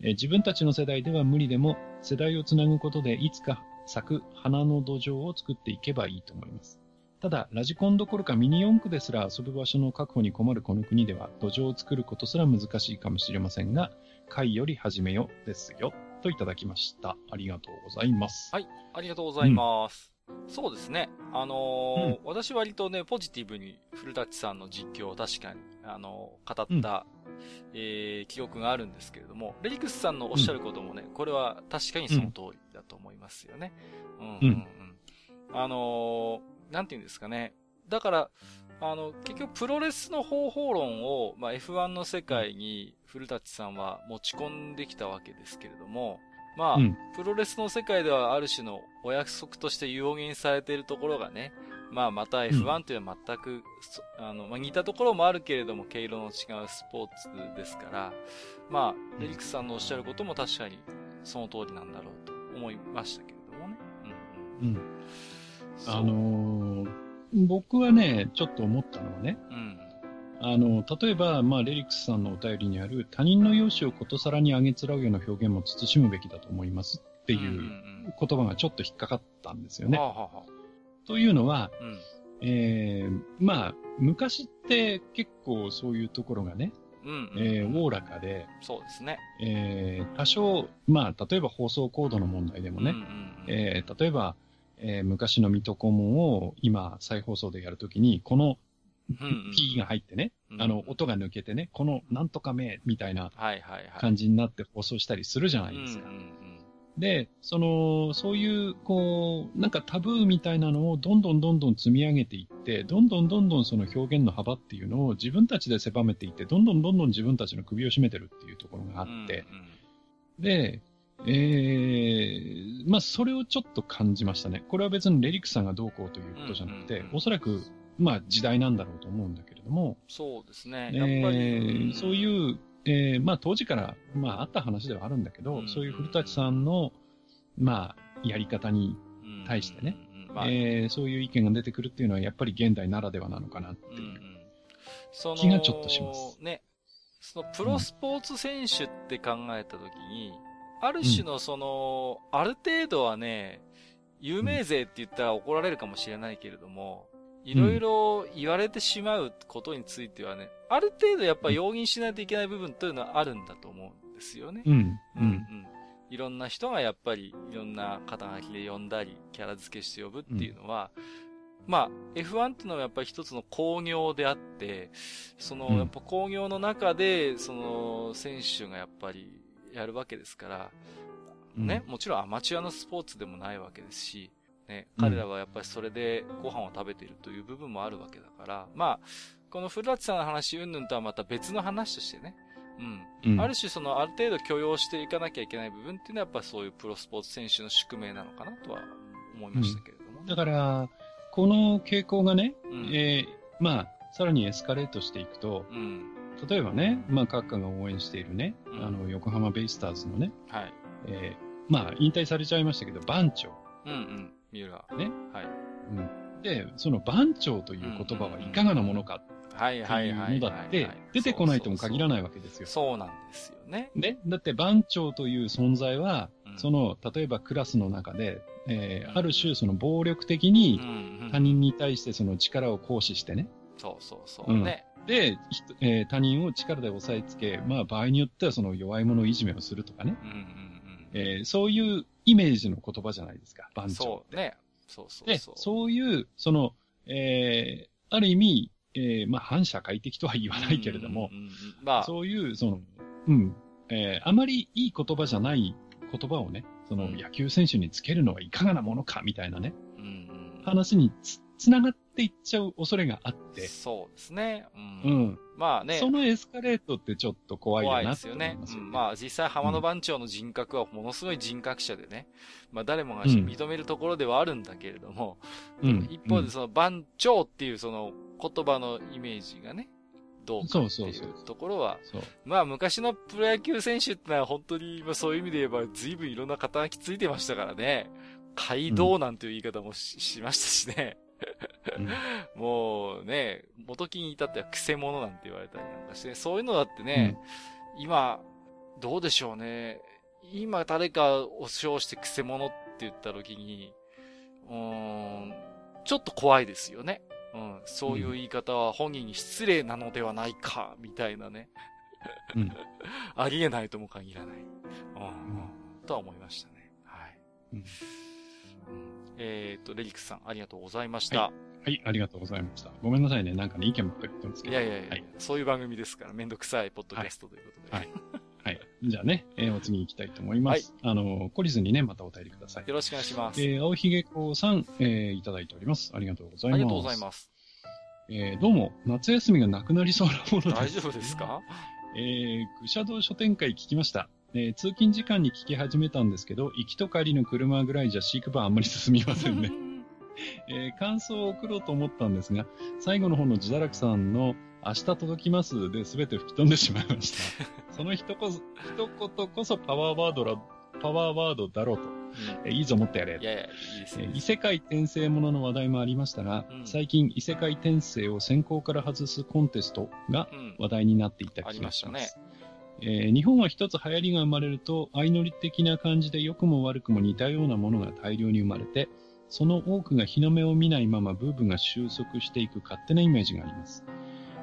Speaker 1: えー、自分たちの世代では無理でも、世代をつなぐことでいつか咲く花の土壌を作っていけばいいと思います。ただ、ラジコンどころかミニ四駆ですら遊ぶ場所の確保に困るこの国では、土壌を作ることすら難しいかもしれませんが、会より始めよですよ。といただきました。ありがとうございます。
Speaker 2: はい、ありがとうございます。うん、そうですね。あのーうん、私割とね、ポジティブに古舘さんの実況を確かに、あのー、語った、うん、えー、記憶があるんですけれども、レリクスさんのおっしゃることもね、これは確かにその通りだと思いますよね。うん、うん、うん。あのーなんて言うんですかね。だから、あの、結局プロレスの方法論を、まあ、F1 の世界に古舘さんは持ち込んできたわけですけれども、まあ、うん、プロレスの世界ではある種のお約束として有言されているところがね、まあ、また F1 というのは全く、うん、あの、まあ、似たところもあるけれども、毛色の違うスポーツですから、まあ、レリクスさんのおっしゃることも確かにその通りなんだろうと思いましたけれどもね。うん、うん。うん
Speaker 1: あのー、僕はね、ちょっと思ったのはね、うん、あの、例えば、まあ、レリックスさんのお便りにある、他人の容姿をことさらにあげつらうような表現も慎むべきだと思いますっていう言葉がちょっと引っかかったんですよね。というのは、うん、えー、まあ、昔って結構そういうところがね、うんえー、おおらかで、
Speaker 2: そうですね。
Speaker 1: えー、多少、まあ、例えば放送コードの問題でもね、うんうんうん、えー、例えば、えー、昔の水戸黄門を今再放送でやるときに、この P が入ってね、うんうん、あの、音が抜けてね、このなんとか名みたいな感じになって放送したりするじゃないですか。で、その、そういう、こう、なんかタブーみたいなのをどんどんどんどん積み上げていって、どんどんどんどんその表現の幅っていうのを自分たちで狭めていって、どんどんどんどん自分たちの首を絞めてるっていうところがあって、うんうん、で、ええー、まあ、それをちょっと感じましたね。これは別にレリックさんがどうこうということじゃなくて、うんうんうん、おそらく、まあ、時代なんだろうと思うんだけれども。
Speaker 2: そうですね。やっぱり。え
Speaker 1: ー、そういう、えー、まあ、当時から、まあ、あった話ではあるんだけど、うんうん、そういう古舘さんの、まあ、やり方に対してね、うんうんまあ、えー、そういう意見が出てくるっていうのは、やっぱり現代ならではなのかなっていう気がちょっとします。
Speaker 2: ね。そのプロスポーツ選手って考えたときに、ある種のその、うん、ある程度はね、有名税って言ったら怒られるかもしれないけれども、いろいろ言われてしまうことについてはね、ある程度やっぱ容認しないといけない部分というのはあるんだと思うんですよね。うん。うん、うん。いろんな人がやっぱりいろんな肩書きで呼んだり、キャラ付けして呼ぶっていうのは、うん、まあ、F1 っていうのはやっぱり一つの工業であって、その、やっぱ工業の中で、その、選手がやっぱりやるわけですから、ね、もちろんアマチュアのスポーツでもないわけですし、ね、彼らはやっぱりそれでご飯を食べているという部分もあるわけだから、まあ、この古舘さんの話、うんぬんとはまた別の話としてね、うん。うん、ある種その、ある程度許容していかなきゃいけない部分っていうのはやっぱそういうプロスポーツ選手の宿命なのかなとは思いましたけれども、ね。
Speaker 1: うん、だから、この傾向がね、うん、えー、まあ、さらにエスカレートしていくと、うん、例えばね、まあ、閣下が応援しているね、うん、あの、横浜ベイスターズのね、はい。えー、まあ、引退されちゃいましたけど、番長。
Speaker 2: うんうん。三浦。
Speaker 1: ね。はい。うん。で、その番長という言葉はいかがなものか
Speaker 2: はいはいはい。
Speaker 1: のだって、出てこないとも限らないわけですよ。
Speaker 2: そうなんですよね。
Speaker 1: ね。だって番長という存在は、うん、その、例えばクラスの中で、えー、ある種その暴力的に他人に対してその力を行使してね。
Speaker 2: そうそうそうね。
Speaker 1: で、えー、他人を力で押さえつけ、まあ場合によってはその弱い者いじめをするとかね。うんうんうんえー、そういうイメージの言葉じゃないですか、番長。
Speaker 2: そうね。そうそうそう。
Speaker 1: で、そういう、その、えー、ある意味、えー、まあ反社会的とは言わないけれども、うんうんうん、まあ、そういう、その、うん、えー、あまりいい言葉じゃない言葉をね、その野球選手につけるのはいかがなものかみたいなね、うんうん、話につつながっていっちゃう恐れがあって。
Speaker 2: そうですね。
Speaker 1: うん。うん、まあね。そのエスカレートってちょっと怖いよな、怖いですよね。
Speaker 2: うん、まあ実際浜野番長の人格はものすごい人格者でね。うん、まあ誰もが認めるところではあるんだけれども。うん、一方でその番長っていうその言葉のイメージがね。どうかっていうところは、まあ昔のプロ野球選手ってのは本当に、まあそういう意味で言えば随分いろんな肩書きついてましたからね。街道なんていう言い方もし,、しましたしね。もうね、元木に至っては癖者なんて言われたりなんかして、そういうのだってね、うん、今、どうでしょうね。今誰かを称して癖者って言った時に、うん、ちょっと怖いですよね。うん、そういう言い方は本人に失礼なのではないか、みたいなね。うん、*laughs* ありえないとも限らない。うん、とは思いましたね。はい。うんえっ、ー、と、レリックさん、ありがとうございました、
Speaker 1: はい。はい、ありがとうございました。ごめんなさいね、なんかね、意見ばっかり言ってますけど。
Speaker 2: いやいやいや、はい、そういう番組ですから、めんどくさいポッドキャストということで。はい。
Speaker 1: はい。*laughs* じゃあね、えー、お次行きたいと思います。はい、あの、懲りずにね、またお便りください。
Speaker 2: よろしくお願いします。
Speaker 1: えー、青ひげこさん、えー、いただいております。ありがとうございます。あ
Speaker 2: りがとうございます。
Speaker 1: えー、どうも、夏休みがなくなりそうなものです。
Speaker 2: 大丈夫ですか？
Speaker 1: えー、愚者道書店会聞きました。えー、通勤時間に聞き始めたんですけど、行きと帰りの車ぐらいじゃ飼育版あんまり進みませんね。*laughs* えー、感想を送ろうと思ったんですが、最後の方の自堕落さんの明日届きますで全て吹き飛んでしまいました。*laughs* その一こ一言こそパワーワードら、パワーワードだろうと。うん、えいいぞ、もっとやれ。
Speaker 2: いやいや、いいですね。
Speaker 1: 異世界転生ものの話題もありましたが、うん、最近異世界転生を先行から外すコンテストが話題になっていた気がします。うんえー、日本は一つ流行りが生まれると、相乗り的な感じで良くも悪くも似たようなものが大量に生まれて、その多くが日の目を見ないままブームが収束していく勝手なイメージがあります。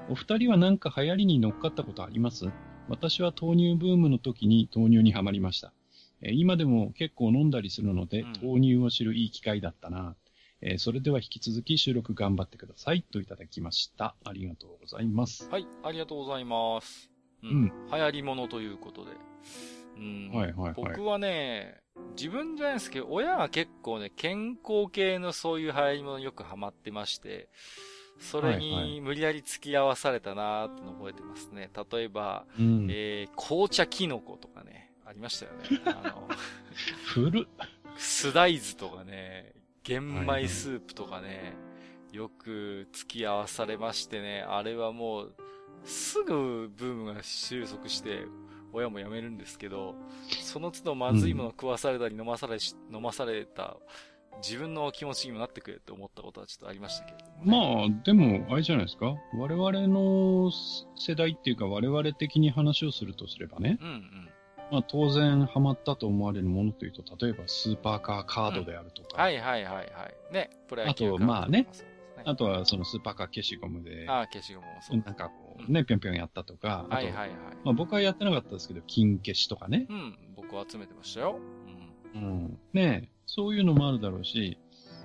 Speaker 1: お二人は何か流行りに乗っかったことあります？私は豆乳ブームの時に豆乳にはまりました。えー、今でも結構飲んだりするので、うん、豆乳を知るいい機会だったな。えー、それでは引き続き収録頑張ってくださいといただきました。ありがとうございます。
Speaker 2: はい、ありがとうございます。うん。流行り物ということで。うん。はいはいはい。僕はね、自分じゃないですけど、親が結構ね、健康系のそういう流行り物よくハマってまして、それに無理やり付き合わされたなーっての覚えてますね。例えば、うん、えー、紅茶キノコとかね、ありましたよね。あの、*laughs*
Speaker 1: 古
Speaker 2: スダイズとかね、玄米スープとかね、よく付き合わされましてね、あれはもう、すぐブームが収束して、親も辞めるんですけど、その都度まずいもの食わされたり飲まされし、うん、飲まされた自分の気持ちにもなってくれって思ったことはちょっとありましたけれど
Speaker 1: も、ね、まあ、でも、あれじゃないですか。我々の世代っていうか、我々的に話をするとすればね。うんうん。まあ、当然、ハマったと思われるものというと、例えば、スーパーカーカードであるとか。
Speaker 2: うん、はいはいはいはい。ね、
Speaker 1: プロ野球あと、まあね。あとは、そのスーパーカー消しゴムで。
Speaker 2: ああ、消しゴムもそう。
Speaker 1: なんかこう、ね、ぴょんぴょんやったとか。
Speaker 2: はいはいはい。
Speaker 1: まあ僕はやってなかったですけど、金消しとかね。
Speaker 2: うん、僕は集めてましたよ。
Speaker 1: うん。うん。ねそういうのもあるだろうし、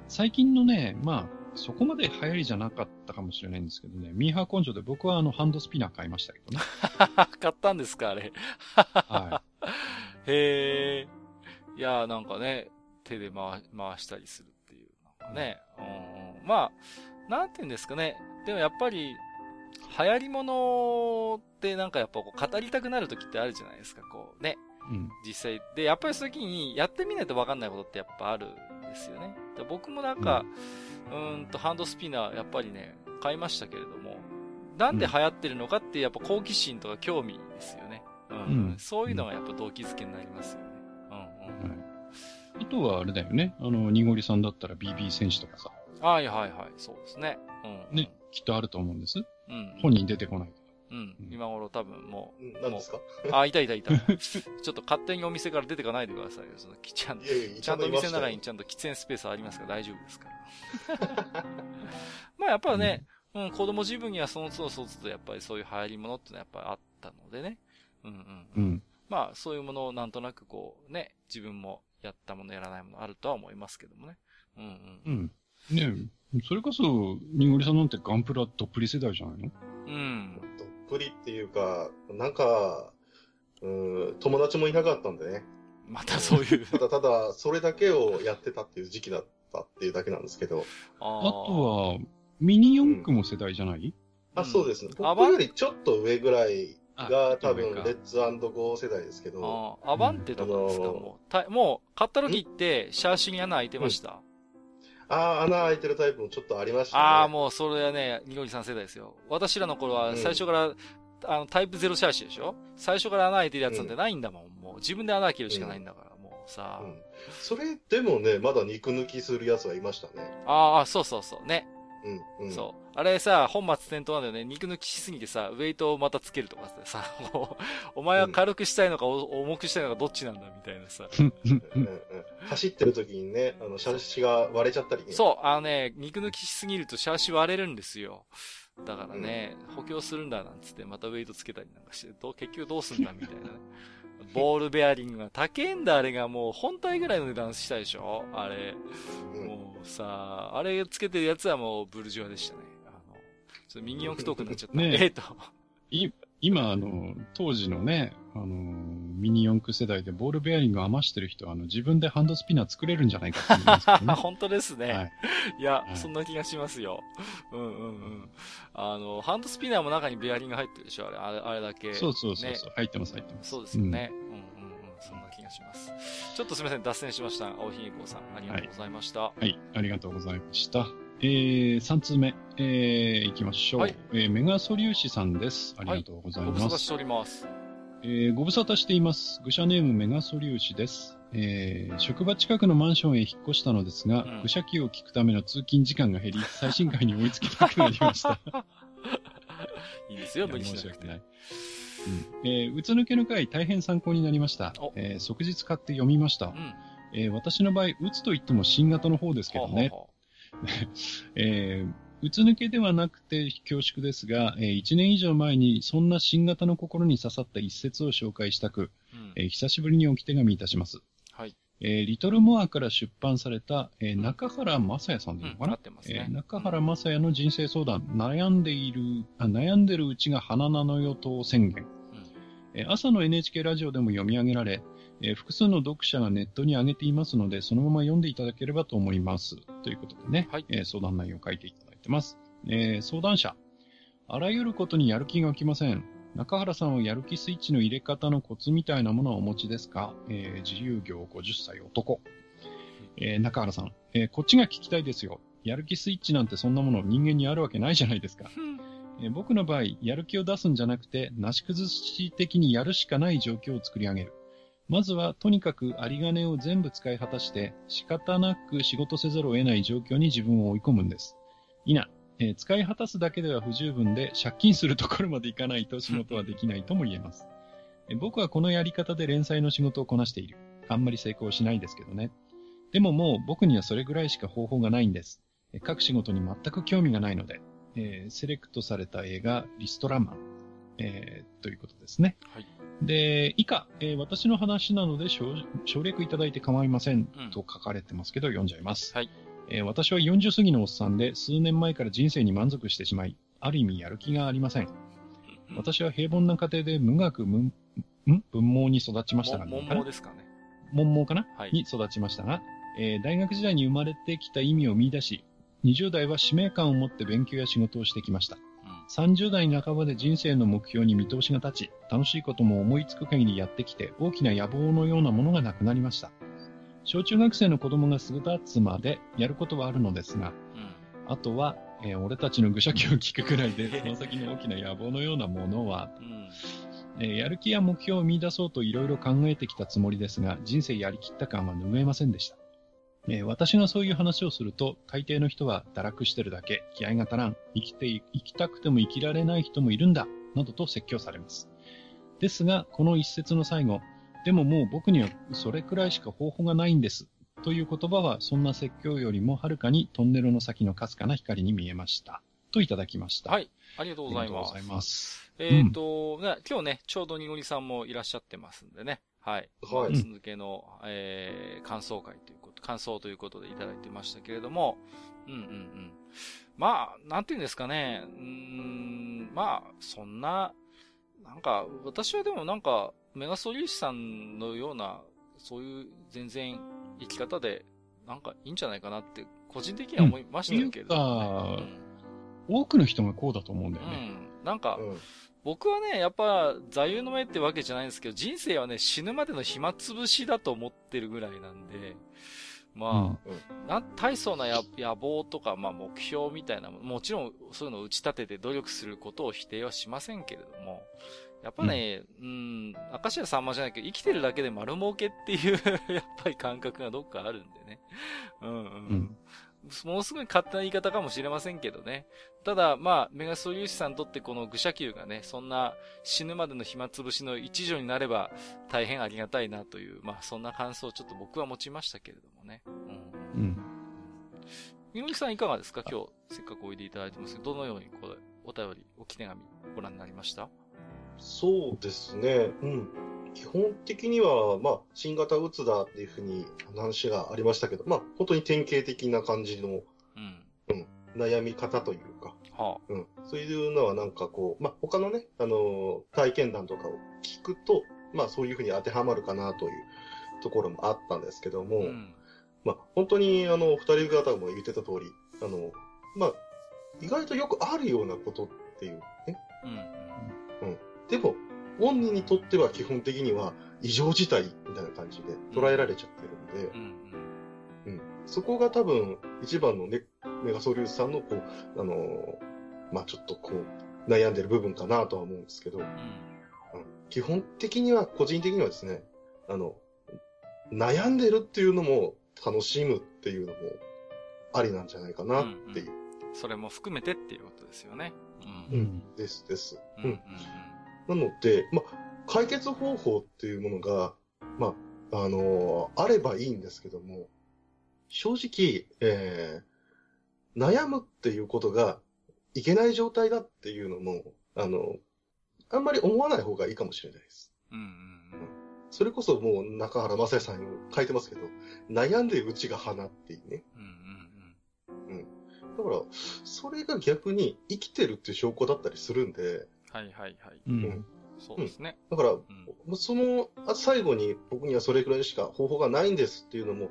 Speaker 1: 最近のね、まあ、そこまで流行りじゃなかったかもしれないんですけどね、ミーハー根性で僕はあの、ハンドスピナー買いましたけどね。*laughs*
Speaker 2: 買ったんですか、あれ。はい。へえ。いやなんかね、手で回回したりするっていう。なんかね。うん、まあ、なんて言うんですかね。でもやっぱり、流行り物ってなんかやっぱこう語りたくなる時ってあるじゃないですか、こうね。うん、実際。で、やっぱりそういう時にやってみないとわかんないことってやっぱあるんですよね。で僕もなんか、うん、うんとハンドスピナーやっぱりね、買いましたけれども、なんで流行ってるのかってやっぱ好奇心とか興味ですよね。うん。うん、そういうのがやっぱ動機づけになりますよね。うんうん。はい、
Speaker 1: あとはあれだよね。あの、ニゴリさんだったら BB 戦士とかさ。
Speaker 2: はいはいはい、そうですね。
Speaker 1: うん。ね、きっとあると思うんです。うん。本人出てこない
Speaker 2: うん。今頃多分も
Speaker 3: う。何ですか？
Speaker 2: あ、いたいたいた。*laughs* ちょっと勝手にお店から出てかないでくださいよ。そのちゃんと、ちゃんと店の中にちゃんと喫煙スペースありますから大丈夫ですから。*laughs* まあやっぱね、うん、子供自分にはその都度その都度やっぱりそういう流行り物ってのはやっぱりあったのでね。うんうん。うん。まあそういうものをなんとなくこうね、自分もやったものやらないものあるとは思いますけどもね。うんうん。
Speaker 1: うん。ねそれこそ、にごりさんなんてガンプラどっぷり世代じゃないの？
Speaker 2: うん。
Speaker 3: どっぷりっていうか、なんか、うん、友達もいなかったんでね。
Speaker 2: またそういう
Speaker 3: ただ *laughs* ただ、それだけをやってたっていう時期だったっていうだけなんですけど。
Speaker 1: あとは、ミニ四駆も世代じゃない、うん、
Speaker 3: あ、そうですね。僕よりちょっと上ぐらいが多分、レッツゴー世代ですけど。
Speaker 2: あアバンテとかですか、もう。もう、買った時って、シャーシに穴開いてました、
Speaker 3: ああ、穴開いてるタイプもちょっとありましたね。
Speaker 2: ああ、もうそれはね、ニゴリさん世代ですよ。私らの頃は最初から、うん、あの、タイプゼロシャーシでしょ？最初から穴開いてるやつなんてないんだもん。もう自分で穴開けるしかないんだから、うん、もうさ、うん。
Speaker 3: それでもね、まだ肉抜きする奴はいましたね。
Speaker 2: ああ、そうそうそう、ね。
Speaker 3: うん、うん。
Speaker 2: そう。あれさ、本末転倒なんだよね。肉抜きしすぎてさ、ウェイトをまたつけるとかさ、もう、お前は軽くしたいのか、重くしたいのかどっちなんだみたいなさ。うん
Speaker 3: うん、走ってる時にね、あの、シャシが割れちゃったり、
Speaker 2: ね、そう、あのね、肉抜きしすぎるとシャーシ割れるんですよ。だからね、うん、補強するんだなんつって、またウェイトつけたりなんかして、ど結局どうすんだみたいなね。ボールベアリングが高えんだ、あれがもう本体ぐらいの値段したでしょ？あれ。もうさ、あれつけてるやつはもうブルジョアでしたね。ちょっとミニ四駆トークになっちゃった。ねえっと。
Speaker 1: 今、あの、当時のね、あの、ミニ四駆世代でボールベアリング余してる人は、あの、自分でハンドスピナー作れるんじゃないかって思いますけどね。*laughs*
Speaker 2: 本当ですね。はい、いや、はい、そんな気がしますよ。うんうんうん。あの、ハンドスピナーも中にベアリング入ってるでしょあれ、あれあれだけ、
Speaker 1: そうそうそうそう、入ってます、入ってます。
Speaker 2: そうですよね。うん、うん、そんな気がします。ちょっとすみません、脱線しました。青ひげこさん、ありがとうございました。は
Speaker 1: い、はい、ありがとうございました。えー、3通目、えー、いきましょう。はい、えー、メガソリューシさんです。ありがとうございます。はい、ご無沙汰
Speaker 2: しております。
Speaker 1: えー、ご無沙汰しています。愚者ネームメガソリューシです。えー、職場近くのマンションへ引っ越したのですが、うん、愚者機を聞くための通勤時間が減り、*laughs* 最新回に追いつきたくなりました。*laughs*
Speaker 2: いいですよ、無理しなくて。ない。
Speaker 1: うん、えー、うつ抜けの回大変参考になりました。えー、即日買って読みました。うん、えー、私の場合、うつといっても新型の方ですけどね。ははは *laughs* えー、うつ抜けではなくて恐縮ですが、えー、1年以上前にそんな新型の心に刺さった一節を紹介したく、うん、えー、久しぶりに置き手紙いたします。はい。えー、リトルモアから出版された、えー、中原正也さんでいいのかな、うんね、えー、中原正也の人生相談、悩んでいる、あ悩んでるうちが花なのよと宣言。うん、えー、朝の NHK ラジオでも読み上げられ、えー、複数の読者がネットに上げていますので、そのまま読んでいただければと思います。ということでね、はい、えー、相談内容を書いていただいてます。えー、相談者。あらゆることにやる気が起きません。中原さんはやる気スイッチの入れ方のコツみたいなものはお持ちですか、えー、自由業50歳男。えー、中原さん、えー、こっちが聞きたいですよ。やる気スイッチなんてそんなもの人間にあるわけないじゃないですか。えー、僕の場合、やる気を出すんじゃなくて、なし崩し的にやるしかない状況を作り上げる。まずは、とにかく有り金を全部使い果たして、仕方なく仕事せざるを得ない状況に自分を追い込むんです。いな、えー、使い果たすだけでは不十分で、借金するところまでいかないと *laughs* 仕事はできないとも言えます。えー、僕はこのやり方で連載の仕事をこなしている。あんまり成功しないですけどね。でももう僕にはそれぐらいしか方法がないんです。えー、各仕事に全く興味がないので、えー、セレクトされた映画、リストラマン、えー、ということですね。はい。で、以下、えー、私の話なので省略いただいて構いません、と書かれてますけど、読んじゃいます。はい。えー、私は40過ぎのおっさんで、数年前から人生に満足してしまい、ある意味やる気がありません。私は平凡な家庭で無学無、ん文盲に育ちましたが、
Speaker 2: 文盲ですかね。
Speaker 1: 文盲かな、はい、に育ちましたが、えー、大学時代に生まれてきた意味を見出し、20代は使命感を持って勉強や仕事をしてきました。30代半ばで人生の目標に見通しが立ち、楽しいことも思いつく限りやってきて、大きな野望のようなものがなくなりました。小中学生の子供がすぐ立つまでやることはあるのですが、うん、あとは、えー、俺たちの愚者気を聞くくらいで、*laughs* その先の大きな野望のようなものは、うん、えー、やる気や目標を見出そうといろいろ考えてきたつもりですが、人生やりきった感は拭えませんでした。えー、私がそういう話をすると、大抵の人は堕落してるだけ、気合が足らん、生きて、生きたくても生きられない人もいるんだ、などと説教されます。ですが、この一節の最後、でももう僕にはそれくらいしか方法がないんです。という言葉は、そんな説教よりもはるかにトンネルの先のかすかな光に見えました。といただきました。
Speaker 2: はい。ありがとうございます。ありがとうございます。えっ、ー、と、うん、今日ね、ちょうどにごりさんもいらっしゃってますんでね。はい。はい。続けの、えー、感想会という感想ということでいただいてましたけれども、うんうんうん。まあ、なんていうんですかね。うん、まあ、そんな、なんか、私はでもなんか、メガソリューシさんのような、そういう全然生き方で、なんかいいんじゃないかなって、個人的には思いましたけど、
Speaker 1: ね、うん、多くの人がこうだと思うんだよね。
Speaker 2: うん。なんか、うん、僕はね、やっぱ座右の銘ってわけじゃないんですけど、人生はね、死ぬまでの暇つぶしだと思ってるぐらいなんで、まあ、うん、な大層な野望とか、まあ目標みたいなも、もちろんそういうのを打ち立てて努力することを否定はしませんけれども、やっぱね、うん、ん、明石家さんまじゃないけど、生きてるだけで丸儲けっていう *laughs* やっぱり感覚がどっかあるんでね。うんうん。うんものすごい勝手な言い方かもしれませんけどね。ただ、まあ、メガソリューシさんにとってこの愚者級がね、そんな死ぬまでの暇つぶしの一助になれば大変ありがたいなという、まあ、そんな感想をちょっと僕は持ちましたけれどもね。うん。うん。みのりさんいかがですか？今日、せっかくおいでいただいてますけど、どのようにこれ、お便り、おき手紙ご覧になりました？
Speaker 3: そうですね。うん。基本的には、まあ、新型うつだっていうふうに話がありましたけど、まあ、本当に典型的な感じの、うん、うん、悩み方というか、はあ、うん、そういうのはなんかこう、まあ、他のね、あのー、体験談とかを聞くと、まあ、そういうふうに当てはまるかなというところもあったんですけども、うん、まあ、本当に、あの、二人方も言ってた通り、あの、まあ、意外とよくあるようなことっていうね。うん。うん。でも、本人にとっては基本的には異常事態みたいな感じで捉えられちゃってるんで、うんうん、そこが多分一番のね、メガソリュースさんのこう、あのー、まあちょっとこう、悩んでる部分かなとは思うんですけど、うん、基本的には、個人的にはですね、あの、悩んでるっていうのも楽しむっていうのもありなんじゃないかなっていう。うん
Speaker 2: うん、それも含めてっていうことですよね。
Speaker 3: うん。うん、ですです。うん。うんうんなので、ま解決方法っていうものが、まあ、のー、あればいいんですけども、正直、えー、悩むっていうことがいけない状態だっていうのも、あの、あんまり思わない方がいいかもしれないです。うんうんうん、それこそもう中原正也さんに書いてますけど、悩んでうちが花っていうね。うんうんうん。うん。だから、それが逆に生きてるっていう証拠だったりするんで、
Speaker 2: はいはいはい。うん。そうですね。
Speaker 3: だから、うん、その、最後に僕にはそれくらいしか方法がないんですっていうのも、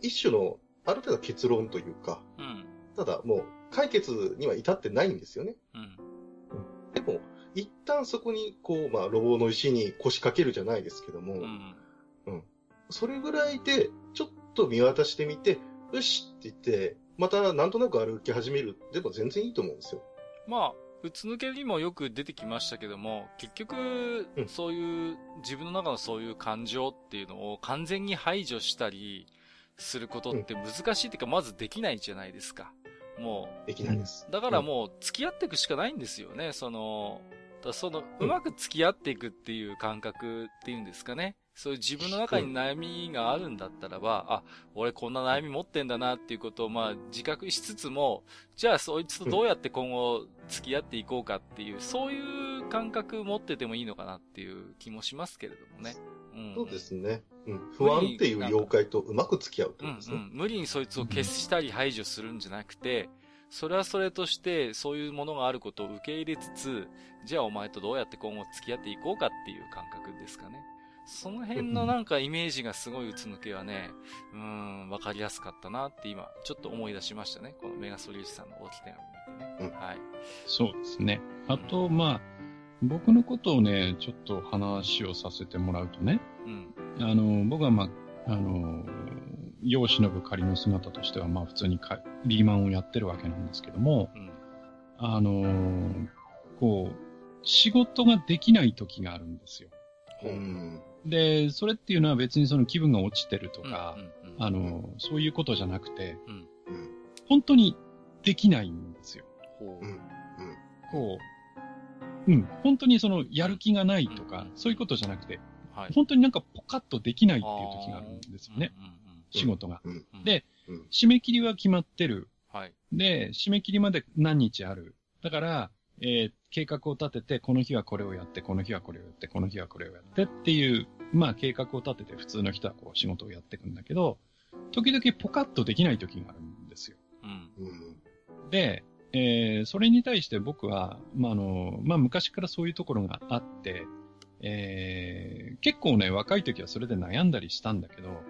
Speaker 3: 一種の、ある程度結論というか、うん、ただもう解決には至ってないんですよね。うん、でも、一旦そこに、こう、まあ、路傍の石に腰掛けるじゃないですけども、うん、うん。それぐらいで、ちょっと見渡してみて、よしって言って、またなんとなく歩き始めるでも全然いいと思うんですよ。
Speaker 2: まあ、うつ抜けにもよく出てきましたけども、結局、そういう、自分の中のそういう感情っていうのを完全に排除したりすることって難しいっていうか、まずできないじゃないですか。も
Speaker 3: う。できないです。
Speaker 2: だからもう、付き合っていくしかないんですよね、その、その、うまく付き合っていくっていう感覚っていうんですかね。そういう自分の中に悩みがあるんだったらば、あ、俺こんな悩み持ってんだなっていうことをまあ自覚しつつも、じゃあそいつとどうやって今後付き合っていこうかっていう、そういう感覚持っててもいいのかなっていう気もしますけれどもね。
Speaker 3: うん、そうですね。うん。不安っていう妖怪とうまく付き合うってことですね。うん、うん、
Speaker 2: 無理にそいつを消したり排除するんじゃなくて、それはそれとしてそういうものがあることを受け入れつつ、じゃあお前とどうやって今後付き合っていこうかっていう感覚ですかね。その辺のなんかイメージがすごい打つ抜けはね、うん、わかりやすかったなって今、ちょっと思い出しましたね。このメガソリューシさんの大き手紙見てね。うん、はい。
Speaker 1: そうですね。あと、うん、まあ、僕のことをね、ちょっと話をさせてもらうとね、うん、あの、僕はまあ、あの、世を忍ぶ仮の姿としては、まあ普通にかリーマンをやってるわけなんですけども、うん、あの、こう、仕事ができない時があるんですよ。うん、で、それっていうのは別にその気分が落ちてるとか、あの、そういうことじゃなくて、うん、本当にできないんですよ。う。ん、こう、うん、本当にそのやる気がないとか、そういうことじゃなくて、はい、本当になんかポカッとできないっていう時があるんですよね。仕事が。で、締め切りは決まってる。はい、で、締め切りまで何日ある。だから、えー、計画を立てて、この日はこれをやって、この日はこれをやって、この日はこれをやってっていう、まあ計画を立てて普通の人はこう仕事をやっていくんだけど、時々ポカッとできない時があるんですよ。うん、で、えー、それに対して僕は、まあ、あの、まあ、昔からそういうところがあって、えー、結構ね、若い時はそれで悩んだりしたんだけど、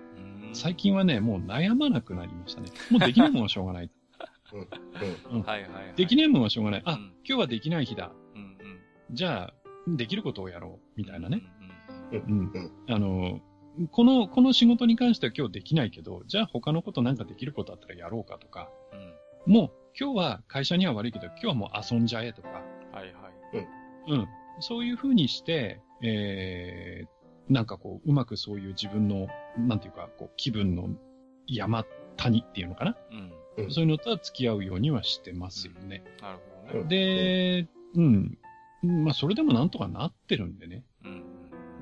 Speaker 1: 最近はね、もう悩まなくなりましたね。もうできないものはしょうがない。うん。はいはい、できないものはしょうがない。あ、今日はできない日だ。うんうん、じゃあ、できることをやろう。みたいなね。うん。あの、この、この仕事に関しては今日できないけど、じゃあ他のことなんかできることあったらやろうかとか。うん、もう、今日は会社には悪いけど、今日はもう遊んじゃえとか。はいはい。うん。うん。そういうふうにして、えー、なんかこう、うまくそういう自分の、なんていうか、こう、気分の山、谷っていうのかな、うん、そういうのとは付き合うようにはしてますよね。
Speaker 2: うん、なるほどね。
Speaker 1: で、うん。まあ、それでもなんとかなってるんでね。うん。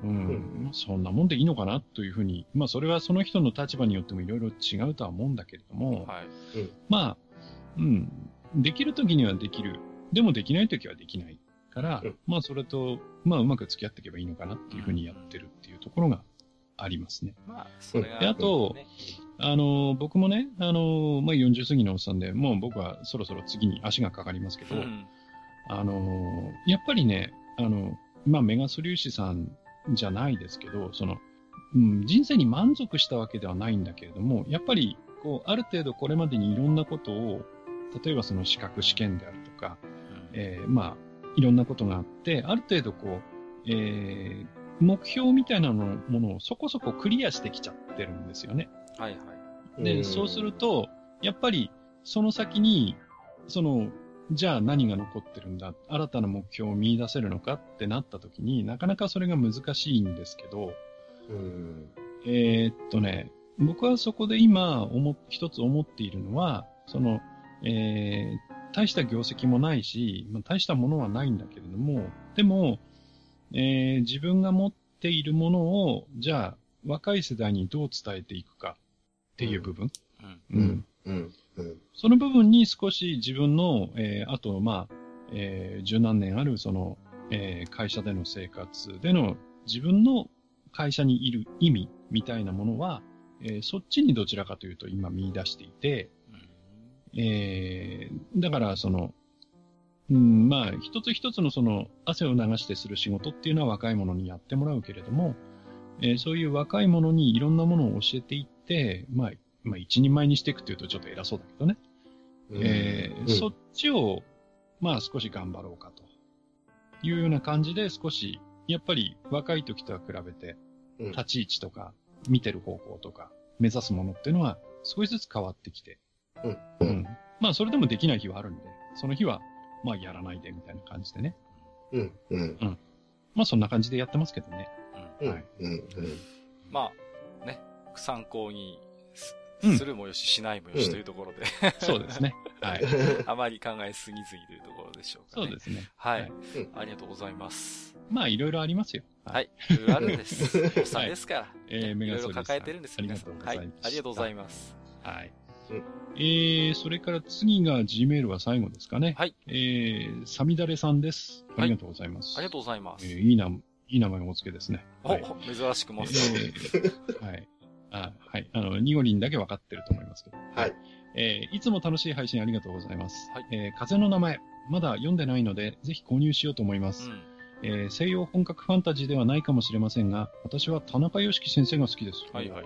Speaker 1: うん。まあ、そんなもんでいいのかなというふうに、まあ、それはその人の立場によってもいろいろ違うとは思うんだけれども、はい。まあ、うん。できるときにはできる。でもできないときはできない。から、うん、まあそれと、まあうまく付き合っていけばいいのかなっていうふうにやってるっていうところがありますね。まあ、それが、で、あと、あの、僕もね、あの、まあ40過ぎのおっさんで、もう僕はそろそろ次に足がかかりますけど、うん、あの、やっぱりね、あの、まあメガソ粒子さんじゃないですけど、その、うん、人生に満足したわけではないんだけれども、やっぱり、こう、ある程度これまでにいろんなことを、例えばその資格試験であるとか、うん、えー、まあ、いろんなことがあって、ある程度こう、えー、目標みたいなのものをそこそこクリアしてきちゃってるんですよね。はいはい。で、そうすると、やっぱり、その先に、その、じゃあ何が残ってるんだ新たな目標を見出せるのかってなった時になかなかそれが難しいんですけど、えー、っとね、僕はそこで今思、一つ思っているのは、その、えー、大した業績もないし、まあ、大したものはないんだけれども、でも、えー、自分が持っているものを、じゃあ、若い世代にどう伝えていくかっていう部分。うん。うん。うん。うん、その部分に少し自分の、えー、あと、まあ、えー、十何年ある、その、えー、会社での生活での自分の会社にいる意味みたいなものは、えー、そっちにどちらかというと今見出していて、えー、だからその、うん、まあ、一つ一つのその汗を流してする仕事っていうのは若い者にやってもらうけれども、えー、そういう若い者にいろんなものを教えていって、まあ、まあ、一人前にしていくっていうとちょっと偉そうだけどね。えー、うん、そっちを、まあ少し頑張ろうかというような感じで少し、やっぱり若い時とは比べて、立ち位置とか、見てる方向とか、目指すものっていうのは少しずつ変わってきて、うん。うん。まあ、それでもできない日はあるんで、その日は、まあ、やらないで、みたいな感じでね。うん。うん。うん。まあ、そんな感じでやってますけどね。うん。はい。うん。うん。
Speaker 2: まあ、ね、参考にするもよし、しないもよしというところで、
Speaker 1: そうですね。はい。*laughs*
Speaker 2: あまり考えすぎずにというところでしょうか
Speaker 1: ね。そうですね。
Speaker 2: はい。ありがとうございます。
Speaker 1: まあ、いろいろありますよ。
Speaker 2: はい。いろいろあるんです。*laughs* おっさんですから。ええ、いろいろ抱えてるんです、
Speaker 1: ありがとうございます。はい。
Speaker 2: ありがとうございます。
Speaker 1: はい。えー、それから次が Gmail は最後ですかね。はい。えー、サミダレさんです。ありがとうございます。
Speaker 2: ありがとうございます。
Speaker 1: えー、いいな、いい名前をお付けですね。
Speaker 2: お、はい、珍しくも、え
Speaker 1: ー、はい。あ、はい。あの、ニゴリンだけ分かってると思いますけど。はい。えー、いつも楽しい配信ありがとうございます。はい。えー、風の名前、まだ読んでないので、ぜひ購入しようと思います。うんえー、西洋本格ファンタジーではないかもしれませんが、私は田中良樹先生が好きです。はいはい。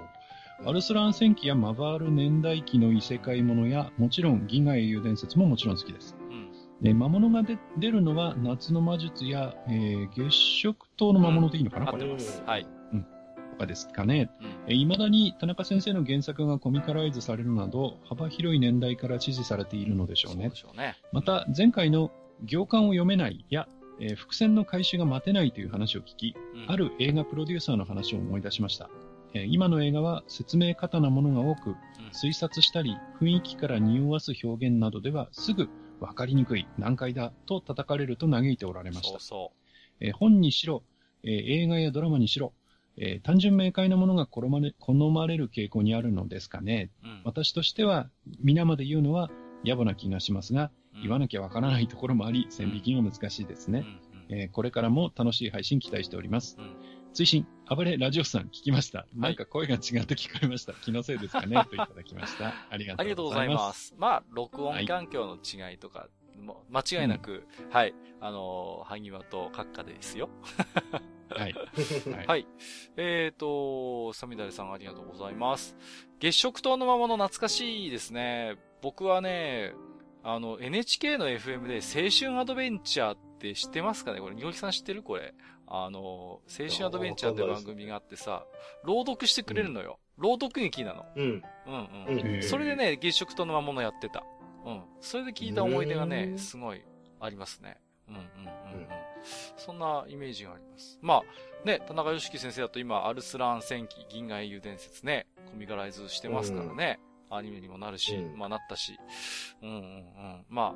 Speaker 1: アルスラン戦記やマバール年代記の異世界ものや、もちろん銀河英雄伝説ももちろん好きです。うん、で魔物が出るのは夏の魔術や、えー、月食島の魔物でいいのかな、うん、これ。はい。かですかね。い、うん、ま、だに田中先生の原作がコミカライズされるなど、幅広い年代から支持されているのでしょうね。うねまた、前回の行間を読めないや、えー、伏線の回収が待てないという話を聞き、うん、ある映画プロデューサーの話を思い出しました。え今の映画は説明過多なものが多く、推察したり、雰囲気から匂わす表現などではすぐ分かりにくい、難解だと叩かれると嘆いておられました。そうそうえ本にしろ、え映画やドラマにしろ、え単純明快なものが好まれ好まれる傾向にあるのですかね。うん、私としては、皆まで言うのは野暮な気がしますが、うん、言わなきゃわからないところもあり、線引きが難しいですね。うん、えー、これからも楽しい配信期待しております。追伸、暴れラジオさん聞きました。なんか声が違って聞こえました。気のせいですかね？*laughs* といただきました。ありがとうございます。
Speaker 2: まあ、録音環境の違いとか、も間違いなく、うん、はい、あのー、萩和と閣下ですよ。はい。はい。えっ、ー、と、サミダレさんありがとうございます。月食島の魔物懐かしいですね。僕はね、あの、NHK の FM で青春アドベンチャーって知ってますかね？これ、ニオキさん知ってる？これ。あの、青春アドベンチャーって番組があってさ、朗読してくれるのよ。うん、朗読劇なの。うん。うんうん。それでね、月食との魔物やってた。うん。それで聞いた思い出がね、すごいありますね。うんうんうんうん。そんなイメージがあります。まあ、ね、田中良樹先生だと今、アルスラン戦記、銀河英雄伝説ね、コミカライズしてますからね。アニメにもなるし、うん、まあなったし、うんうんうん。まあ、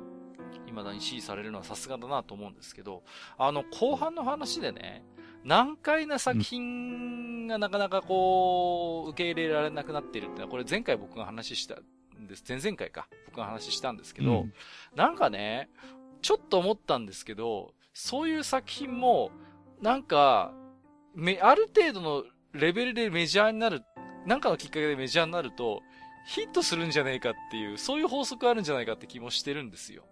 Speaker 2: 未だに支持されるのはさすがだなと思うんですけど、あの、後半の話でね、難解な作品がなかなかこう、受け入れられなくなっているってのは、これ前回僕が話したんです。前々回か。僕が話したんですけど、うん、なんかね、ちょっと思ったんですけど、そういう作品も、なんか、め、ある程度のレベルでメジャーになる、なんかのきっかけでメジャーになると、ヒットするんじゃねえかっていう、そういう法則あるんじゃないかって気もしてるんですよ。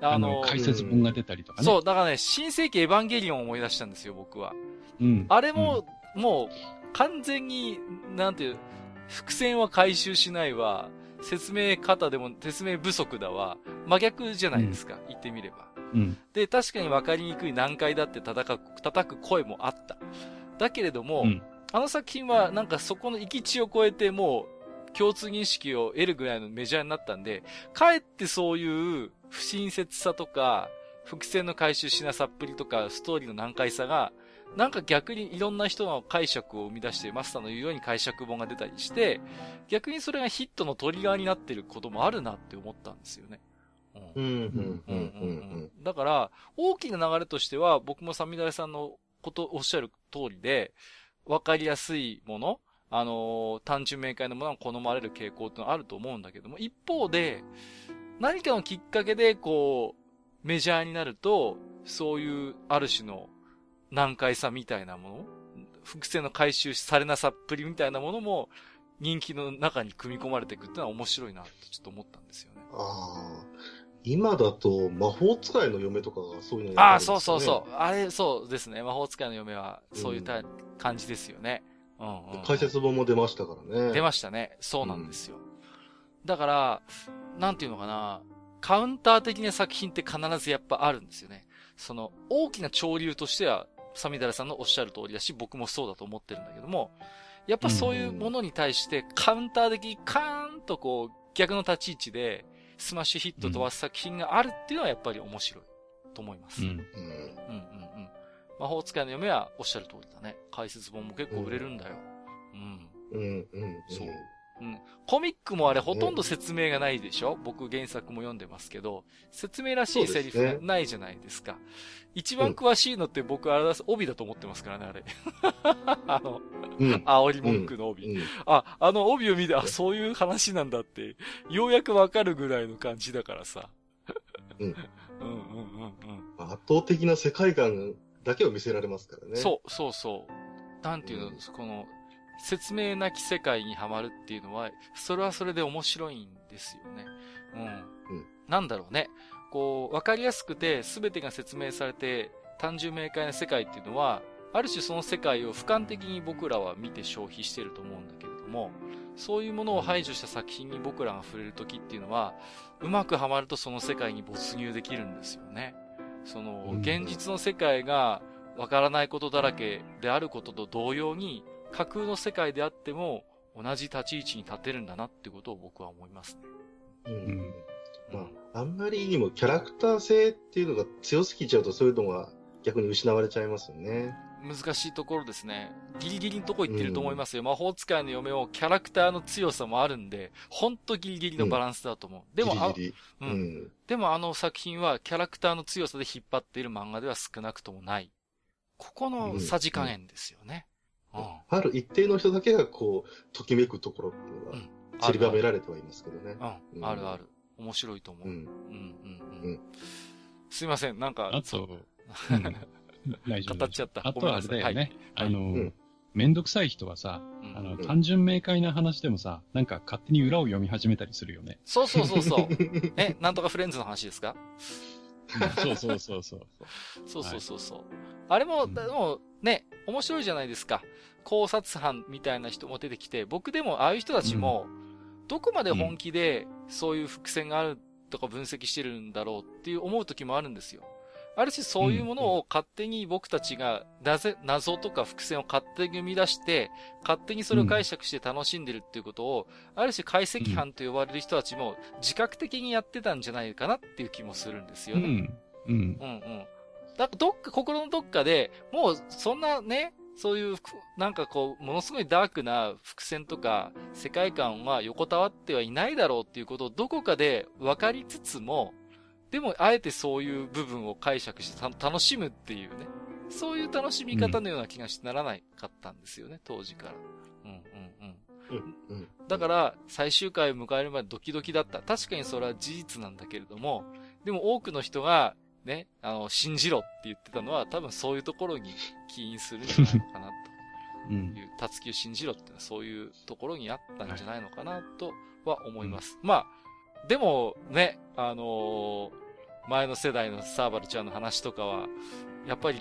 Speaker 1: あの、解説本が出たりとかね。
Speaker 2: そう、だからね、新世紀エヴァンゲリオンを思い出したんですよ、僕は。うん。あれも、うん、もう、完全に、なんていう、伏線は回収しないわ、説明方でも説明不足だわ、真逆じゃないですか、うん、言ってみれば。うん。で、確かに分かりにくい難解だって叩く、叩く声もあった。だけれども、うん、あの作品はなんかそこの域地を超えてもう共通認識を得るぐらいのメジャーになったんで、かえってそういう不親切さとか、伏線の回収しなさっぷりとか、ストーリーの難解さが、なんか逆にいろんな人の解釈を生み出して、マスターの言うように解釈本が出たりして、逆にそれがヒットのトリガーになってることもあるなって思ったんですよね。うん。だから、大きな流れとしては、僕もサミダレさんのことおっしゃる通りで、わかりやすいもの、あのー、単純明快なものが好まれる傾向ってのはあると思うんだけども、一方で、何かのきっかけで、こう、メジャーになると、そういう、ある種の難解さみたいなもの、伏線の回収されなさっぷりみたいなものも、人気の中に組み込まれていくっていうのは面白いなってちょっと思ったんですよね。あ
Speaker 3: あ。今だと、魔法使いの嫁とかがそういうの
Speaker 2: ね、ああ、そうそうそう。あれ、そうですね。魔法使いの嫁は、そういうた、うん、感じですよね。
Speaker 3: うん、うん、解説本も出ましたからね。
Speaker 2: 出ましたね。そうなんですよ。うん、だから、なんていうのかな。カウンター的な作品って必ずやっぱあるんですよね。その、大きな潮流としては、サミダラさんのおっしゃる通りだし、僕もそうだと思ってるんだけども、やっぱそういうものに対してカウンター的にカーンとこう、逆の立ち位置で、スマッシュヒット飛ばす作品があるっていうのはやっぱり面白いと思います。うん。うんうんうん。魔法使いの嫁はおっしゃる通りだね。解説本も結構売れるんだよ。うん。うん、うん、うん。そう。うん。コミックもあれほとんど説明がないでしょ？僕原作も読んでますけど、説明らしいセリフがないじゃないですか。すね、一番詳しいのって僕あれだ、帯だと思ってますからね、あれ。*laughs* あの、うん、煽り文句の帯、うんうん、あ、あの帯を見て、あ、そういう話なんだって、ようやくわかるぐらいの感じだからさ。うん。うんうんうん
Speaker 3: うん。圧倒的な世界観だけを見せられますからね。
Speaker 2: そう、そうそう。なんていうの、この、説明なき世界にはまるっていうのは、それはそれで面白いんですよね。うん。うん、なんだろうね。こう、わかりやすくて、すべてが説明されて、単純明快な世界っていうのは、ある種その世界を俯瞰的に僕らは見て消費してると思うんだけれども、そういうものを排除した作品に僕らが触れるときっていうのは、うまくはまるとその世界に没入できるんですよね。その、現実の世界がわからないことだらけであることと同様に、架空の世界であっても同じ立ち位置に立てるんだなってことを僕は思いますね。うん。
Speaker 3: まあ、あんまりにもキャラクター性っていうのが強すぎちゃうとそういうのが逆に失われちゃいますよね。
Speaker 2: 難しいところですね。ギリギリのとこ行ってると思いますよ。うん、魔法使いの嫁をキャラクターの強さもあるんで、ほんとギリギリのバランスだと思う。うん、でもギリギリうん、うん。でもあの作品はキャラクターの強さで引っ張っている漫画では少なくともない。ここのさじ加減ですよね。
Speaker 3: ある一定の人だけがこう、ときめくところっていうのは、散りばめられてはいますけどね。
Speaker 2: うん、あるある。面白いと思う。うん。うんうんうん。すいません、なんか。
Speaker 1: あと、*laughs*
Speaker 2: 大丈夫。語っちゃった。
Speaker 1: あとはあれだよね。あの、めんどくさい人はさ、あの、単純明快な話でもさ、なんか勝手に裏を読み始めたりするよね。
Speaker 2: そうそうそうそう。*laughs* え、なんとかフレンズの話ですか？
Speaker 1: そうそうそうそう。
Speaker 2: そうそうそうそう。あれも、でもね、面白いじゃないですか。考察班みたいな人も出てきて、僕でもああいう人たちも、どこまで本気でそういう伏線があるとか分析してるんだろうっていう思う時もあるんですよ。ある種そういうものを勝手に僕たちが、なぜ、謎とか伏線を勝手に生み出して、勝手にそれを解釈して楽しんでるっていうことを、ある種解析班と呼ばれる人たちも自覚的にやってたんじゃないかなっていう気もするんですよね。
Speaker 1: うん。うん
Speaker 2: うん。だどっか、心のどっかで、もうそんなね、そういう、なんかこう、ものすごいダークな伏線とか、世界観は横たわってはいないだろうっていうことをどこかで分かりつつも、でも、あえてそういう部分を解釈して楽しむっていうね。そういう楽しみ方のような気がしてならないかったんですよね、当時から。うんうんうん。だから、最終回を迎えるまでドキドキだった。確かにそれは事実なんだけれども、でも多くの人が、ね、あの、信じろって言ってたのは、多分そういうところに起因するんじゃないのかな、という、たつきを信じろっていうのはそういうところにあったんじゃないのかな、とは思います。はい、まあ、でも、ね、あのー、前の世代のサーバルちゃんの話とかは、やっぱり、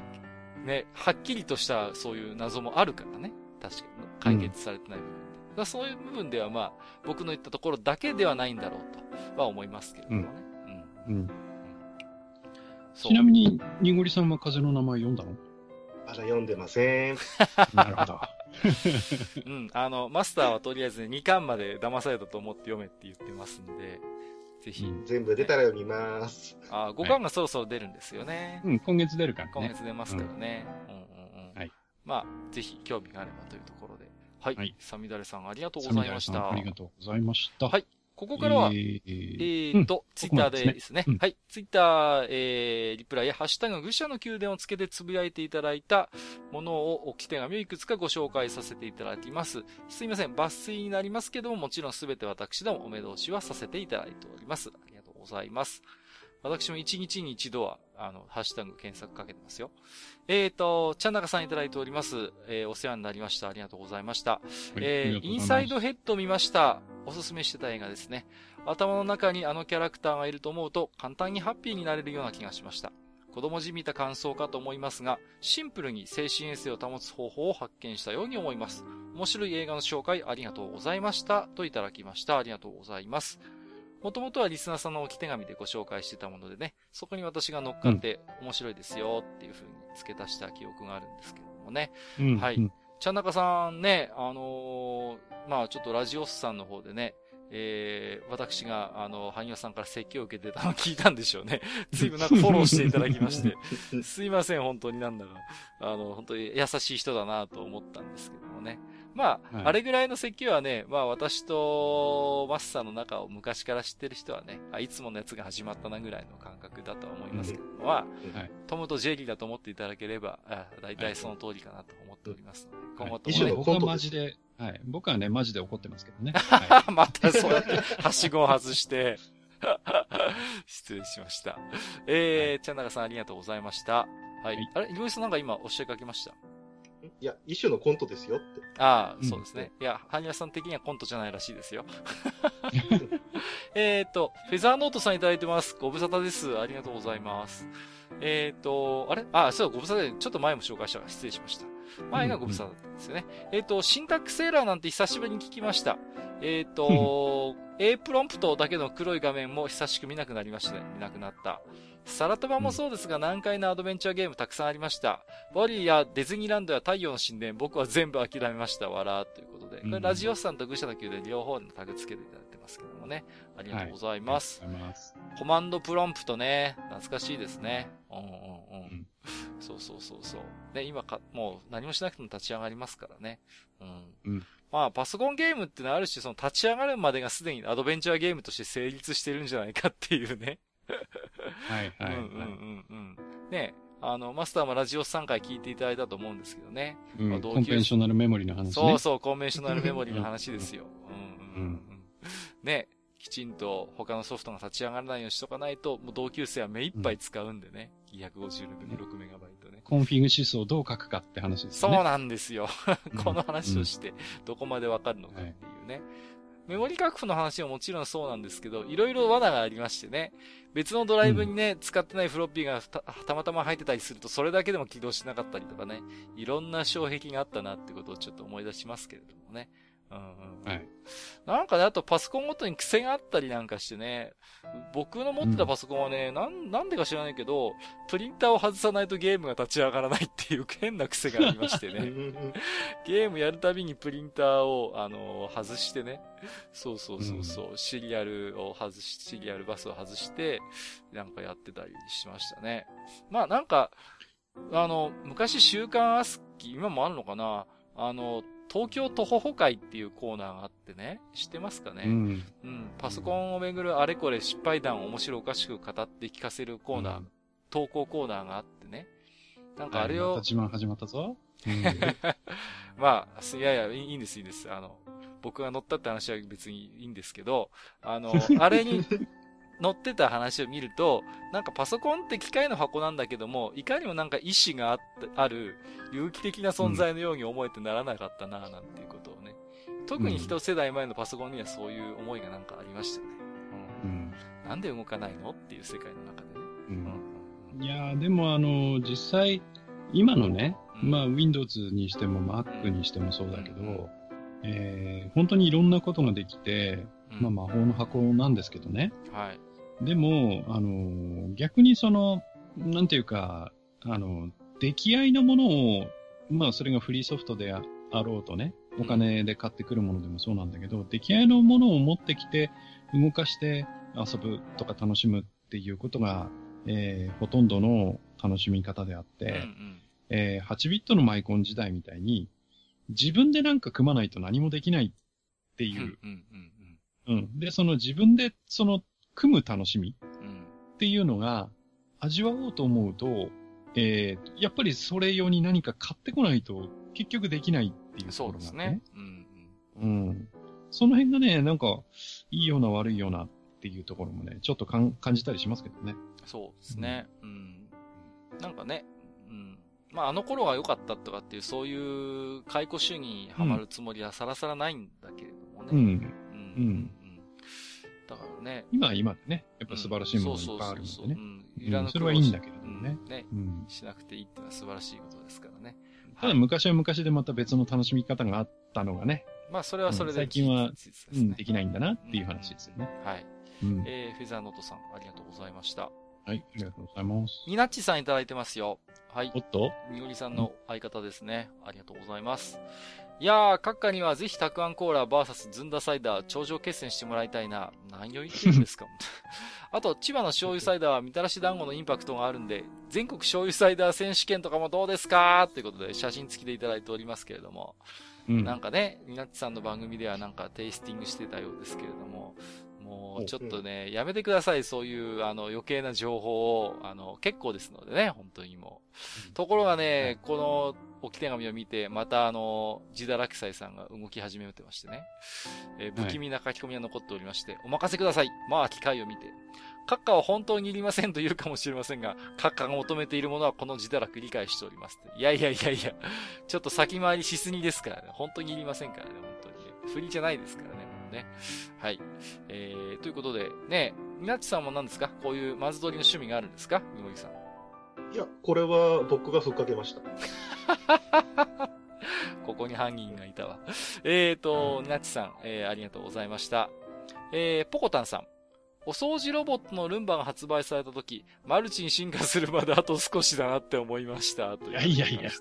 Speaker 2: ね、はっきりとしたそういう謎もあるからね。確かに、解決されてない部分で。うん、そういう部分ではまあ、僕の言ったところだけではないんだろうとは思いますけれどもね。うん。うん、うん
Speaker 1: ちなみに、にごりさんは風の名前読んだの？
Speaker 3: まだ読んでません。*laughs*
Speaker 1: なるほど。*laughs*
Speaker 2: うん、あの、マスターはとりあえず、ね、2巻まで騙されたと思って読めって言ってますんで、ぜひ。
Speaker 3: 全部出たら読みます。
Speaker 2: あ、5巻がそろそろ出るんですよね。
Speaker 1: はい、うん、今月出るからね。
Speaker 2: 今月出ますからね。うん、うん、うんうん。はい。まあ、ぜひ興味があればというところで。はい。はい、サミダレさんありがとうございました。
Speaker 1: ありがとうございました。
Speaker 2: はい。ここからは、えー、えー、と、ツイッターでですね。はい。ツイッター、えー、リプライやハッシュタグ愚者の宮殿をつけてつぶやいていただいたものを、置き手紙をいくつかご紹介させていただきます。すいません。抜粋になりますけども、もちろんすべて私どもお目通しはさせていただいております。ありがとうございます。私も一日に一度は、あの、ハッシュタグ検索かけてますよ。えっ、ー、と、ちゃんなかさんいただいております。えー、お世話になりました。ありがとうございました。えー、インサイドヘッド見ました。おすすめしてた映画ですね。頭の中にあのキャラクターがいると思うと簡単にハッピーになれるような気がしました。子供じみた感想かと思いますが、シンプルに精神衛生を保つ方法を発見したように思います。面白い映画の紹介ありがとうございました。といただきました。ありがとうございます。もともとはリスナーさんの置き手紙でご紹介してたものでね、そこに私が乗っかって面白いですよっていう風に付け足した記憶があるんですけどもね。うん、はい。うんちゃんなかさんね、あのー、まあちょっとラジオスさんの方でね、えー、私が、あの、萩谷さんから説教を受けてたのを聞いたんでしょうね。*laughs* 随分なんかフォローしていただきまして、すいません、本当になんだか、あの、本当に優しい人だなと思ったんですけど。まあ、はい、あれぐらいの説教はね、まあ私とマスターの中を昔から知ってる人はね、あ、いつものやつが始まったなぐらいの感覚だと思いますけども、はい、トムとジェリーだと思っていただければ、あ大体その通りかなと思っておりますので、今後とも
Speaker 1: ね。僕はマジで、はい。僕はね、マジで怒ってますけどね。*laughs*
Speaker 2: はい、またそうやって、はしごを外して、*laughs* 失礼しました。えー、はい、チャンナガさんありがとうございました。はい。はい、あれ、井上さんなんか今おっしゃいかけました？*laughs*
Speaker 3: いや、一種のコントですよって。
Speaker 2: ああ、そうですね。いや、ハニワさん的にはコントじゃないらしいですよ。*laughs* えっと、フェザーノートさんいただいてます。ご無沙汰です。ありがとうございます。えっ、ー、と、あれ？あ、そう、ご無沙汰で、ちょっっと前も紹介したから失礼しました。前がご無沙汰だったんですよね。うんうん、えっ、ー、と、シンタックセーラーなんて久しぶりに聞きました。えっ、ー、と、*laughs* A プロンプトだけの黒い画面も久しく見なくなりましたね。見なくなった。サラトバもそうですが、難解なアドベンチャーゲームたくさんありました。ワリーやディズニーランドや太陽の神殿、僕は全部諦めました。わらということで。これ、ラジオスさんと愚者の宮で両方のタグつけていただいてますけどもね。ありがとうございます。はい、ますコマンドプロンプトね、懐かしいですね。うんうんうん。うん、そうそうそうそう。ね、今か、もう何もしなくても立ち上がりますからね。うん。うん、まあ、パソコンゲームってのはある種、その立ち上がるまでがすでにアドベンチャーゲームとして成立してるんじゃないかっていうね。
Speaker 1: はいはい、はい。うんうん
Speaker 2: うん。ねあの、マスターもラジオ3回聞いていただいたと思うんですけどね。
Speaker 1: うん、まあ、コンベンショナルメモリの話ね。
Speaker 2: そうそう、コンベンショナルメモリの話ですよ。うんうんうん。ねきちんと他のソフトが立ち上がらないようにしとかないと、もう同級生は目いっぱい使うんでね。うん、256メガバイトね。
Speaker 1: CONFIG.SYS をどう書くかって話です
Speaker 2: ね。そうなんですよ。*laughs* この話をして、どこまでわかるのかっていうね。メモリ確保の話はもちろんそうなんですけど、いろいろ罠がありましてね。別のドライブにね、うん、使ってないフロッピーがたまたま入ってたりすると、それだけでも起動しなかったりとかね。いろんな障壁があったなってことをちょっと思い出しますけれどもね。うんうん。はい。なんかね、あとパソコンごとに癖があったりなんかしてね、僕の持ってたパソコンはね、うん、なん、なんでか知らないけど、プリンターを外さないとゲームが立ち上がらないっていう変な癖がありましてね。*laughs* ゲームやるたびにプリンターを、あのー、外してね。そうそうそうそう、うん、シリアルを外し、シリアルバスを外して、なんかやってたりしましたね。まあなんか、あの、昔週刊アスキー、今もあるのかなあの、東京徒歩歩会っていうコーナーがあってね、知ってますかね、うん、うん。パソコンをめぐるあれこれ失敗談を面白おかしく語って聞かせるコーナー、うん、投稿コーナーがあってね。なんかあれを。
Speaker 1: ま、自慢始まったぞ。
Speaker 2: うん、*laughs* まあ、いやいや、いいんです、いいんです。あの、僕が乗ったって話は別にいいんですけど、あの、あれに載ってた話を見ると、なんかパソコンって機械の箱なんだけども、いかにもなんか意志があある、有機的な存在のように思えてならなかったな、なんていうことをね。特に一世代前のパソコンにはそういう思いがなんかありましたね。うん。なんで動かないの？っていう世界の中でね。
Speaker 1: うん。いやでもあの、実際、今のね、うん、まあ Windows にしても Mac にしてもそうだけど、うん、えー、本当にいろんなことができて、まあ魔法の箱なんですけどね。はい。でも、あの、逆にその、なんていうか、あの、出来合いのものを、まあそれがフリーソフトであろうとね、お金で買ってくるものでもそうなんだけど、うん、出来合いのものを持ってきて、動かして遊ぶとか楽しむっていうことが、えー、ほとんどの楽しみ方であって、うんうん、えー、8ビットのマイコン時代みたいに、自分でなんか組まないと何もできないっていう。うん、うん、うん、で、その自分でその組む楽しみっていうのが味わおうと思うと、えー、やっぱりそれ用に何か買ってこないと結局できないっていうところが、ね、そうですね。うん、うん。うん。その辺がね、なんか、いいような悪いようなっていうところもね、ちょっと感じたりしますけどね。
Speaker 2: そうですね。うん。なんかね、うん。まあ、あの頃が良かったとかっていう、そういう解雇主義にはまるつもりはさらさらないんだけれどもね。うん。うん。うんだからね。
Speaker 1: 今は今でね、やっぱ素晴らしいものがいっぱいあるんでね。いらなくそれはいいんだけれどもね。
Speaker 2: ね、しなくていいってのは素晴らしいことですからね。
Speaker 1: ただ昔は昔でまた別の楽しみ方があったのがね。
Speaker 2: まあそれはそれで、
Speaker 1: 最近は、うん、できないんだなっていう話ですよね。
Speaker 2: はい。うん、えー、フェザーノートさん、ありがとうございました。
Speaker 1: はい、ありがとうございます。
Speaker 2: ニナッチさんいただいてますよ。はい。
Speaker 1: おっと？
Speaker 2: みおりさんの相方ですね。ありがとうございます。いやー、閣下にはぜひたくあんコーラ VS ずんだサイダー頂上決戦してもらいたいな。何を言ってるんですか *laughs* あと、千葉の醤油サイダーはみたらし団子のインパクトがあるんで、全国醤油サイダー選手権とかもどうですか？ということで写真付きでいただいておりますけれども。うん、なんかね、みなっちさんの番組ではなんかテイスティングしてたようですけれども、もうちょっとね、やめてください、そういうあの余計な情報を、あの、結構ですのでね、本当にもう。ところがね、この置き手紙を見て、またあの、ジダラキサイさんが動き始めてましてね、えー、不気味な書き込みが残っておりまして、お任せください。まあ、機会を見て。閣下は本当にいりませんと言うかもしれませんが、閣下が求めているものはこの自堕落理解しております。いやいやいやいや、ちょっと先回りしすぎですからね。本当にいりませんからね、本当に。振りじゃないですからね、ね。はい。えー、ということで、ね、みなっちさんも何ですか？こういうマズ撮りの趣味があるんですか？みもぎさん。
Speaker 3: いや、これは僕がふっかけました。*laughs*
Speaker 2: ここに犯人がいたわ。えーと、なちさん、えー、ありがとうございました。えー、ポコタンさん。お掃除ロボットのルンバが発売された時、マルチに進化するまであと少しだなって思いました。
Speaker 1: いやいやいや、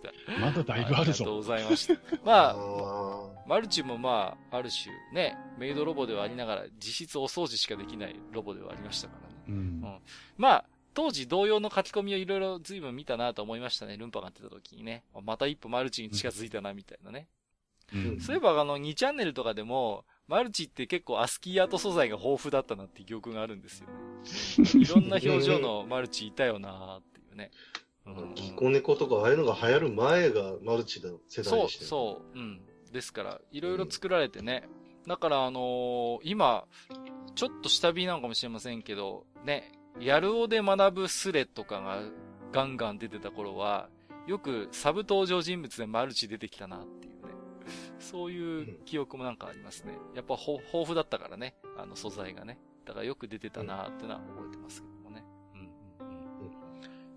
Speaker 1: まだだいぶあるぞ。ありが
Speaker 2: とうございました。まあ、マルチもまあ、ある種、ね、メイドロボではありながら、実質お掃除しかできないロボではありましたからね。うん、うん、まあ、当時同様の書き込みをいろいろ随分見たなと思いましたね。ルンパが出た時にね。また一歩マルチに近づいたな、みたいなね。うん、そういえばあの、2チャンネルとかでも、マルチって結構アスキーアート素材が豊富だったなっていう記憶があるんですよね。*laughs* いろんな表情のマルチいたよなっていうね。
Speaker 3: ギコネコとかああいうのが流行る前がマルチの世代でした、
Speaker 2: そう、そう。うん。ですから、いろいろ作られてね。うん、だからあのー、今、ちょっと下火なのかもしれませんけど、ね、やるおで学ぶスレとかがガンガン出てた頃は、よくサブ登場人物でマルチ出てきたなっていうね。*laughs* そういう記憶もなんかありますね。やっぱ豊富だったからね、あの素材がね。だからよく出てたなってのは覚えてますけどもね。うんうんうん、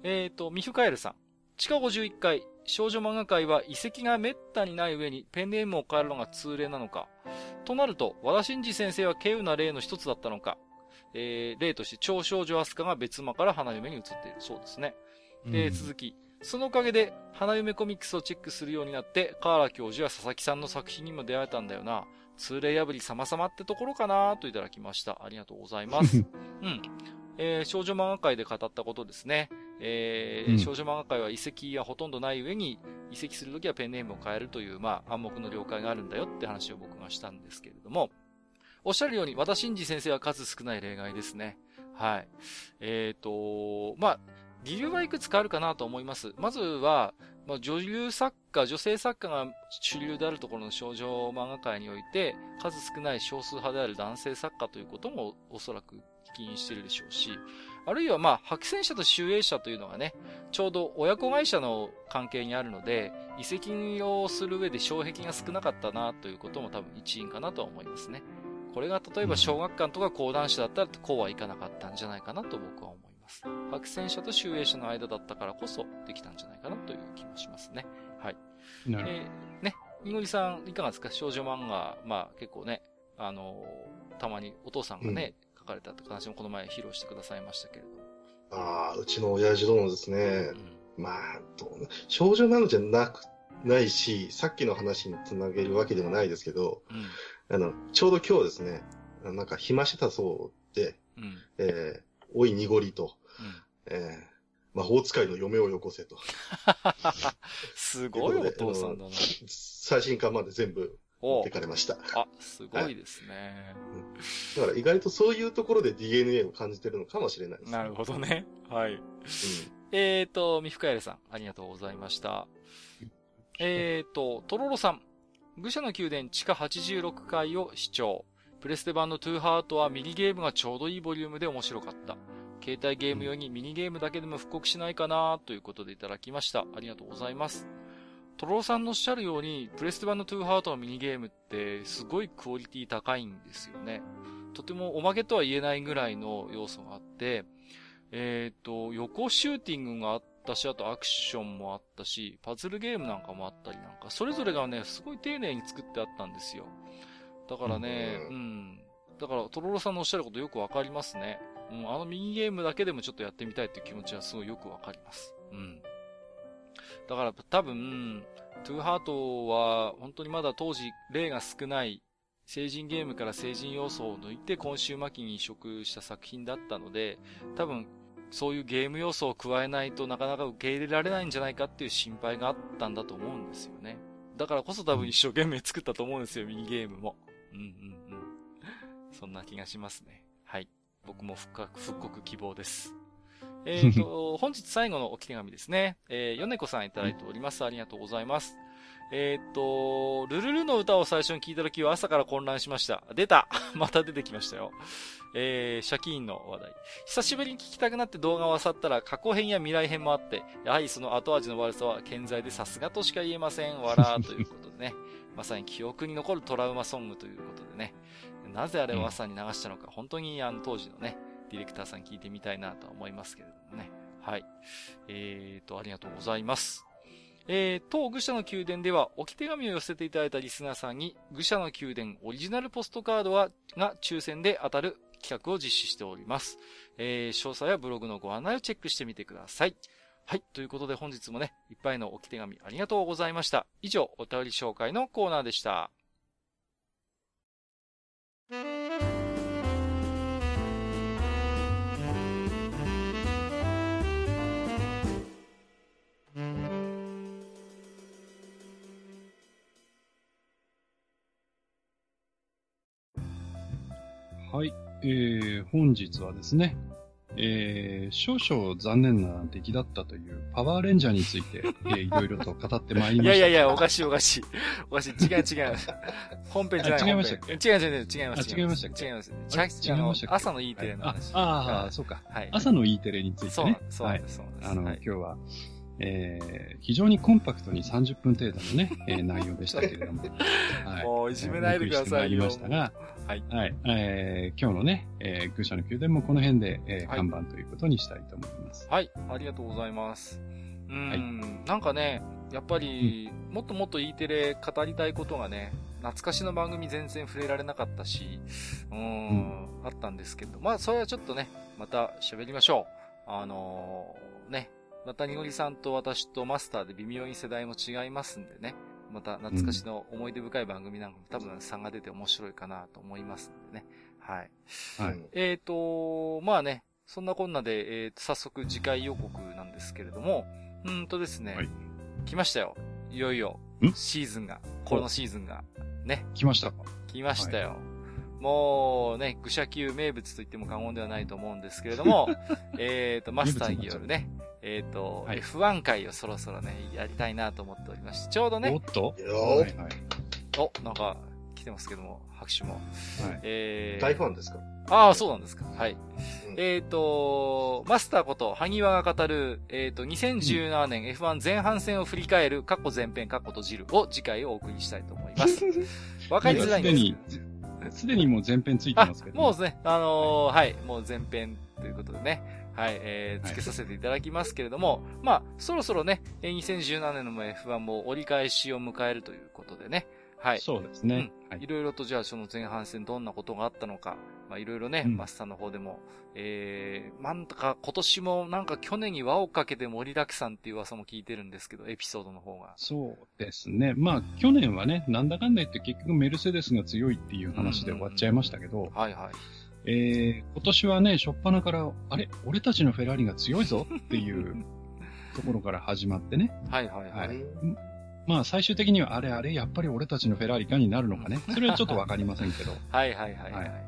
Speaker 2: えっ、ー、と、ミフカエルさん。地下51階、少女漫画界は遺跡が滅多にない上にペンネームを変えるのが通例なのか。となると、和田真二先生は稀有な例の一つだったのか。えー、例として超少女アスカが別間から花嫁に移っている。そうですね。で、続き。そのおかげで、花嫁コミックスをチェックするようになって、河原教授や佐々木さんの作品にも出会えたんだよな。通例破り様々ってところかなといただきました。ありがとうございます。*laughs* うん。えー、少女漫画界で語ったことですね。えー、うん、少女漫画界は遺跡がほとんどない上に、移籍するときはペンネームを変えるという、まあ、暗黙の了解があるんだよって話を僕がしたんですけれども、おっしゃるように、和田真二先生は数少ない例外ですね。はい。えっ、ー、と、まあ、理由はいくつかあるかなと思います。まずは、まあ、女優作家、女性作家が主流であるところの少女漫画界において、数少ない少数派である男性作家ということもおそらく起因してるでしょうし、あるいはまあ、白戦車と集英社というのがね、ちょうど親子会社の関係にあるので、移籍をする上で障壁が少なかったなということも多分一因かなとは思いますね。これが例えば小学館とか講談社だったらこうはいかなかったんじゃないかなと僕は思います。白戦車と集英社の間だったからこそできたんじゃないかなという気もしますね。はい。なるほど。えー、ね、いごりさんいかがですか？少女漫画、まあ結構ね、あのー、たまにお父さんがね、うんかれたって話もこの前披露してくださいましたけれども。
Speaker 3: ああ、うちの親父殿ですね。うん、まあ、どう少女なのじゃなく、ないし、さっきの話につなげるわけでもないですけど、うん、あの、ちょうど今日ですね、なんか暇してたそうで、うん、えー、おい濁りと、うん、えー、魔法使いの嫁をよこせと。*laughs*
Speaker 2: すごいお父さんだな。
Speaker 3: 最新刊まで全部持ってかれました。
Speaker 2: あ、すごいですね、
Speaker 3: はい、だから意外とそういうところで DNA を感じてるのかもしれないです、
Speaker 2: ね。なるほどね。はい。うん、えっ、ー、と、ミフカエルさん、ありがとうございました。えっ、ー、と、トロロさん、愚者の宮殿地下86階を視聴。プレステ版のトゥーハートはミニゲームがちょうどいいボリュームで面白かった。携帯ゲーム用にミニゲームだけでも復刻しないかなということでいただきました。ありがとうございます。トロロさんのおっしゃるように、プレステ版のトゥーハートのミニゲームってすごいクオリティ高いんですよね。とてもおまけとは言えないぐらいの要素があって、えっ、ー、と、横シューティングがあったし、あとアクションもあったし、パズルゲームなんかもあったりなんか、それぞれがね、すごい丁寧に作ってあったんですよ。だからね、うん。だから、トロロさんのおっしゃることよくわかりますね。うん、あのミニゲームだけでもちょっとやってみたいっていう気持ちはすごいよくわかります。うん。だから多分、トゥーハートは本当にまだ当時例が少ない成人ゲームから成人要素を抜いて今週末期に移植した作品だったので、多分そういうゲーム要素を加えないとなかなか受け入れられないんじゃないかっていう心配があったんだと思うんですよね。だからこそ多分一生懸命作ったと思うんですよ、ミニゲームも。うんうんうん。そんな気がしますね。はい。僕も復刻、復刻希望です。*laughs* えっ、ー、と、本日最後のお手紙ですね。えー、米子さんいただいております。ありがとうございます。えっ、ー、と、ルルルの歌を最初に聞いた時は朝から混乱しました。出た *laughs* また出てきましたよ。えー、シャキーンの話題。久しぶりに聞きたくなって動画を漁ったら過去編や未来編もあって、やはりその後味の悪さは健在でさすがとしか言えません。わらーということでね。まさに記憶に残るトラウマソングということでね。なぜあれを朝に流したのか、本当にあの当時のね、ディレクターさん聞いてみたいなと思いますけれどもね。はい。えーと、ありがとうございます。えー、当愚者の宮殿では置き手紙を寄せていただいたリスナーさんに、愚者の宮殿オリジナルポストカードは、が抽選で当たる企画を実施しております。えー、詳細はブログのご案内をチェックしてみてください。はい。ということで本日もね、いっぱいの置き手紙ありがとうございました。以上、お便り紹介のコーナーでした。
Speaker 1: はい、えー、本日はですね、えー、少々残念な出来だったというパワーレンジャーについて、*laughs* えー、いろいろと語ってまいりました。
Speaker 2: いやいやいや、おかしいおかしい。おかしい。違う違う。本編じゃない。
Speaker 1: 違いましたっけ？
Speaker 2: 違う違う違う。違います。
Speaker 1: 違いましたっ
Speaker 2: け？違います。違いました朝の E テレの話。
Speaker 1: ああ、そうか。はい。朝の E テレについてね。そう、そうです。あの、今日は、えー、非常にコンパクトに30分程度のね、えー、内容でしたけれども。*laughs*
Speaker 2: はい、もういじめないでください
Speaker 1: よ。ましたが、はい。はい。えー、今日のね、えー、愚者の宮殿もこの辺で、えー、看板ということにしたいと思います。
Speaker 2: はい。ありがとうございます。うん、はい、なんかね、やっぱり、うん、もっともっと E テレ語りたいことがね、懐かしの番組全然触れられなかったし、うん、うん、あったんですけど、まあ、それはちょっとね、また喋りましょう。あのー、ね、またにごりさんと私とマスターで微妙に世代も違いますんでね、また懐かしの思い出深い番組なんかも多分差が出て面白いかなと思いますんでね。はい。はい。えっ、ー、と、まあね、そんなこんなで、えー、早速次回予告なんですけれども、うんとですね、はい、来ましたよ。いよいよ、シーズンが、このシーズンが、ね。
Speaker 1: 来ましたか？
Speaker 2: 来ましたよ。はい、もうね、愚者級名物と言っても過言ではないと思うんですけれども、*laughs* えっと、マスターによるね、えっ、ー、と、はい、F1 回をそろそろね、やりたいなと思っておりまして、ちょうどね。
Speaker 1: おっと？
Speaker 3: はいはい、
Speaker 2: お、なんか、来てますけども、拍手も。はい、
Speaker 3: えー、大ファンですか？
Speaker 2: ああ、そうなんですか。はい。うん、えっ、ー、と、マスターこと、萩和が語る、えっ、ー、と、2017年 F1 前半戦を振り返る、過去前編、過去閉じるを次回お送りしたいと思います。*laughs* わかりづらいんです
Speaker 1: けど。*laughs* すでにもう前編ついてますけど、
Speaker 2: ね、もうですね、あのー、はい、もう前編ということでね。はい、えー、つけさせていただきますけれども、はい、まあ、そろそろね、2017年の F1 も折り返しを迎えるということでね、はい。
Speaker 1: そうですね。
Speaker 2: うん。いろいろとじゃあその前半戦どんなことがあったのか、まあいろいろね、うん、マスターの方でも、えー、なんとか今年もなんか去年に輪をかけて盛りだくさんっていう噂も聞いてるんですけど、エピソードの方が。
Speaker 1: そうですね。まあ去年はね、なんだかんだ言って結局メルセデスが強いっていう話で終わっちゃいましたけど、うんうんうん、
Speaker 2: はいはい。
Speaker 1: えー、今年はね、しょっぱなから、あれ？俺たちのフェラーリが強いぞっていう *laughs* ところから始まってね。
Speaker 2: はいはいはい。はい、
Speaker 1: まあ最終的にはあれあれ、やっぱり俺たちのフェラーリかになるのかね？それはちょっとわかりませんけど。*laughs*
Speaker 2: はいはいはい、はい、はい。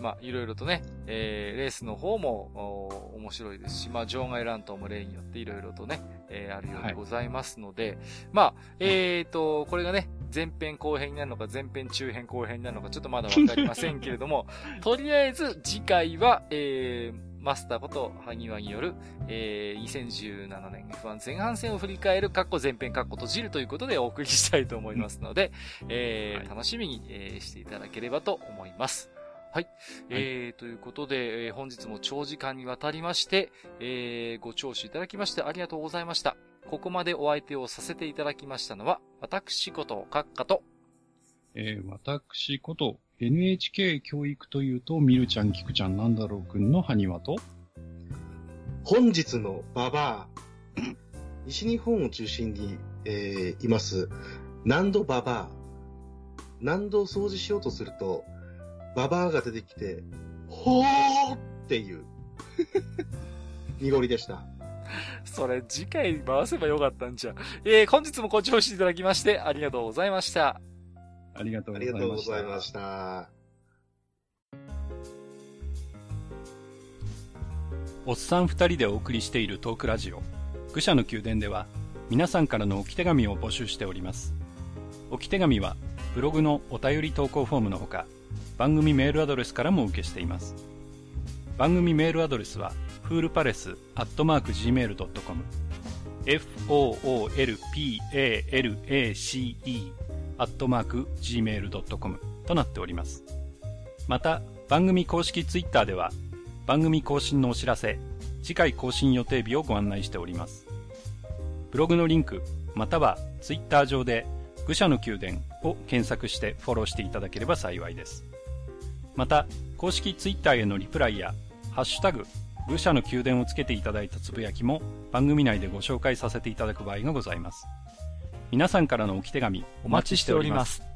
Speaker 2: まあ、いろいろとね、えー、レースの方も、面白いですし、まあ、場外乱闘も例によっていろいろとね、えー、あるようでございますので、はい、まあ、えっ、ー、と、これがね、前編後編になるのか、前編中編後編になるのか、ちょっとまだわかりませんけれども、*laughs* とりあえず次回は、えー、マスターこと萩和による、えー、2017年 F1 前半戦を振り返る、カッコ前編、カッコ閉じるということでお送りしたいと思いますので、えー、はい、楽しみに、えー、していただければと思います。はい。えー、ということで、えー、本日も長時間にわたりまして、えー、ご聴取いただきましてありがとうございました。ここまでお相手をさせていただきましたのは、私こと閣下と、
Speaker 1: えー、私こと NHK 教育というと、みるちゃん、きくちゃん、なんだろうくんの埴輪と、
Speaker 3: 本日のババア、*laughs* 西日本を中心に、えー、います、何度ババア。何度掃除しようとすると、ババアが出てきて、ほーっていう、*laughs* 濁りでした。
Speaker 2: それ次回回せばよかったんじゃ。えー、本日もご聴取いただきましてありがとうございました。
Speaker 1: ありがとうございました。ありがとうございました。
Speaker 4: おっさん二人でお送りしているトークラジオ、愚者の宮殿では、皆さんからの置き手紙を募集しております。置き手紙は、ブログのお便り投稿フォームのほか、番組メールアドレスからも受けしています。番組メールアドレスは、フールパレスアットマーク Gmail.com foolpalace アットマーク Gmail.com となっております。また、番組公式ツイッターでは、番組更新のお知らせ、次回更新予定日をご案内しております。ブログのリンク、またはツイッター上で、愚者の宮殿を検索してフォローしていただければ幸いです。また、公式ツイッターへのリプライや、ハッシュタグ、愚者の宮殿をつけていただいたつぶやきも番組内でご紹介させていただく場合がございます。皆さんからの置き手紙お待ちしております。